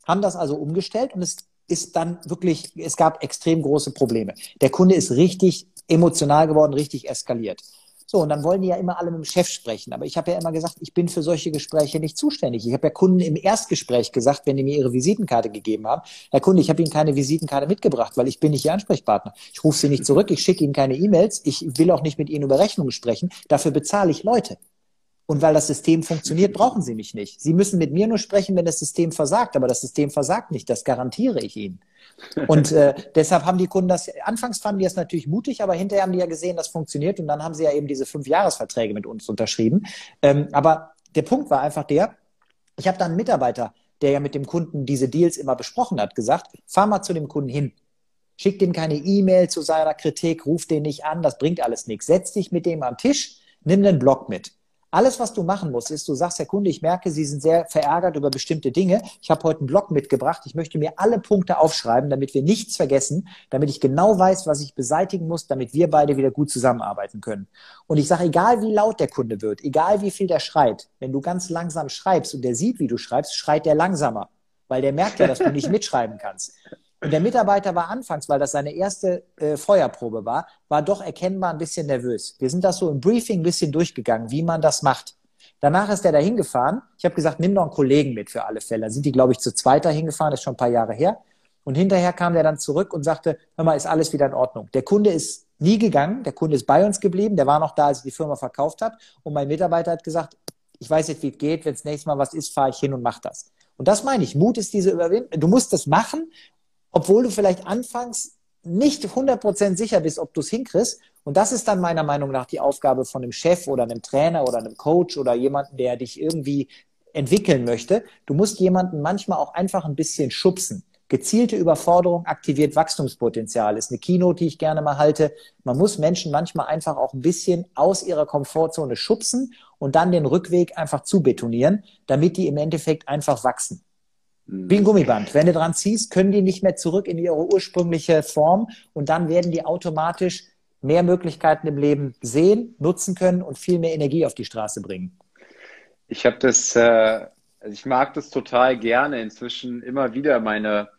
haben das also umgestellt und es ist dann wirklich, es gab extrem große Probleme. Der Kunde ist richtig emotional geworden, richtig eskaliert. So, und dann wollen die ja immer alle mit dem Chef sprechen. Aber ich habe ja immer gesagt, ich bin für solche Gespräche nicht zuständig. Ich habe ja Kunden im Erstgespräch gesagt, wenn die mir ihre Visitenkarte gegeben haben, Herr Kunde, ich habe Ihnen keine Visitenkarte mitgebracht, weil ich bin nicht Ihr Ansprechpartner. Ich rufe Sie nicht zurück, ich schicke Ihnen keine E-Mails, ich will auch nicht mit Ihnen über Rechnungen sprechen. Dafür bezahle ich Leute. Und weil das System funktioniert, brauchen Sie mich nicht. Sie müssen mit mir nur sprechen, wenn das System versagt. Aber das System versagt nicht. Das garantiere ich Ihnen. Und äh, deshalb haben die Kunden das, anfangs fanden die das natürlich mutig, aber hinterher haben die ja gesehen, das funktioniert. Und dann haben sie ja eben diese fünf Jahresverträge mit uns unterschrieben. Ähm, aber der Punkt war einfach der, ich habe da einen Mitarbeiter, der ja mit dem Kunden diese Deals immer besprochen hat, gesagt, fahr mal zu dem Kunden hin. Schick dem keine E-Mail zu seiner Kritik, ruf den nicht an, das bringt alles nichts. Setz dich mit dem am Tisch, nimm den Blog mit. Alles, was du machen musst, ist, du sagst, Herr Kunde, ich merke, Sie sind sehr verärgert über bestimmte Dinge. Ich habe heute einen Blog mitgebracht. Ich möchte mir alle Punkte aufschreiben, damit wir nichts vergessen, damit ich genau weiß, was ich beseitigen muss, damit wir beide wieder gut zusammenarbeiten können. Und ich sage, egal wie laut der Kunde wird, egal wie viel der schreit, wenn du ganz langsam schreibst und der sieht, wie du schreibst, schreit der langsamer, weil der merkt ja, dass du nicht mitschreiben kannst. Und der Mitarbeiter war anfangs, weil das seine erste äh, Feuerprobe war, war doch erkennbar ein bisschen nervös. Wir sind das so im Briefing ein bisschen durchgegangen, wie man das macht. Danach ist er da hingefahren. Ich habe gesagt, nimm doch einen Kollegen mit für alle Fälle. Da sind die, glaube ich, zu zweiter hingefahren, ist schon ein paar Jahre her. Und hinterher kam der dann zurück und sagte, hör mal, ist alles wieder in Ordnung. Der Kunde ist nie gegangen, der Kunde ist bei uns geblieben, der war noch da, als ich die Firma verkauft habe. Und mein Mitarbeiter hat gesagt, ich weiß jetzt, wie es geht, wenn es nächstes Mal was ist, fahre ich hin und mach das. Und das meine ich. Mut ist diese Überwindung. Du musst das machen, obwohl du vielleicht anfangs nicht 100% sicher bist, ob du es hinkriegst. Und das ist dann meiner Meinung nach die Aufgabe von einem Chef oder einem Trainer oder einem Coach oder jemanden, der dich irgendwie entwickeln möchte. Du musst jemanden manchmal auch einfach ein bisschen schubsen. Gezielte Überforderung aktiviert Wachstumspotenzial, ist eine Keynote, die ich gerne mal halte. Man muss Menschen manchmal einfach auch ein bisschen aus ihrer Komfortzone schubsen und dann den Rückweg einfach zu betonieren, damit die im Endeffekt einfach wachsen. Wie ein Gummiband. Wenn du dran ziehst, können die nicht mehr zurück in ihre ursprüngliche Form und dann werden die automatisch mehr Möglichkeiten im Leben sehen, nutzen können und viel mehr Energie auf die Straße bringen.
Ich habe das, äh, also ich mag das total gerne, inzwischen immer wieder meine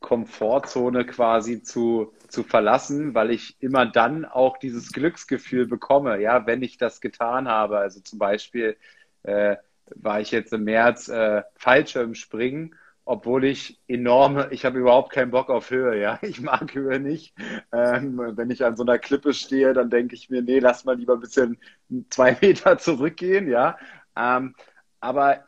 Komfortzone quasi zu, zu verlassen, weil ich immer dann auch dieses Glücksgefühl bekomme, ja, wenn ich das getan habe. Also zum Beispiel äh, war ich jetzt im März äh, Fallschirmspringen obwohl ich enorme, ich habe überhaupt keinen Bock auf Höhe, ja. Ich mag Höhe nicht. Ähm, wenn ich an so einer Klippe stehe, dann denke ich mir, nee, lass mal lieber ein bisschen zwei Meter zurückgehen, ja. Ähm, aber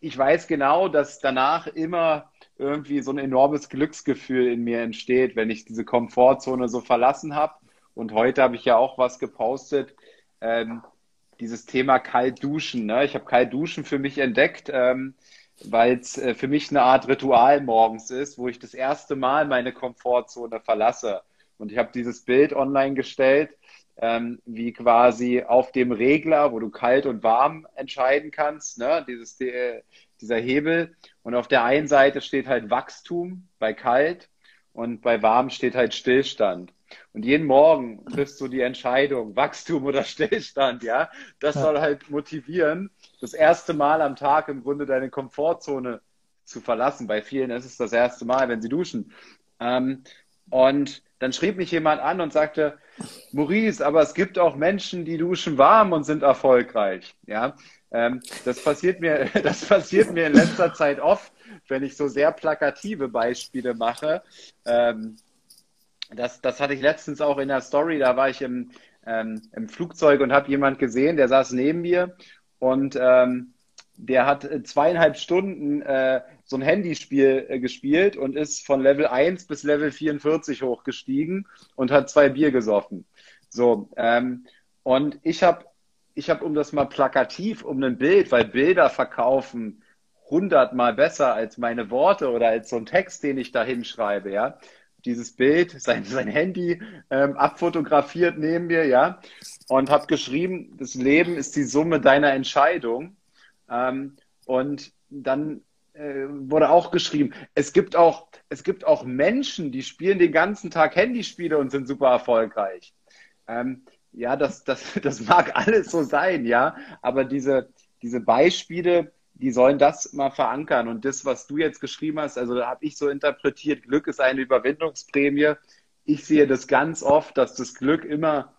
ich weiß genau, dass danach immer irgendwie so ein enormes Glücksgefühl in mir entsteht, wenn ich diese Komfortzone so verlassen habe. Und heute habe ich ja auch was gepostet, ähm, dieses Thema kalt duschen. Ne? Ich habe kalt duschen für mich entdeckt. Ähm, weil es äh, für mich eine Art Ritual morgens ist, wo ich das erste Mal meine Komfortzone verlasse. Und ich habe dieses Bild online gestellt, ähm, wie quasi auf dem Regler, wo du kalt und warm entscheiden kannst, ne? Dieses, die, dieser Hebel. Und auf der einen Seite steht halt Wachstum bei kalt und bei warm steht halt Stillstand. Und jeden Morgen triffst du die Entscheidung, Wachstum oder Stillstand, ja. Das soll halt motivieren, das erste Mal am Tag im Grunde deine Komfortzone zu verlassen. Bei vielen ist es das erste Mal, wenn sie duschen. Ähm, und dann schrieb mich jemand an und sagte, Maurice, aber es gibt auch Menschen, die duschen warm und sind erfolgreich. Ja, ähm, das passiert mir, das passiert mir in letzter Zeit oft, wenn ich so sehr plakative Beispiele mache. Ähm, das, das hatte ich letztens auch in der Story, da war ich im, ähm, im Flugzeug und habe jemand gesehen, der saß neben mir und ähm, der hat zweieinhalb Stunden äh, so ein Handyspiel äh, gespielt und ist von Level 1 bis Level 44 hochgestiegen und hat zwei Bier gesoffen. So, ähm, und ich habe, ich hab, um das mal plakativ, um ein Bild, weil Bilder verkaufen hundertmal besser als meine Worte oder als so ein Text, den ich da hinschreibe, ja dieses Bild, sein, sein Handy ähm, abfotografiert neben mir, ja, und habe geschrieben, das Leben ist die Summe deiner Entscheidung. Ähm, und dann äh, wurde auch geschrieben, es gibt auch, es gibt auch Menschen, die spielen den ganzen Tag Handyspiele und sind super erfolgreich. Ähm, ja, das, das, das mag alles so sein, ja, aber diese, diese Beispiele, die sollen das mal verankern. Und das, was du jetzt geschrieben hast, also da habe ich so interpretiert, Glück ist eine Überwindungsprämie. Ich sehe das ganz oft, dass das Glück immer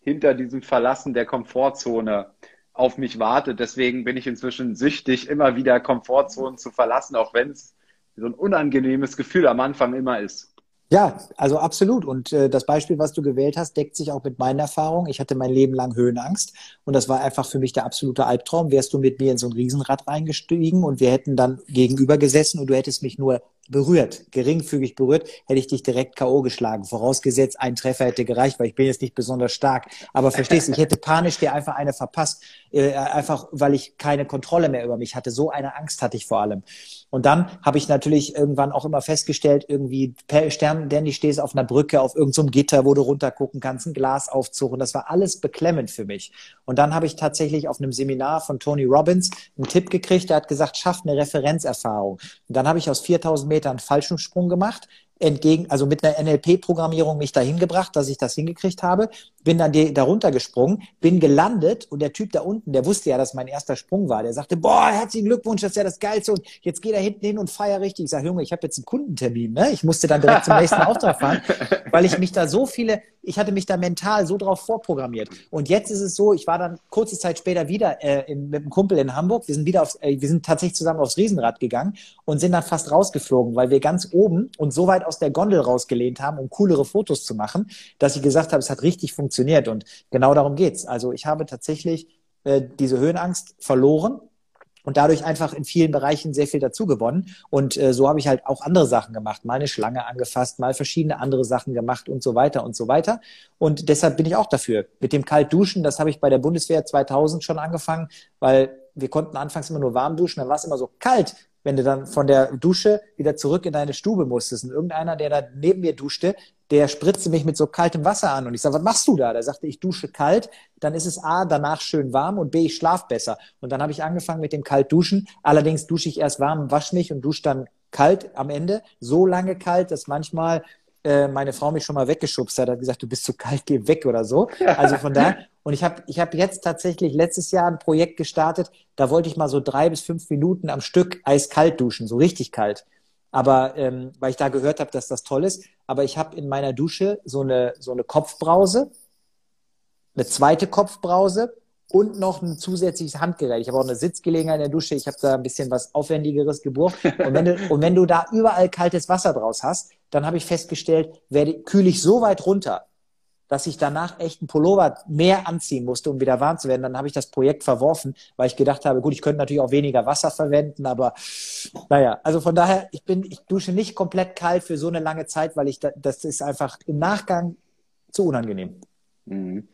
hinter diesem Verlassen der Komfortzone auf mich wartet. Deswegen bin ich inzwischen süchtig, immer wieder Komfortzonen zu verlassen, auch wenn es so ein unangenehmes Gefühl am Anfang immer ist.
Ja, also absolut. Und äh, das Beispiel, was du gewählt hast, deckt sich auch mit meinen Erfahrungen. Ich hatte mein Leben lang Höhenangst und das war einfach für mich der absolute Albtraum. Wärst du mit mir in so ein Riesenrad reingestiegen und wir hätten dann gegenüber gesessen und du hättest mich nur berührt, geringfügig berührt, hätte ich dich direkt K.O. geschlagen. Vorausgesetzt, ein Treffer hätte gereicht, weil ich bin jetzt nicht besonders stark. Aber verstehst du, ich hätte panisch dir einfach eine verpasst, äh, einfach weil ich keine Kontrolle mehr über mich hatte. So eine Angst hatte ich vor allem. Und dann habe ich natürlich irgendwann auch immer festgestellt, irgendwie Stern, Danny stehst auf einer Brücke, auf irgendeinem so Gitter, wo du runtergucken kannst, ein Glasaufzug. Und das war alles beklemmend für mich. Und dann habe ich tatsächlich auf einem Seminar von Tony Robbins einen Tipp gekriegt, der hat gesagt, schaff eine Referenzerfahrung. Und dann habe ich aus 4000 Metern Fallschirmsprung gemacht, entgegen, also mit einer NLP-Programmierung mich dahin gebracht, dass ich das hingekriegt habe, bin dann darunter gesprungen, bin gelandet und der Typ da unten, der wusste ja, dass mein erster Sprung war, der sagte, boah, herzlichen Glückwunsch, das ist ja das Geilste und jetzt geh da hinten hin und feier richtig. Ich sage, Junge, ich habe jetzt einen Kundentermin, ne? Ich musste dann direkt zum nächsten Auftrag fahren, weil ich mich da so viele, ich hatte mich da mental so drauf vorprogrammiert. Und jetzt ist es so, ich war dann kurze Zeit später wieder äh, in, mit einem Kumpel in Hamburg, wir sind wieder aufs, äh, wir sind tatsächlich zusammen aufs Riesenrad gegangen und sind dann fast rausgeflogen, weil wir ganz oben und so weit aus der Gondel rausgelehnt haben, um coolere Fotos zu machen, dass ich gesagt habe, es hat richtig funktioniert. Und genau darum geht's. Also ich habe tatsächlich äh, diese Höhenangst verloren und dadurch einfach in vielen Bereichen sehr viel dazu gewonnen. Und äh, so habe ich halt auch andere Sachen gemacht, mal eine Schlange angefasst, mal verschiedene andere Sachen gemacht und so weiter und so weiter. Und deshalb bin ich auch dafür. Mit dem Kaltduschen, das habe ich bei der Bundeswehr 2000 schon angefangen, weil wir konnten anfangs immer nur warm duschen, dann war es immer so kalt wenn du dann von der Dusche wieder zurück in deine Stube musstest. Und irgendeiner, der da neben mir duschte, der spritzte mich mit so kaltem Wasser an. Und ich sage, was machst du da? Da sagte ich, dusche kalt, dann ist es A, danach schön warm und B, ich schlaf besser. Und dann habe ich angefangen mit dem Kaltduschen. Allerdings dusche ich erst warm, wasche mich und dusche dann kalt am Ende. So lange kalt, dass manchmal äh, meine Frau mich schon mal weggeschubst hat, hat gesagt, du bist zu kalt, geh weg oder so. Also von da. Und ich habe ich hab jetzt tatsächlich letztes Jahr ein Projekt gestartet, da wollte ich mal so drei bis fünf Minuten am Stück eiskalt duschen, so richtig kalt. Aber ähm, weil ich da gehört habe, dass das toll ist. Aber ich habe in meiner Dusche so eine, so eine Kopfbrause, eine zweite Kopfbrause und noch ein zusätzliches Handgerät. Ich habe auch eine Sitzgelegenheit in der Dusche. Ich habe da ein bisschen was Aufwendigeres gebucht. Und wenn, du, und wenn du da überall kaltes Wasser draus hast, dann habe ich festgestellt, werde, kühle ich so weit runter, dass ich danach echt einen Pullover mehr anziehen musste, um wieder warm zu werden. Dann habe ich das Projekt verworfen, weil ich gedacht habe, gut, ich könnte natürlich auch weniger Wasser verwenden, aber naja, also von daher, ich bin, ich dusche nicht komplett kalt für so eine lange Zeit, weil ich, das ist einfach im Nachgang zu unangenehm.
Mhm.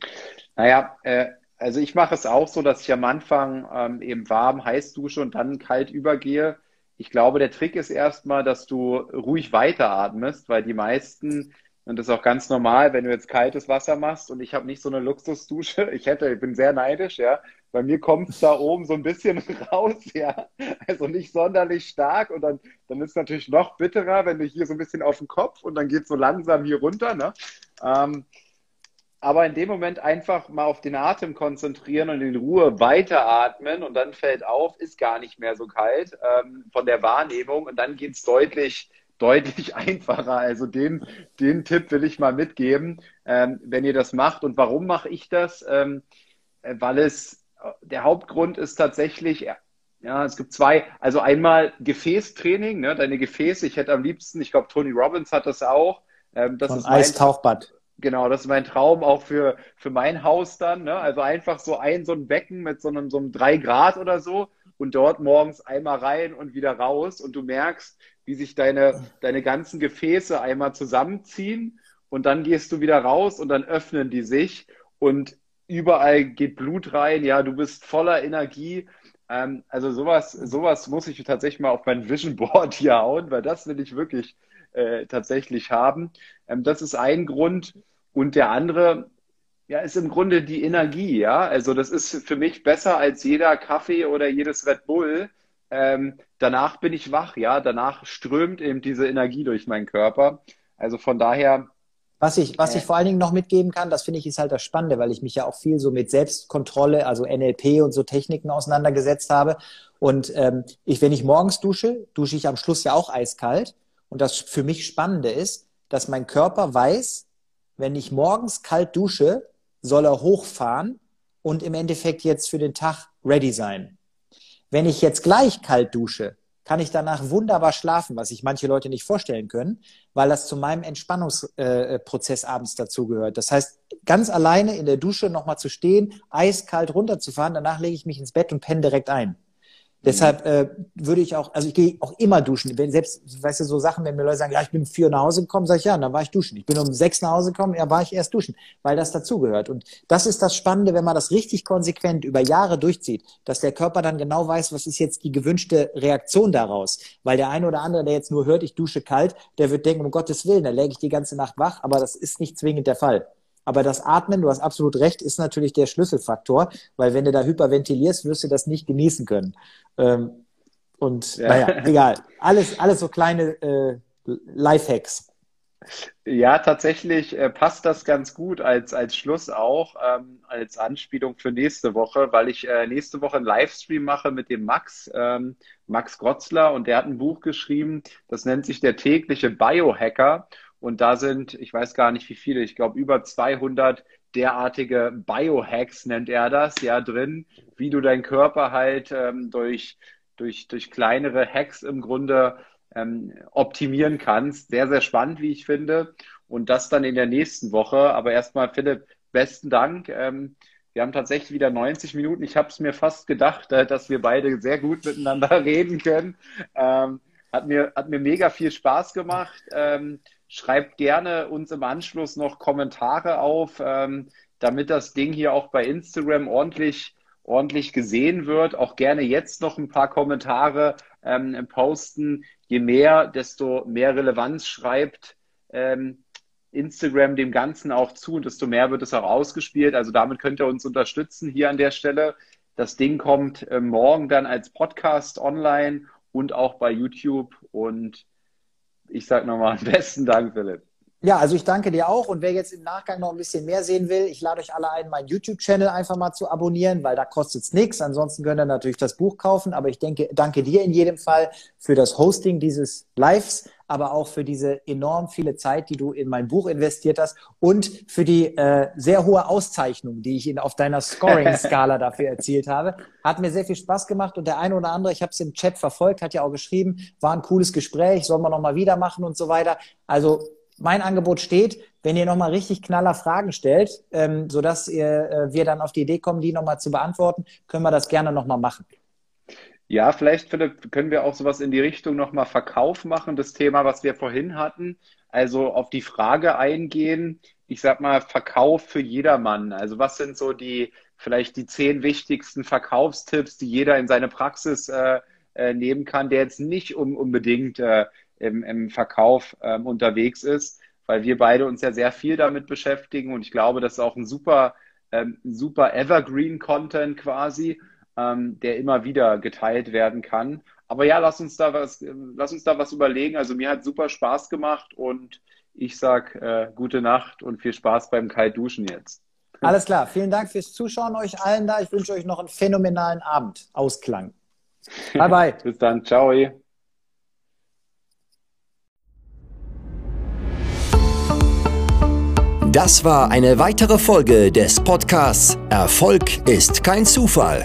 Naja, äh, also ich mache es auch so, dass ich am Anfang ähm, eben warm, heiß dusche und dann kalt übergehe. Ich glaube, der Trick ist erstmal, dass du ruhig weiteratmest, weil die meisten, und das ist auch ganz normal, wenn du jetzt kaltes Wasser machst und ich habe nicht so eine Luxusdusche, ich hätte, ich bin sehr neidisch, ja. Bei mir kommt es da oben so ein bisschen raus, ja. Also nicht sonderlich stark und dann, dann ist es natürlich noch bitterer, wenn du hier so ein bisschen auf den Kopf und dann geht es so langsam hier runter, ne? Ähm, aber in dem Moment einfach mal auf den Atem konzentrieren und in Ruhe weiteratmen und dann fällt auf, ist gar nicht mehr so kalt ähm, von der Wahrnehmung und dann geht es deutlich, deutlich einfacher. Also den, den Tipp will ich mal mitgeben, ähm, wenn ihr das macht. Und warum mache ich das? Ähm, äh, weil es, der Hauptgrund ist tatsächlich, ja, es gibt zwei, also einmal Gefäßtraining, ne, deine Gefäße, ich hätte am liebsten, ich glaube, Tony Robbins hat das auch.
Ähm, das Von ist Eistauchbad.
Genau, das ist mein Traum auch für, für mein Haus dann. Ne? Also einfach so ein, so ein Becken mit so einem, so einem drei Grad oder so und dort morgens einmal rein und wieder raus und du merkst, wie sich deine, deine ganzen Gefäße einmal zusammenziehen und dann gehst du wieder raus und dann öffnen die sich und überall geht Blut rein. Ja, du bist voller Energie. Ähm, also sowas, sowas muss ich tatsächlich mal auf mein Vision Board hier hauen, weil das will ich wirklich äh, tatsächlich haben. Ähm, das ist ein Grund. Und der andere, ja, ist im Grunde die Energie, ja. Also das ist für mich besser als jeder Kaffee oder jedes Red Bull. Ähm, danach bin ich wach, ja. Danach strömt eben diese Energie durch meinen Körper. Also von daher.
Was ich, was ich vor allen Dingen noch mitgeben kann, das finde ich ist halt das Spannende, weil ich mich ja auch viel so mit Selbstkontrolle, also NLP und so Techniken auseinandergesetzt habe. Und ähm, ich, wenn ich morgens dusche, dusche ich am Schluss ja auch eiskalt. Und das für mich Spannende ist, dass mein Körper weiß, wenn ich morgens kalt dusche, soll er hochfahren und im Endeffekt jetzt für den Tag ready sein. Wenn ich jetzt gleich kalt dusche, kann ich danach wunderbar schlafen, was sich manche Leute nicht vorstellen können, weil das zu meinem Entspannungsprozess äh, abends dazugehört. Das heißt, ganz alleine in der Dusche nochmal zu stehen, eiskalt runterzufahren, danach lege ich mich ins Bett und penne direkt ein. Deshalb äh, würde ich auch, also ich gehe auch immer duschen. Wenn selbst, weißt du, so Sachen, wenn mir Leute sagen, ja, ich bin um vier nach Hause gekommen, sage ich, ja, dann war ich duschen. Ich bin um sechs nach Hause gekommen, ja, war ich erst duschen, weil das dazugehört. Und das ist das Spannende, wenn man das richtig konsequent über Jahre durchzieht, dass der Körper dann genau weiß, was ist jetzt die gewünschte Reaktion daraus. Weil der eine oder andere, der jetzt nur hört, ich dusche kalt, der wird denken, um Gottes Willen, da läge ich die ganze Nacht wach, aber das ist nicht zwingend der Fall. Aber das Atmen, du hast absolut recht, ist natürlich der Schlüsselfaktor, weil wenn du da hyperventilierst, wirst du das nicht genießen können. Ähm, und ja. naja, egal. Alles, alles so kleine äh, Lifehacks.
Ja, tatsächlich äh, passt das ganz gut als, als Schluss auch, ähm, als Anspielung für nächste Woche, weil ich äh, nächste Woche einen Livestream mache mit dem Max, ähm, Max Grotzler, und der hat ein Buch geschrieben, das nennt sich der tägliche Biohacker. Und da sind, ich weiß gar nicht wie viele, ich glaube über 200 derartige Biohacks nennt er das, ja, drin, wie du deinen Körper halt ähm, durch, durch, durch kleinere Hacks im Grunde ähm, optimieren kannst. Sehr, sehr spannend, wie ich finde. Und das dann in der nächsten Woche. Aber erstmal, Philipp, besten Dank. Ähm, wir haben tatsächlich wieder 90 Minuten. Ich habe es mir fast gedacht, äh, dass wir beide sehr gut miteinander reden können. Ähm, hat, mir, hat mir mega viel Spaß gemacht. Ähm, schreibt gerne uns im Anschluss noch Kommentare auf, ähm, damit das Ding hier auch bei Instagram ordentlich, ordentlich gesehen wird. Auch gerne jetzt noch ein paar Kommentare ähm, posten. Je mehr, desto mehr Relevanz schreibt ähm, Instagram dem Ganzen auch zu und desto mehr wird es auch ausgespielt. Also damit könnt ihr uns unterstützen hier an der Stelle. Das Ding kommt äh, morgen dann als Podcast online und auch bei YouTube. Und ich sage nochmal besten Dank, Philipp.
Ja, also ich danke dir auch. Und wer jetzt im Nachgang noch ein bisschen mehr sehen will, ich lade euch alle ein, meinen YouTube-Channel einfach mal zu abonnieren, weil da kostet es nichts. Ansonsten könnt ihr natürlich das Buch kaufen. Aber ich denke, danke dir in jedem Fall für das Hosting dieses Lives, aber auch für diese enorm viele Zeit, die du in mein Buch investiert hast und für die äh, sehr hohe Auszeichnung, die ich in, auf deiner Scoring-Skala dafür erzielt habe. Hat mir sehr viel Spaß gemacht und der eine oder andere, ich habe es im Chat verfolgt, hat ja auch geschrieben, war ein cooles Gespräch, sollen wir nochmal wieder machen und so weiter. Also mein Angebot steht, wenn ihr nochmal richtig knaller Fragen stellt, ähm, sodass ihr, äh, wir dann auf die Idee kommen, die nochmal zu beantworten, können wir das gerne nochmal machen.
Ja, vielleicht, Philipp, können wir auch sowas in die Richtung nochmal Verkauf machen, das Thema, was wir vorhin hatten. Also auf die Frage eingehen, ich sag mal, Verkauf für jedermann. Also was sind so die, vielleicht die zehn wichtigsten Verkaufstipps, die jeder in seine Praxis äh, äh, nehmen kann, der jetzt nicht um, unbedingt äh, im, im Verkauf ähm, unterwegs ist, weil wir beide uns ja sehr viel damit beschäftigen und ich glaube, das ist auch ein super, ähm, super Evergreen-Content quasi, ähm, der immer wieder geteilt werden kann. Aber ja, lass uns da was, lass uns da was überlegen. Also mir hat super Spaß gemacht und ich sag äh, gute Nacht und viel Spaß beim Kaltduschen jetzt.
Alles klar. Vielen Dank fürs Zuschauen euch allen da. Ich wünsche euch noch einen phänomenalen Abend. Ausklang.
Bye bye. Bis dann. Ciao.
Das war eine weitere Folge des Podcasts Erfolg ist kein Zufall